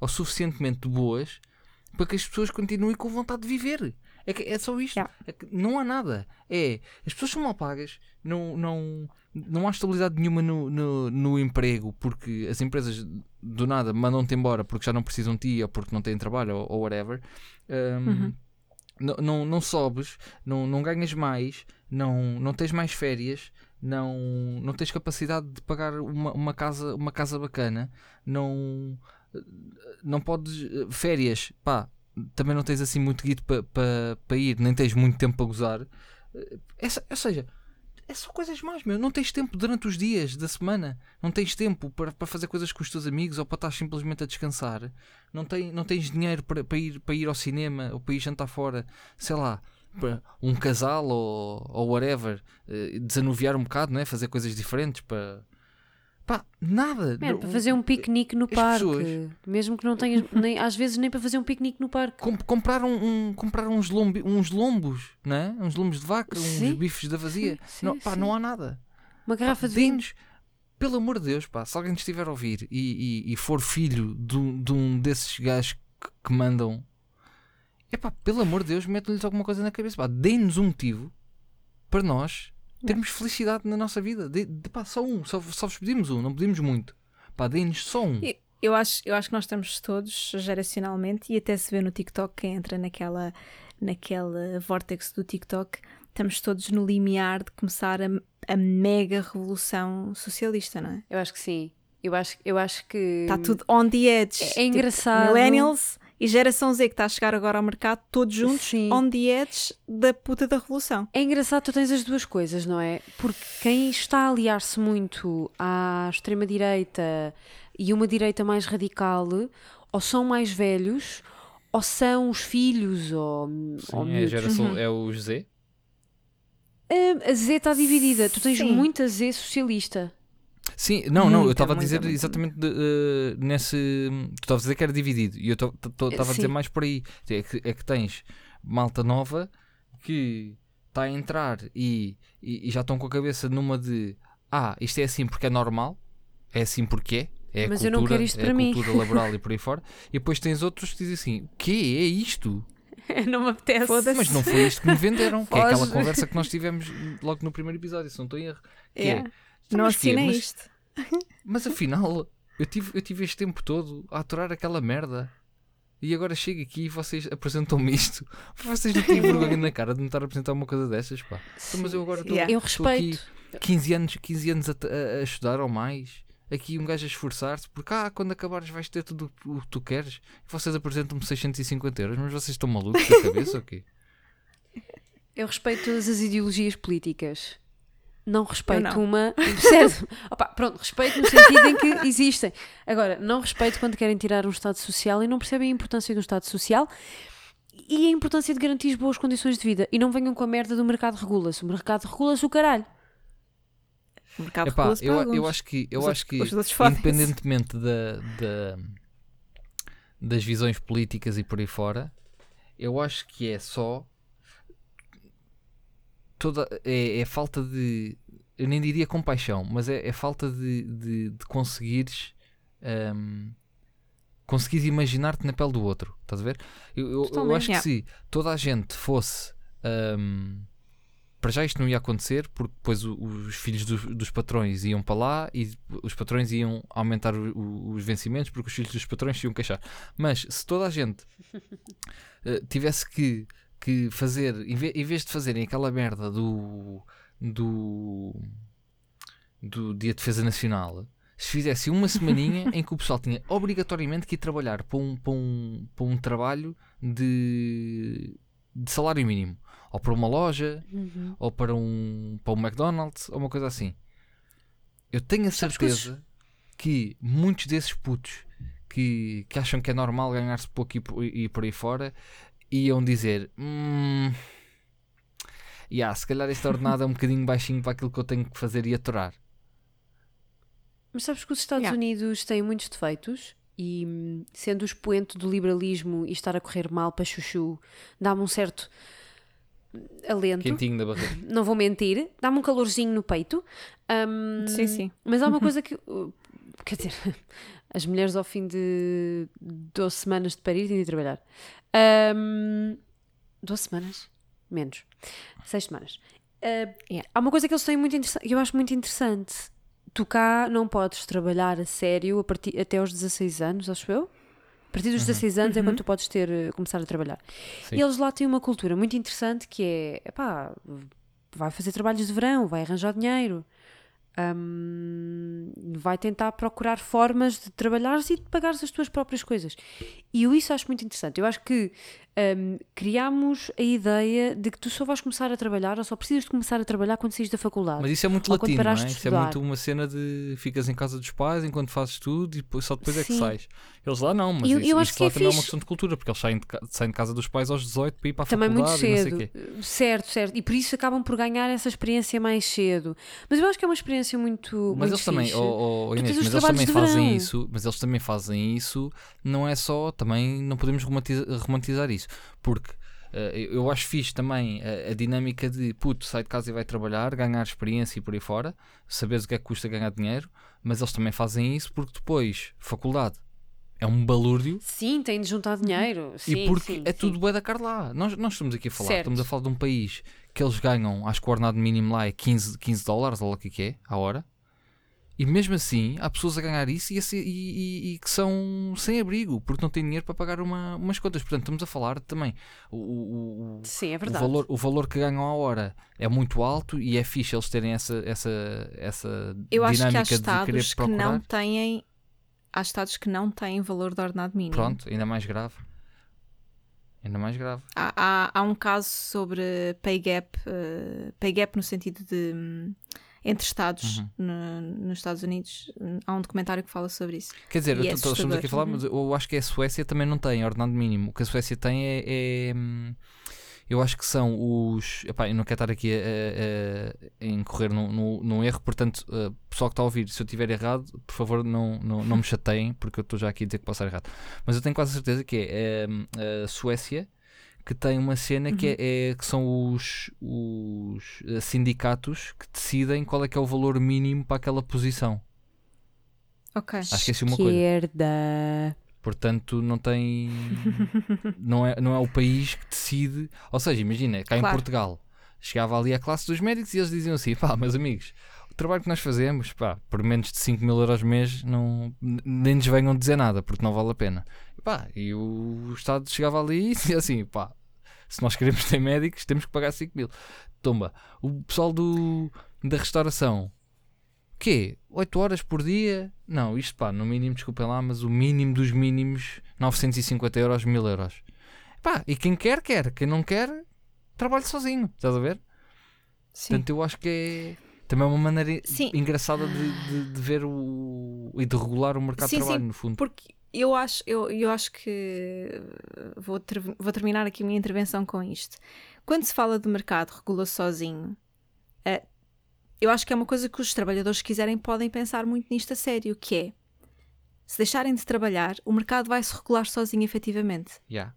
Speaker 3: ou suficientemente boas para que as pessoas continuem com vontade de viver. É, que é só isto.
Speaker 1: Yeah.
Speaker 3: É que não há nada. É, as pessoas são mal pagas, não, não, não há estabilidade nenhuma no, no, no emprego, porque as empresas do nada mandam-te embora porque já não precisam de ti ou porque não têm trabalho ou, ou whatever. Um,
Speaker 1: Uhum.
Speaker 3: Não, não, não sobes, não, não ganhas mais, não, não tens mais férias, não, não tens capacidade de pagar uma, uma, casa, uma casa bacana, não, não podes. Férias, pá, também não tens assim muito guito para pa, pa ir, nem tens muito tempo para gozar. Eh, Essa, ou seja, é só coisas más, meu. Não tens tempo durante os dias da semana, não tens tempo para, para fazer coisas com os teus amigos ou para estar simplesmente a descansar. Não, tem, não tens dinheiro para, para, ir, para ir ao cinema ou para ir jantar fora, sei lá. Um casal ou, ou whatever, eh, desanuviar um bocado, não é? fazer coisas diferentes para pá, nada.
Speaker 2: Man,
Speaker 3: Não-
Speaker 2: para fazer um piquenique no
Speaker 3: as
Speaker 2: parque.
Speaker 3: pessoas-
Speaker 2: Mesmo que não tenhas, [LAUGHS] nem, às vezes nem para fazer um piquenique no parque.
Speaker 3: Com- comprar, um, um- comprar uns, lombi, uns lombos, não é? uns lombos de vaca,
Speaker 2: Sim.
Speaker 3: uns bifes da vazia.
Speaker 2: Sim,
Speaker 3: não, pá,
Speaker 2: sim.
Speaker 3: não há nada.
Speaker 2: Uma garrafa de vinho.
Speaker 3: Pelo amor de Deus, pá, se alguém estiver a ouvir e, e- e for filho de, um- de um desses gajos que, que mandam, é pá, pelo amor de Deus, metam-lhes alguma coisa na cabeça. pá, Deem-nos um motivo para nós termos felicidade na nossa vida. De, de- pá, só um, só, só vos pedimos um, não pedimos muito. Pá, deem-nos só um.
Speaker 1: E- Eu acho, eu acho que nós estamos todos geracionalmente e até se vê no TikTok quem entra naquela, naquela vortex do TikTok, estamos todos no limiar de começar a, a mega revolução socialista, não é?
Speaker 2: Eu acho que sim. Eu acho, eu acho que.
Speaker 1: Está tudo on the edge.
Speaker 2: É- é
Speaker 1: Tipo,
Speaker 2: engraçado.
Speaker 1: millennials e geração Z que está a chegar agora ao mercado, todos juntos
Speaker 2: Sim.
Speaker 1: on the edge da puta da revolução.
Speaker 2: É engraçado, tu tens as duas coisas, não é? Porque quem está a aliar-se muito à extrema-direita e uma direita mais radical, ou são mais velhos, ou são os filhos, ou, ou
Speaker 3: Sim, é, a
Speaker 2: miúdos.
Speaker 3: geração, é o José.
Speaker 2: A, a Z está dividida. Tu tens
Speaker 1: Sim.
Speaker 2: muita Z socialista.
Speaker 3: Sim, não, não, eu
Speaker 1: Muita,
Speaker 3: estava a dizer exatamente eh, nesse. Tu estavas a dizer que era dividido e eu estava a dizer mais por aí. É que, é que tens malta nova que está a entrar e, e, e já estão com a cabeça numa de ah, isto é assim porque é normal, é assim porque é. É
Speaker 2: Mas
Speaker 3: cultura,
Speaker 2: eu não quero isto
Speaker 3: é
Speaker 2: para
Speaker 3: a
Speaker 2: mim.
Speaker 3: cultura laboral e por aí [LAUGHS] fora. E depois tens outros que dizem assim: o quê? É isto?
Speaker 2: não me apetece.
Speaker 3: Mas não foi isto que me venderam. que é aquela conversa que nós tivemos logo no primeiro episódio, se não estou em erro. Que
Speaker 1: Yeah.
Speaker 3: é, "Então,
Speaker 1: Não
Speaker 3: mas quê?
Speaker 1: assinem
Speaker 3: Mas-
Speaker 1: isto. [LAUGHS]
Speaker 3: mas afinal, eu tive, eu tive este tempo todo a aturar aquela merda. E agora chego aqui e vocês apresentam-me isto. [LAUGHS] Vocês não têm vergonha na cara de me estar a apresentar uma coisa dessas, pá. Então, mas eu agora estou
Speaker 1: Yeah.
Speaker 3: Aqui
Speaker 2: respeito.
Speaker 3: 15 anos, 15 anos a, a- a estudar ou mais. Aqui um gajo a esforçar-se, porque ah, quando acabares vais ter tudo o que tu queres. E vocês apresentam-me 650 euros, mas vocês estão malucos da cabeça ou quê?
Speaker 2: Eu respeito todas as ideologias políticas. Não respeito
Speaker 1: não.
Speaker 2: uma. [LAUGHS] Certo? Opa, pronto, respeito no sentido em que existem. Agora, não respeito quando querem tirar um Estado Social e não percebem a importância do Estado Social e a importância de garantir boas condições de vida. E não venham com a merda do mercado regula-se. O mercado regula-se o caralho.
Speaker 1: O mercado
Speaker 3: Epá,
Speaker 1: regula-se
Speaker 3: eu,
Speaker 1: alguns.
Speaker 3: eu acho que, eu
Speaker 1: Os
Speaker 3: acho que independentemente da, da- das visões políticas e por aí fora, eu acho que é só toda é, é falta de eu nem diria compaixão, mas é, é falta de, de, de conseguires hum, conseguires imaginar-te na pele do outro, estás a ver? Eu, eu- eu acho que se toda a gente fosse hum, para já isto não ia acontecer porque depois os filhos dos, dos patrões iam para lá e os patrões iam aumentar o- o- os vencimentos porque os filhos dos patrões se iam queixar. Mas se toda a gente eh, tivesse que, que fazer, em ve- em vez de fazerem aquela merda do. do do Dia de Defesa Nacional se fizesse uma semaninha [LAUGHS] em que o pessoal tinha obrigatoriamente que ir trabalhar para um, para um, para um trabalho de, de salário mínimo. Ou para uma loja,
Speaker 2: Uhum.
Speaker 3: ou para um, para um McDonald's, ou uma coisa assim. Eu tenho a certeza que muitos desses putos que, que acham que é normal ganhar-se pouco e, e por aí fora iam dizer: hum, yeah, se calhar este ordenado é um bocadinho baixinho para aquilo que eu tenho que fazer e aturar.
Speaker 2: Mas sabes que os Estados
Speaker 1: Yeah.
Speaker 2: Unidos têm muitos defeitos e hum, sendo o expoente do liberalismo e estar a correr mal para chuchu dá-me um certo alento.
Speaker 3: Quentinho da barriga. [LAUGHS]
Speaker 2: Não vou mentir, dá-me um calorzinho no peito. Hum,
Speaker 1: Sim, sim.
Speaker 2: Mas há uma coisa que. uh, Quer dizer, [LAUGHS] as mulheres ao fim de 12 semanas de parir têm de trabalhar. Hum, 12 semanas? Menos. 6 semanas. Uh,
Speaker 1: Yeah.
Speaker 2: Há uma coisa que eles têm muito interessante, que eu acho muito interessante. Tu cá não podes trabalhar a sério a partir, até aos 16 anos, acho eu. A partir dos 16 anos é
Speaker 1: Uhum.
Speaker 2: quando tu podes ter, uh, começar a trabalhar.
Speaker 3: Sim.
Speaker 2: E eles lá têm uma cultura muito interessante que é, epá, vai fazer trabalhos de verão, vai arranjar dinheiro, hum, vai tentar procurar formas de trabalhares e de pagares as tuas próprias coisas. E eu isso acho muito interessante. Eu acho que hum, criámos a ideia de que tu só vais começar a trabalhar ou só precisas de começar a trabalhar quando saís da faculdade.
Speaker 3: Mas isso é muito latino, não é? Isso é muito uma cena de ficas em casa dos pais enquanto fazes tudo e depois- só depois é que sais. Eles lá não, mas
Speaker 2: Eu-
Speaker 3: isso,
Speaker 2: eu acho
Speaker 3: isso
Speaker 2: que
Speaker 3: lá
Speaker 2: é
Speaker 3: também é uma
Speaker 2: fixe.
Speaker 3: questão de cultura, porque eles saem de, saem de casa dos pais aos 18 para ir para a
Speaker 2: Também muito
Speaker 3: faculdade não
Speaker 2: cedo.
Speaker 3: sei o quê.
Speaker 2: Certo, certo. E por isso acabam por ganhar essa experiência mais cedo. Mas eu acho que é uma experiência muito.
Speaker 3: Mas
Speaker 2: muito
Speaker 3: eles também, oh, oh, Inês, mas eles também fazem
Speaker 2: verão.
Speaker 3: isso, mas eles também fazem isso, não é só, também não podemos romantizar, romantizar isso, porque eh, eu eu acho fixe também a, a dinâmica de puto, sai de casa e vai trabalhar, ganhar experiência e por aí fora, saberes o que é que custa ganhar dinheiro, mas eles também fazem isso porque depois, faculdade, é um balúrdio
Speaker 2: Sim, tem de juntar dinheiro. Sim,
Speaker 3: e porque
Speaker 2: sim,
Speaker 3: é
Speaker 2: sim.
Speaker 3: tudo bué da cara lá. Nós, nós estamos aqui a falar,
Speaker 2: Certo.
Speaker 3: estamos a falar de um país que eles ganham, acho que o ordenado mínimo lá é 15, 15 dólares, ou lá o que é que é, à hora. E mesmo assim, há pessoas a ganhar isso e, e- e- e que são sem abrigo, porque não têm dinheiro para pagar uma, umas contas. Portanto, estamos a falar também. O, o, o,
Speaker 2: Sim, é
Speaker 3: o
Speaker 2: verdade.
Speaker 3: valor, o valor que ganham à hora é muito alto e é fixe eles terem essa, essa, essa
Speaker 1: Eu acho que há
Speaker 3: dinâmica de querer
Speaker 1: estados que
Speaker 3: procurar.
Speaker 1: não têm. Há estados que não têm valor de ordenado mínimo.
Speaker 3: Pronto, ainda mais grave. Ainda mais grave.
Speaker 1: Há, há, há um caso sobre pay gap, eh, pay gap no sentido de hum, entre estados
Speaker 3: Uhum.
Speaker 1: no- nos Estados Unidos. Há um documentário que fala sobre isso.
Speaker 3: Quer dizer,
Speaker 1: é
Speaker 3: estamos aqui a falar, mas eu acho que a Suécia também não tem ordenado mínimo. O que a Suécia tem é. é, hum, eu acho que são os. Epá, eu não quero estar aqui a, a- a incorrer num, num- num erro, portanto, uh, pessoal que está a ouvir, se eu estiver errado, por favor, não, não, não me chateiem, porque eu estou já aqui a dizer que posso estar errado. Mas eu tenho quase certeza que é hum, a Suécia que tem uma cena que, é, é- que são os, os eh, sindicatos que decidem qual é que é o valor mínimo para aquela posição.
Speaker 1: Ok.
Speaker 3: Acho que é assim uma coisa.
Speaker 2: Esquerda.
Speaker 3: Portanto, não tem. não, é, não é o país que decide. Ou seja, imagina, cá em
Speaker 1: Claro.
Speaker 3: Portugal, chegava ali a classe dos médicos e eles diziam assim: pá, meus amigos, o trabalho que nós fazemos, pá, por menos de 5 mil euros mês, não, nem nos venham dizer nada, porque não vale a pena. E, pá, e o Estado chegava ali e dizia assim: pá, se nós queremos ter médicos, temos que pagar 5 mil. Tomba, o pessoal do, da restauração. Quê? 8 horas por dia? Não, isto pá, no mínimo, desculpem lá, mas o mínimo dos mínimos, 950 euros, 1000 euros. Pá, e quem quer, quer. Quem não quer, trabalha sozinho. Estás a ver?
Speaker 1: Sim.
Speaker 3: Portanto, eu acho que é também uma maneira
Speaker 1: Sim.
Speaker 3: engraçada de, de- de ver o. e de regular o mercado
Speaker 1: Sim,
Speaker 3: de trabalho,
Speaker 1: sim,
Speaker 3: no fundo.
Speaker 1: Porque eu acho, eu, eu acho que vou, ter- vou terminar aqui a minha intervenção com isto. Quando se fala de mercado regula sozinho, eh, eu acho que é uma coisa que os trabalhadores, se quiserem, podem pensar muito nisto a sério, que é se deixarem de trabalhar, o mercado vai se regular sozinho efetivamente.
Speaker 3: Yeah.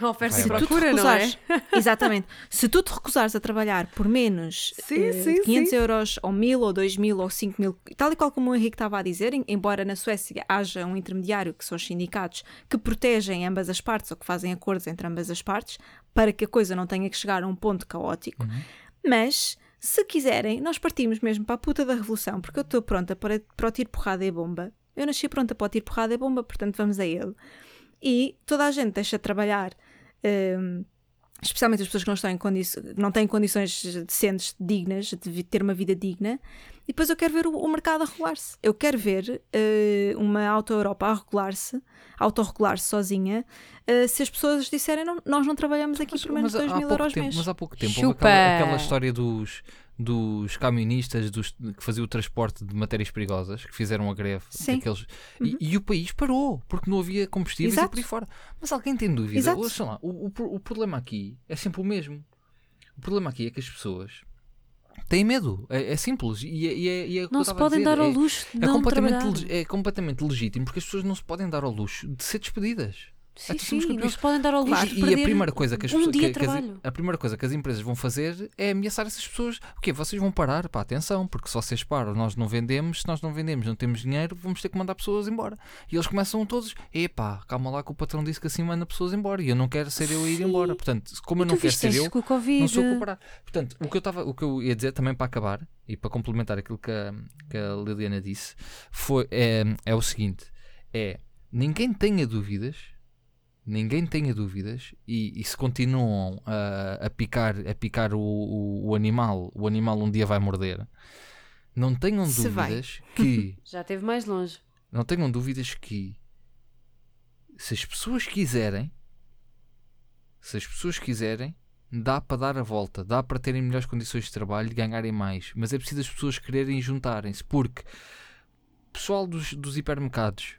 Speaker 2: A oferta e
Speaker 3: abaixo.
Speaker 2: procura, não é?
Speaker 1: recusares, [LAUGHS] exatamente, se tu te recusares a trabalhar por menos
Speaker 2: Sim,
Speaker 1: eh,
Speaker 2: sim,
Speaker 1: de 500
Speaker 2: sim.
Speaker 1: euros, ou 1000, ou 2000, ou 5000, tal e qual como o Henrique estava a dizer, em- embora na Suécia haja um intermediário, que são os sindicatos, que protegem ambas as partes, ou que fazem acordos entre ambas as partes, para que a coisa não tenha que chegar a um ponto caótico. Mas, se quiserem, nós partimos mesmo para a puta da revolução, porque eu estou pronta para, para o tiro, porrada e bomba. Eu nasci pronta para o tiro, porrada e bomba, portanto vamos a ele. E toda a gente deixa de trabalhar hum, especialmente as pessoas que não, estão em não têm condições decentes, dignas, de ter uma vida digna. E depois eu quero ver o, o mercado a regular-se. Eu quero ver uh, uma auto-Europa a regular-se, autorregular-se sozinha, uh, se as pessoas disserem não, nós não trabalhamos aqui
Speaker 3: Mas,
Speaker 1: por menos de
Speaker 3: mas
Speaker 1: 2
Speaker 3: há
Speaker 1: mil euros
Speaker 3: tempo,
Speaker 1: mês.
Speaker 3: mas há pouco tempo houve
Speaker 2: Chupa!
Speaker 3: aquela, aquela história dos, dos camionistas dos, que faziam o transporte de matérias perigosas, que fizeram a greve.
Speaker 1: Sim.
Speaker 3: daqueles- e, e o país parou, porque não havia combustíveis e
Speaker 1: Exato.
Speaker 3: por aí fora. Mas alguém tem dúvida?
Speaker 1: Exato.
Speaker 3: Ouçam lá, o, o, o problema aqui é sempre o mesmo. O problema aqui é que as pessoas têm medo. É, é simples. E é, e é- e é
Speaker 2: Não se podem
Speaker 3: dizer.
Speaker 2: dar ao
Speaker 3: É-
Speaker 2: luxo de
Speaker 3: é
Speaker 2: não
Speaker 3: completamente,
Speaker 2: trabalhar.
Speaker 3: é completamente legítimo porque as pessoas não se podem dar ao luxo de ser despedidas.
Speaker 2: Sim,
Speaker 3: Então
Speaker 2: sim, não se podem dar ao luxo
Speaker 3: E-
Speaker 2: de
Speaker 3: e, a primeira coisa que as
Speaker 2: um dia
Speaker 3: que-
Speaker 2: de
Speaker 3: que as-
Speaker 2: trabalho.
Speaker 3: a primeira coisa que as empresas vão fazer é ameaçar essas pessoas. O quê? Vocês vão parar? Pá, atenção, porque se vocês param, nós não vendemos, se nós não vendemos, não temos dinheiro, vamos ter que mandar pessoas embora. E eles começam todos, epá, calma lá que o patrão disse que assim manda pessoas embora e eu não quero ser eu a ir embora. Portanto, como eu não quero ser eu, não sou comparar. Portanto, o que eu estava, o que eu ia dizer também para acabar e para complementar aquilo que a, que a Liliana disse foi é, é o seguinte: é ninguém tenha dúvidas, ninguém tenha dúvidas e, e se continuam a, a picar, a picar o, o, o animal, o animal um dia vai morder. Não tenham
Speaker 1: Se vai.
Speaker 3: dúvidas que [LAUGHS]
Speaker 2: Já esteve mais longe.
Speaker 3: não tenham dúvidas que se as pessoas quiserem, se as pessoas quiserem, dá para dar a volta, dá para terem melhores condições de trabalho e ganharem mais. Mas é preciso as pessoas quererem juntarem-se, porque pessoal dos, dos hipermercados,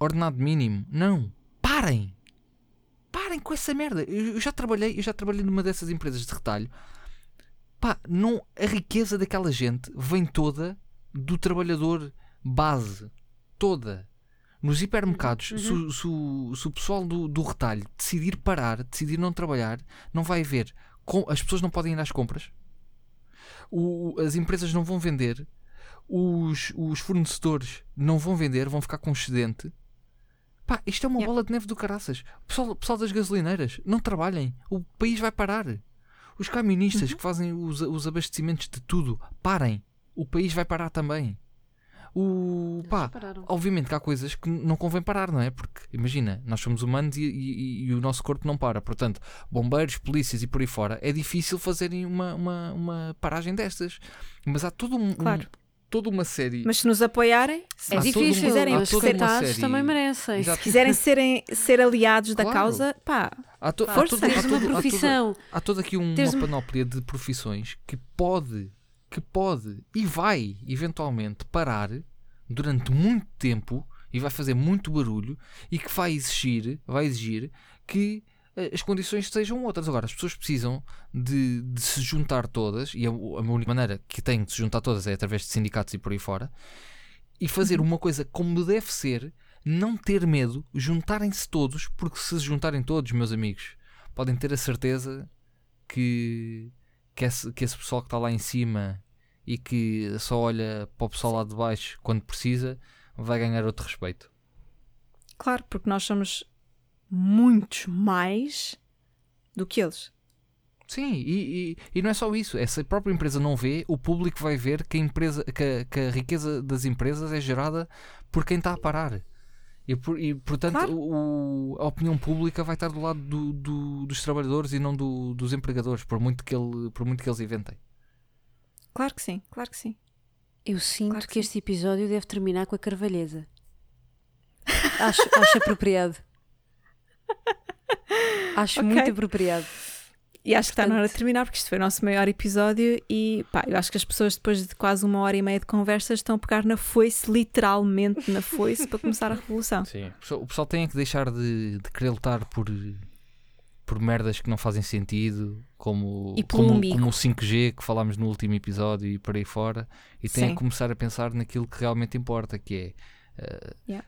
Speaker 3: ordenado mínimo, não, parem! Parem com essa merda. Eu, eu já trabalhei, eu já trabalhei numa dessas empresas de retalho. Pá, não, a riqueza daquela gente vem toda do trabalhador base. Toda. Nos hipermercados,
Speaker 2: Uhum.
Speaker 3: se, o- se se o pessoal do, do retalho decidir parar, decidir não trabalhar, não vai haver. as pessoas não podem ir às compras. O- as empresas não vão vender. Os, os fornecedores não vão vender, vão ficar com excedente. Pá, isto é uma
Speaker 1: Yeah.
Speaker 3: bola de neve do caraças. Pessoal, pessoal das gasolineiras, não trabalhem. O país vai parar. Os camionistas que fazem os, os abastecimentos de tudo, parem. O país vai parar também. O,
Speaker 2: Eles
Speaker 3: pá,
Speaker 2: pararam.
Speaker 3: obviamente que há coisas que não convém parar, não é? Porque, imagina, nós somos humanos e, e- e o nosso corpo não para. Portanto, bombeiros, polícias e por aí fora, é difícil fazerem uma, uma, uma paragem destas. Mas há todo um, um-
Speaker 1: Claro.
Speaker 3: Toda uma série.
Speaker 1: Mas se nos apoiarem,
Speaker 2: É
Speaker 3: há todo
Speaker 2: difícil,
Speaker 1: quiserem
Speaker 3: toda uma
Speaker 2: coitados
Speaker 3: série-
Speaker 2: também merecem.
Speaker 3: Exato.
Speaker 1: se quiserem serem, ser aliados da
Speaker 3: Claro.
Speaker 1: causa, pá,
Speaker 3: Há, to- há
Speaker 1: Força.
Speaker 3: todo- há
Speaker 2: uma
Speaker 3: todo- há toda-
Speaker 2: profissão.
Speaker 3: há toda aqui uma
Speaker 2: Teres uma-
Speaker 3: panóplia de profissões que pode, que pode e vai eventualmente parar durante muito tempo e vai fazer muito barulho e que vai exigir, vai exigir que as condições sejam outras. Agora, as pessoas precisam de, de se juntar todas e a, a única maneira que têm de se juntar todas é através de sindicatos e por aí fora e fazer uma coisa como deve ser, não ter medo, juntarem-se todos, porque se se juntarem todos, meus amigos, podem ter a certeza que, que, esse, que esse pessoal que está lá em cima e que só olha para o pessoal lá de baixo quando precisa, vai ganhar outro respeito.
Speaker 1: claro, porque nós somos muitos mais do que eles.
Speaker 3: Sim, e, e, e não é só isso. Se a própria empresa não vê, o público vai ver que a, empresa, que a, que a riqueza das empresas é gerada por quem está a parar. E, por- e, portanto,
Speaker 1: Claro.
Speaker 3: o- a opinião pública vai estar do lado do- do- dos trabalhadores e não do- dos empregadores, por muito, que ele, por muito que eles inventem.
Speaker 1: Claro que sim, claro que sim.
Speaker 2: Eu sinto
Speaker 1: Claro que
Speaker 2: que, este episódio deve terminar com a carvalheza. Acho, acho apropriado. [LAUGHS] Acho
Speaker 1: Ok.
Speaker 2: muito apropriado.
Speaker 1: E acho que está na hora de
Speaker 2: Portanto-
Speaker 1: terminar, porque isto foi o nosso maior episódio e pá, eu acho que as pessoas depois de quase uma hora e meia de conversa estão a pegar na foice, literalmente na foice, para começar a revolução.
Speaker 3: Sim. O pessoal, o pessoal tem que deixar de, de querer lutar por, por merdas que não fazem sentido, como,
Speaker 1: E
Speaker 3: como,
Speaker 1: umbigo.
Speaker 3: como o 5G que falámos no último episódio e por aí fora, e tem
Speaker 1: Sim.
Speaker 3: que começar a pensar naquilo que realmente importa, que é eh,
Speaker 1: Yeah.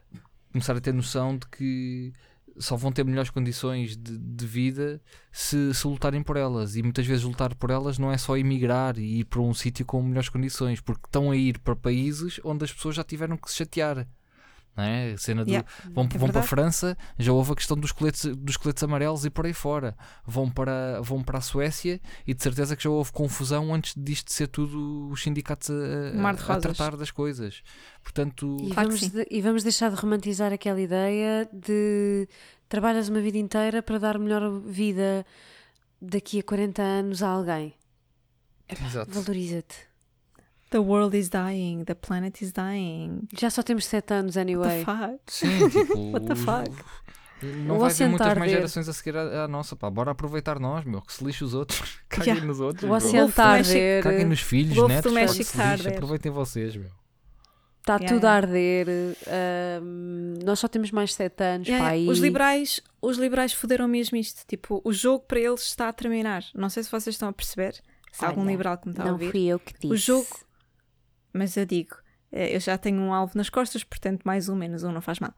Speaker 3: começar a ter noção de que só vão ter melhores condições de, de vida se, se lutarem por elas. E muitas vezes lutar por elas não é só emigrar e ir para um sítio com melhores condições, porque estão a ir para países onde as pessoas já tiveram que se chatear. Não é? A cena do,
Speaker 1: Yeah,
Speaker 3: vão,
Speaker 1: é
Speaker 3: vão para a. França, já houve a questão dos coletes, dos coletes amarelos e por aí fora. Vão para, vão para a Suécia e de certeza que já houve confusão antes disto ser tudo os sindicatos a, a, a tratar das coisas. Portanto,
Speaker 2: E, vamos de- e vamos deixar de romantizar aquela ideia de trabalhas uma vida inteira para dar melhor vida daqui a 40 anos a alguém.
Speaker 3: Exato.
Speaker 2: Valoriza-te.
Speaker 1: The world is dying, the planet is dying.
Speaker 2: Já só temos 7 anos
Speaker 1: What
Speaker 2: anyway.
Speaker 1: the fuck?
Speaker 3: Sim, [LAUGHS] tipo.
Speaker 1: What the fuck?
Speaker 3: Não vai haver muitas
Speaker 2: tá
Speaker 3: mais gerações a seguir à, à nossa, pá. Bora aproveitar nós, meu. Que se lixe os outros. [LAUGHS] Caguem
Speaker 1: Yeah.
Speaker 3: nos outros.
Speaker 2: O oceano está a
Speaker 1: do
Speaker 2: arder.
Speaker 3: Caguem nos filhos,
Speaker 1: Golfo do
Speaker 3: netos.
Speaker 1: México a
Speaker 3: lixe. Aproveitem vocês, meu.
Speaker 2: Está
Speaker 1: Yeah,
Speaker 2: tudo
Speaker 1: yeah.
Speaker 2: a arder. ahm, nós só temos mais 7 anos.
Speaker 1: Yeah,
Speaker 2: pá,
Speaker 1: yeah. Os
Speaker 2: e-
Speaker 1: liberais, os liberais fuderam mesmo isto. Tipo, o jogo para eles está a terminar. Não sei se vocês estão a perceber. Se há algum liberal que me está a
Speaker 2: Não
Speaker 1: ouvir.
Speaker 2: fui eu que disse.
Speaker 1: O jogo, mas eu digo, eh, eu já tenho um alvo nas costas, portanto, mais um, menos um, não faz mal.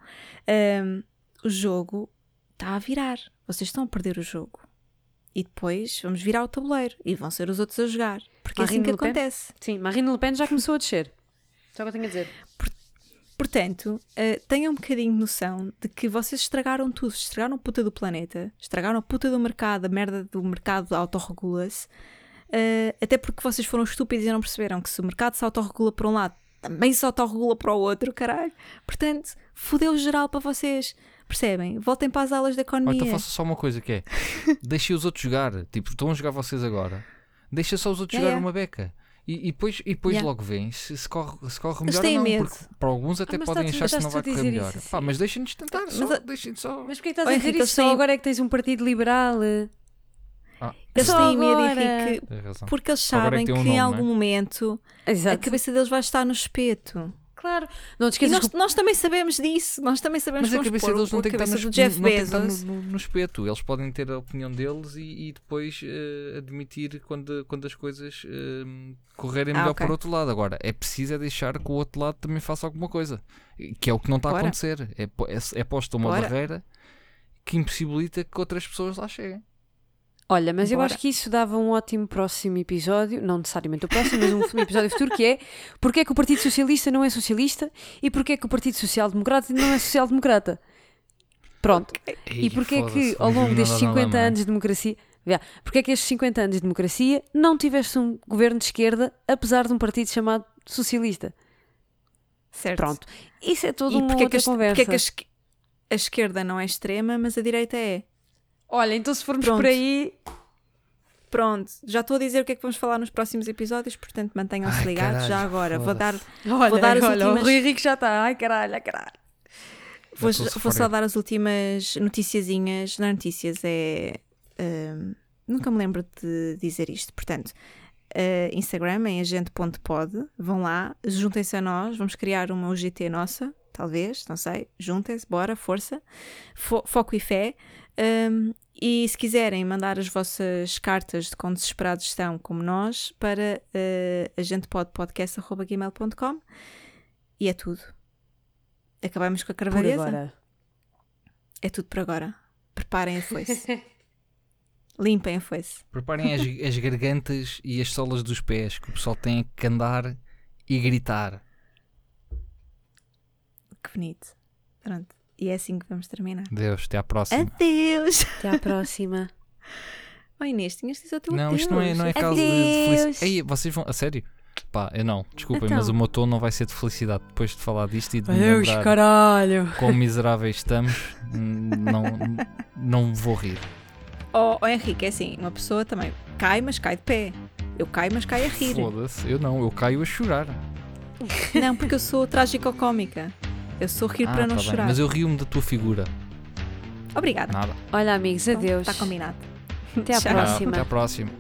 Speaker 1: Ahm, o jogo está a virar. Vocês estão a perder o jogo. E depois vamos virar o tabuleiro e vão ser os outros a jogar. Porque é assim
Speaker 2: Marine
Speaker 1: que
Speaker 2: Pen?
Speaker 1: acontece.
Speaker 2: Sim, Marine Le Pen já começou a descer. Só que eu tenho a dizer.
Speaker 1: Portanto, eh, tenham um bocadinho de noção de que vocês estragaram tudo. Estragaram a puta do planeta, estragaram a puta do mercado, a merda do mercado autorregula-se. Eh, até porque vocês foram estúpidos e não perceberam que se o mercado se autorregula por um lado, também se autorregula para o outro, caralho. Portanto, fodeu geral para vocês. Percebem? Voltem para as aulas da
Speaker 3: Ou
Speaker 1: economia.
Speaker 3: então faça só uma coisa que é [LAUGHS] deixem os outros jogar. Tipo, estão a jogar vocês agora. Deixa só os outros
Speaker 1: Yeah,
Speaker 3: jogar uma beca. E, e depois, e depois
Speaker 1: Yeah.
Speaker 3: logo vêm se, se corre, se corre melhor ou não.
Speaker 1: medo.
Speaker 3: Porque para alguns até
Speaker 2: Ah, mas
Speaker 3: podem achar que não vai correr melhor.
Speaker 2: isso,
Speaker 3: Pá, mas deixem-nos tentar.
Speaker 1: Mas
Speaker 3: só,
Speaker 1: a-
Speaker 3: deixem só.
Speaker 2: Mas porquê estás
Speaker 1: Oh,
Speaker 2: a dizer
Speaker 1: Henrique,
Speaker 2: isso? Só agora é que tens um partido liberal.
Speaker 3: Ah,
Speaker 1: Eles
Speaker 2: Só
Speaker 1: têm medo,
Speaker 2: agora.
Speaker 3: Razão.
Speaker 1: porque eles
Speaker 3: é
Speaker 1: sabem
Speaker 3: que
Speaker 1: que,
Speaker 3: tem um
Speaker 1: em
Speaker 3: nome,
Speaker 1: algum momento a
Speaker 2: Exato.
Speaker 1: cabeça deles vai estar no espeto.
Speaker 2: Claro. Não te
Speaker 1: E
Speaker 2: esqueças
Speaker 1: nós,
Speaker 2: que
Speaker 1: nós também sabemos disso. Nós também sabemos
Speaker 3: Mas a
Speaker 1: que
Speaker 3: cabeça
Speaker 1: pôr
Speaker 3: deles não
Speaker 1: a
Speaker 3: tem que estar,
Speaker 1: cabeça
Speaker 3: no,
Speaker 1: Jeff
Speaker 3: não tem que estar
Speaker 1: Bezos.
Speaker 3: no, no- no espeto. Eles podem ter a opinião deles e, e depois eh, admitir quando, quando as coisas eh, correrem
Speaker 1: Ah,
Speaker 3: melhor
Speaker 1: ok.
Speaker 3: para o outro lado. Agora, é preciso é deixar que o outro lado também faça alguma coisa. Que é o que não está a acontecer. É, é, é posta uma
Speaker 1: Bora.
Speaker 3: barreira que impossibilita que outras pessoas lá cheguem.
Speaker 2: Olha, mas eu
Speaker 1: Bora.
Speaker 2: acho que isso dava um ótimo próximo episódio, não necessariamente o próximo, mas um [LAUGHS] episódio futuro, que é porque é que o Partido Socialista não é socialista e porque é que o Partido Social Democrata não é social-democrata. Pronto. E
Speaker 3: Ei,
Speaker 2: porque é que ao longo destes
Speaker 3: dá nada,
Speaker 2: 50
Speaker 3: mano.
Speaker 2: anos de democracia, porque é que estes 50 anos de democracia não tiveste um governo de esquerda, apesar de um partido chamado socialista?
Speaker 1: Certo.
Speaker 2: Pronto. Isso é toda
Speaker 1: E
Speaker 2: uma
Speaker 1: porque é
Speaker 2: outra
Speaker 1: que,
Speaker 2: conversa.
Speaker 1: porque é que a, a esquerda não é extrema, mas a direita é?
Speaker 2: Olha, então se formos
Speaker 1: Pronto.
Speaker 2: por aí,
Speaker 1: Pronto, já estou a dizer o que é que vamos falar nos próximos episódios, portanto mantenham-se ligados.
Speaker 3: caralho,
Speaker 1: já agora vou dar,
Speaker 2: olha,
Speaker 1: Vou dar as
Speaker 2: olha,
Speaker 1: últimas-
Speaker 2: o Rui Henrique já está. Ai caralho, ai caralho.
Speaker 1: vou, vou só dar as últimas noticiazinhas. Não é notícias, é. hum, nunca me lembro de dizer isto. Portanto, eh, Instagram em agente.pod. Vão lá, juntem-se a nós, vamos criar uma UGT nossa, talvez, não sei. Juntem-se, bora, força. Fo- foco e fé. Hum, e se quiserem mandar as vossas cartas de quão desesperados estão, como nós, para uh, agentepodpodcast.gmail.com e é tudo. Acabamos com a
Speaker 2: Por
Speaker 1: carvalheza.
Speaker 2: agora.
Speaker 1: É tudo por agora. Preparem a foice. [LAUGHS] Limpem a foice.
Speaker 3: Preparem as, [LAUGHS] as gargantas e as solas dos pés, que o pessoal tem que andar e gritar.
Speaker 1: Que bonito. Pronto. E é assim que vamos terminar.
Speaker 3: Deus, até à próxima.
Speaker 1: Adeus! [LAUGHS]
Speaker 2: Até à próxima.
Speaker 1: Oh Inês, tinhas de dizer o teu
Speaker 3: Não, isto não é, não é caso de, felicidade. Ei, vocês vão. A sério? Pá, eu não, desculpem,
Speaker 2: Então.
Speaker 3: mas o meu tom não vai ser de felicidade depois de falar disto e de me
Speaker 2: Adeus,
Speaker 3: lembrar
Speaker 2: caralho.
Speaker 3: quão miseráveis estamos. Não, não vou rir.
Speaker 1: Oh, oh, Henrique, é assim, uma pessoa também cai, mas cai de pé. Eu caio, mas caio a rir.
Speaker 3: Foda-se, eu não, eu caio a chorar.
Speaker 1: Não, porque eu sou trágico-cómica. Eu sou rir
Speaker 3: Ah,
Speaker 1: para não
Speaker 3: tá bem,
Speaker 1: chorar.
Speaker 3: Mas eu rio-me da tua figura.
Speaker 1: Obrigada.
Speaker 3: Nada.
Speaker 2: Olha, amigos, adeus.
Speaker 1: Está combinado.
Speaker 2: Até à
Speaker 1: Tchau.
Speaker 2: próxima.
Speaker 3: Até à próxima.